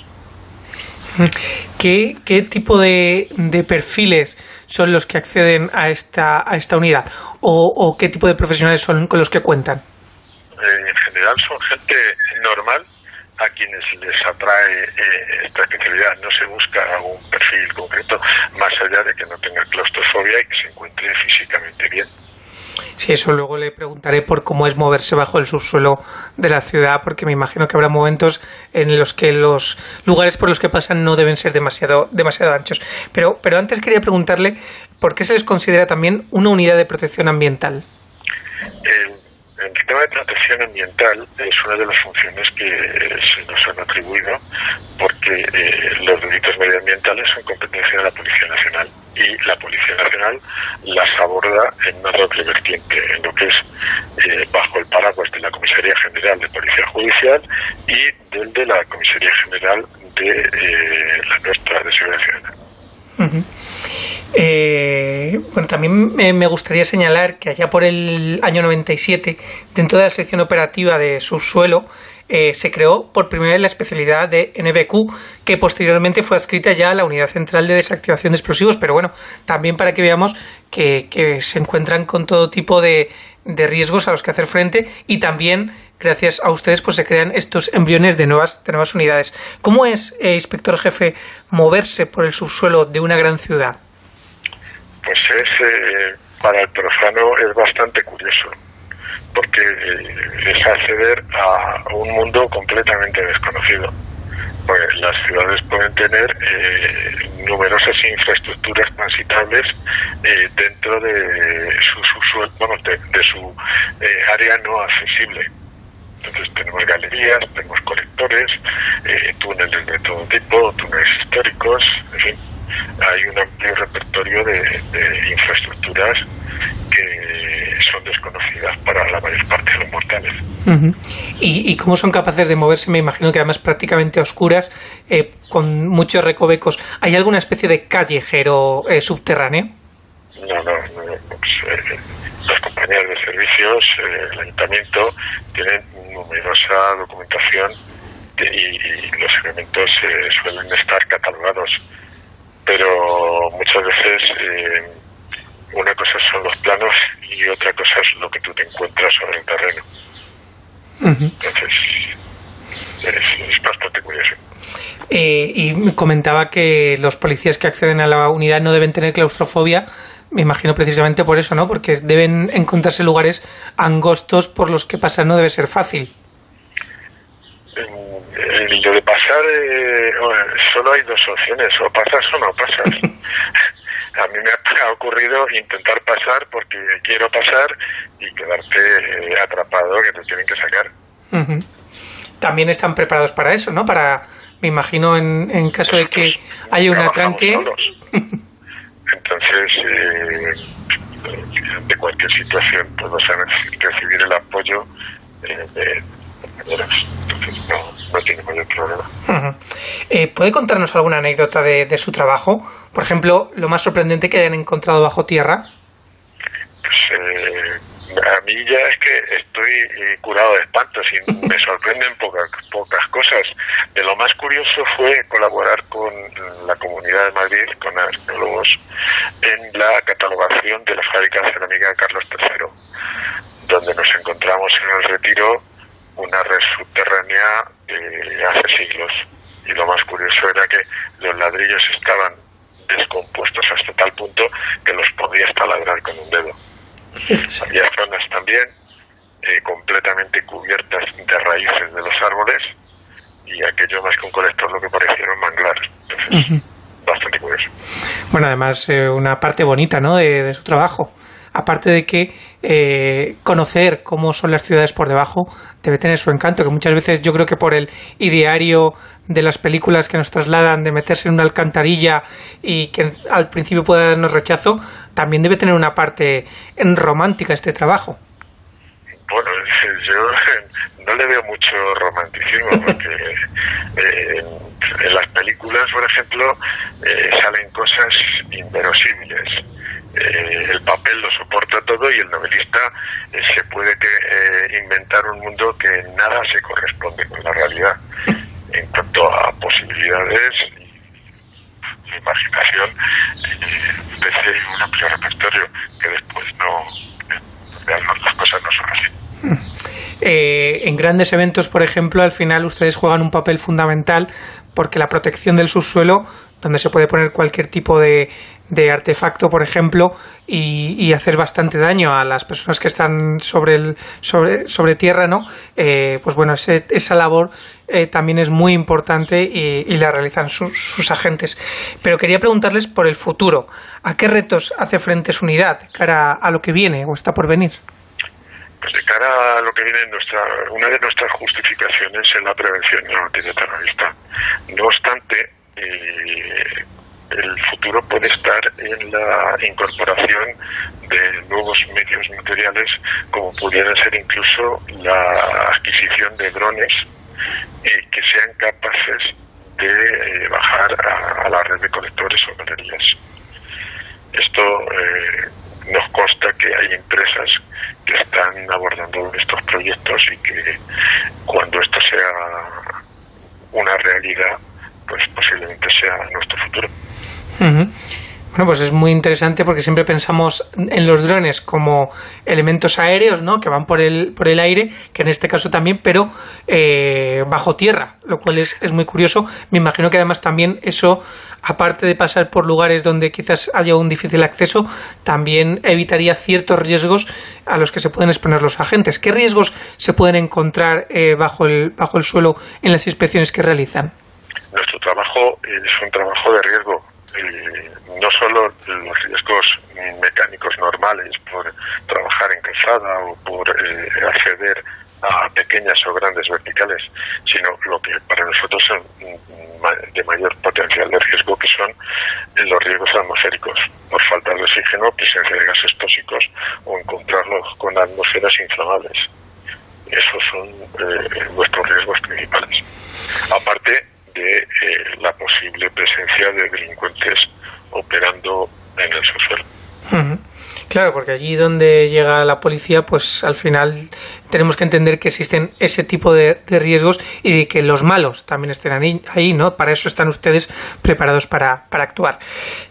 ¿Qué, qué tipo de, de, perfiles son los que acceden a esta, a esta unidad? ¿O, ¿O, qué tipo de profesionales son con los que cuentan? en general son gente normal a quienes les atrae eh, esta especialidad. No se busca un perfil concreto, más allá de que no tenga claustrofobia y que se encuentre físicamente bien. Sí, eso luego le preguntaré por cómo es moverse bajo el subsuelo de la ciudad, porque me imagino que habrá momentos en los que los lugares por los que pasan no deben ser demasiado, demasiado anchos. Pero, pero antes quería preguntarle por qué se les considera también una unidad de protección ambiental. El, sistema de protección ambiental es una de las funciones que se nos han atribuido porque eh, los delitos medioambientales son competencia de la Policía Nacional y la Policía Nacional las aborda en una doble vertiente, en lo que es eh, bajo el paraguas de la Comisaría General de Policía Judicial y del de la Comisaría General de eh, la nuestra de Seguridad Ciudadana. Eh, bueno, también me gustaría señalar que allá por el año 97, dentro de la sección operativa de subsuelo, eh, se creó por primera vez la especialidad de NBQ, que posteriormente fue adscrita ya a la Unidad Central de Desactivación de Explosivos, pero bueno, también para que veamos que, se encuentran con todo tipo de, de, riesgos a los que hacer frente y también, gracias a ustedes, pues se crean estos embriones de nuevas, de nuevas unidades. ¿Cómo es, eh, inspector jefe, moverse por el subsuelo de una gran ciudad? Pues es, eh, para el profano es bastante curioso porque es acceder a un mundo completamente desconocido. Pues las ciudades pueden tener eh, numerosas infraestructuras transitables eh, dentro de su, su bueno, de, de su eh, área no accesible. Entonces tenemos galerías, tenemos colectores, túneles de todo tipo, túneles históricos, en fin, hay un amplio repertorio de infraestructuras que son desconocidas para la mayor parte de los mortales. Uh -huh. ¿Y, ¿Y, cómo son capaces de moverse? Me imagino que además prácticamente oscuras, eh, con muchos recovecos. ¿Hay alguna especie de callejero eh, subterráneo? No, no, no. Pues, eh, las compañías de servicios, el ayuntamiento, tienen numerosa documentación y, y los elementos suelen estar catalogados. Pero muchas veces una cosa son los planos y otra cosa es lo que tú te encuentras sobre el terreno. Uh -huh. Entonces, es, es, bastante curioso. Eh, y comentaba que los policías que acceden a la unidad no deben tener claustrofobia, me imagino precisamente por eso, ¿no? Porque deben encontrarse lugares angostos por los que pasar no debe ser fácil. Lo de pasar, eh, solo hay dos opciones, o pasas o no pasas. a mí me ha ocurrido intentar pasar porque quiero pasar y quedarte eh, atrapado que te tienen que sacar. Uh -huh. También están preparados para eso, ¿no? Para, me imagino, en, en caso de que haya un atranque. Entonces, eh, de cualquier situación, pues vas a recibir el apoyo eh, de no, no tiene mayor problema. Uh -huh. eh, ¿Puede contarnos alguna anécdota de, de, su trabajo? Por ejemplo, lo más sorprendente que hayan encontrado bajo tierra. Pues eh, a mí ya es que estoy eh, curado de espantos y me sorprenden pocas, pocas cosas. De lo más curioso fue colaborar con la Comunidad de Madrid, con arqueólogos, en la catalogación de la fábrica de cerámica Carlos III, donde nos encontramos en el retiro una red subterránea eh, hace siglos. Y lo más curioso era que los ladrillos estaban descompuestos hasta tal punto que los podías taladrar con un dedo. Había zonas también eh, completamente cubiertas de raíces de los árboles y aquello más que un colector lo que parecieron manglares. Entonces, uh -huh. bastante curioso. Bueno, además eh, una parte bonita ¿no? de, de su trabajo aparte de que eh, conocer cómo son las ciudades por debajo debe tener su encanto, que muchas veces yo creo que por el ideario de las películas que nos trasladan de meterse en una alcantarilla y que al principio pueda darnos rechazo, también debe tener una parte romántica este trabajo. Bueno, yo no le veo mucho romanticismo porque eh, en las películas, por ejemplo, eh, salen cosas inverosímiles eh, el papel lo soporta todo y el novelista eh, se puede que, eh, inventar un mundo que nada se corresponde con la realidad en cuanto a posibilidades y imaginación. Ofrece eh, un amplio repertorio que después no las cosas no son así eh, en grandes eventos, por ejemplo, al final ustedes juegan un papel fundamental porque la protección del subsuelo, donde se puede poner cualquier tipo de, artefacto, por ejemplo, y, hacer bastante daño a las personas que están sobre, el, sobre, sobre tierra, ¿no? Eh, pues bueno, esa labor eh, también es muy importante y, la realizan sus, agentes. Pero quería preguntarles por el futuro. ¿A qué retos hace frente su unidad cara a lo que viene o está por venir? Pues de cara a lo que viene, nuestra, una de nuestras justificaciones es la prevención antiterrorista. No obstante, eh, el futuro puede estar en la incorporación de nuevos medios materiales, como pudieran ser incluso la adquisición de drones y que sean capaces de eh, bajar a, la red de conectores o galerías. Esto eh, nos consta que hay empresas que están abordando estos proyectos y que cuando esto sea una realidad, pues posiblemente sea nuestro futuro. Bueno, pues es muy interesante porque siempre pensamos en los drones como elementos aéreos, ¿no? Que van por el, por el aire, que en este caso también, pero eh, bajo tierra, lo cual es, es muy curioso. Me imagino que además también eso, aparte de pasar por lugares donde quizás haya un difícil acceso, también evitaría ciertos riesgos a los que se pueden exponer los agentes. ¿Qué riesgos se pueden encontrar eh, bajo, el, bajo el suelo en las inspecciones que realizan? Nuestro trabajo es un trabajo de riesgo eh, no solo los riesgos mecánicos normales por trabajar en calzada o por eh, acceder a pequeñas o grandes verticales, sino lo que para nosotros son mm, de mayor potencial de riesgo, que son los riesgos atmosféricos, por falta de oxígeno, presencia de gases tóxicos o encontrarlos con atmósferas inflamables. Esos son eh, nuestros riesgos principales. Aparte de eh, la posible presencia de delincuentes operando en el subsuelo. Claro, porque allí donde llega la policía, pues al final tenemos que entender que existen ese tipo de, riesgos y que los malos también estén ahí, ¿no? Para eso están ustedes preparados para, actuar.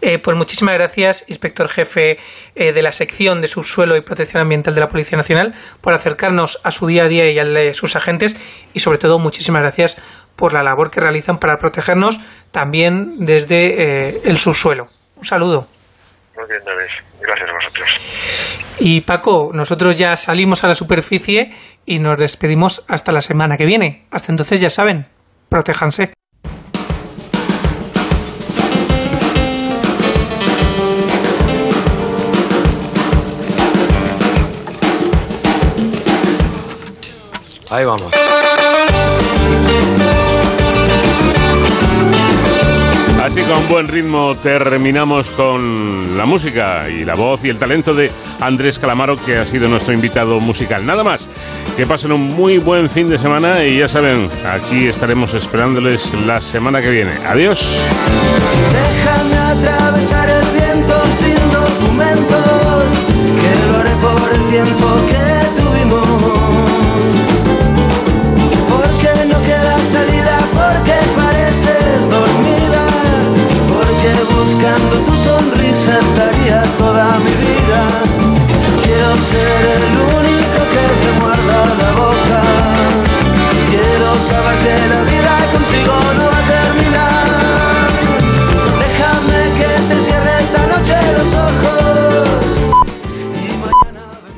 Eh, pues muchísimas gracias, inspector jefe eh, de la sección de subsuelo y protección ambiental de la Policía Nacional, por acercarnos a su día a día y al de sus agentes y sobre todo muchísimas gracias por la labor que realizan para protegernos también desde eh, el subsuelo. Un saludo. Muy bien, David. Gracias a vosotros. Y Paco, nosotros ya salimos a la superficie y nos despedimos hasta la semana que viene. Hasta entonces ya saben, protéjanse. Ahí vamos. Así con buen ritmo terminamos con la música y la voz y el talento de Andrés Calamaro, que ha sido nuestro invitado musical. Nada más, que pasen un muy buen fin de semana y ya saben, aquí estaremos esperándoles la semana que viene. Adiós. Déjame atravesar el sin documentos, que por el tiempo que Buscando tu sonrisa estaría toda mi vida. Quiero ser el único que te muerda la boca. Quiero saber que la vida contigo no va a terminar.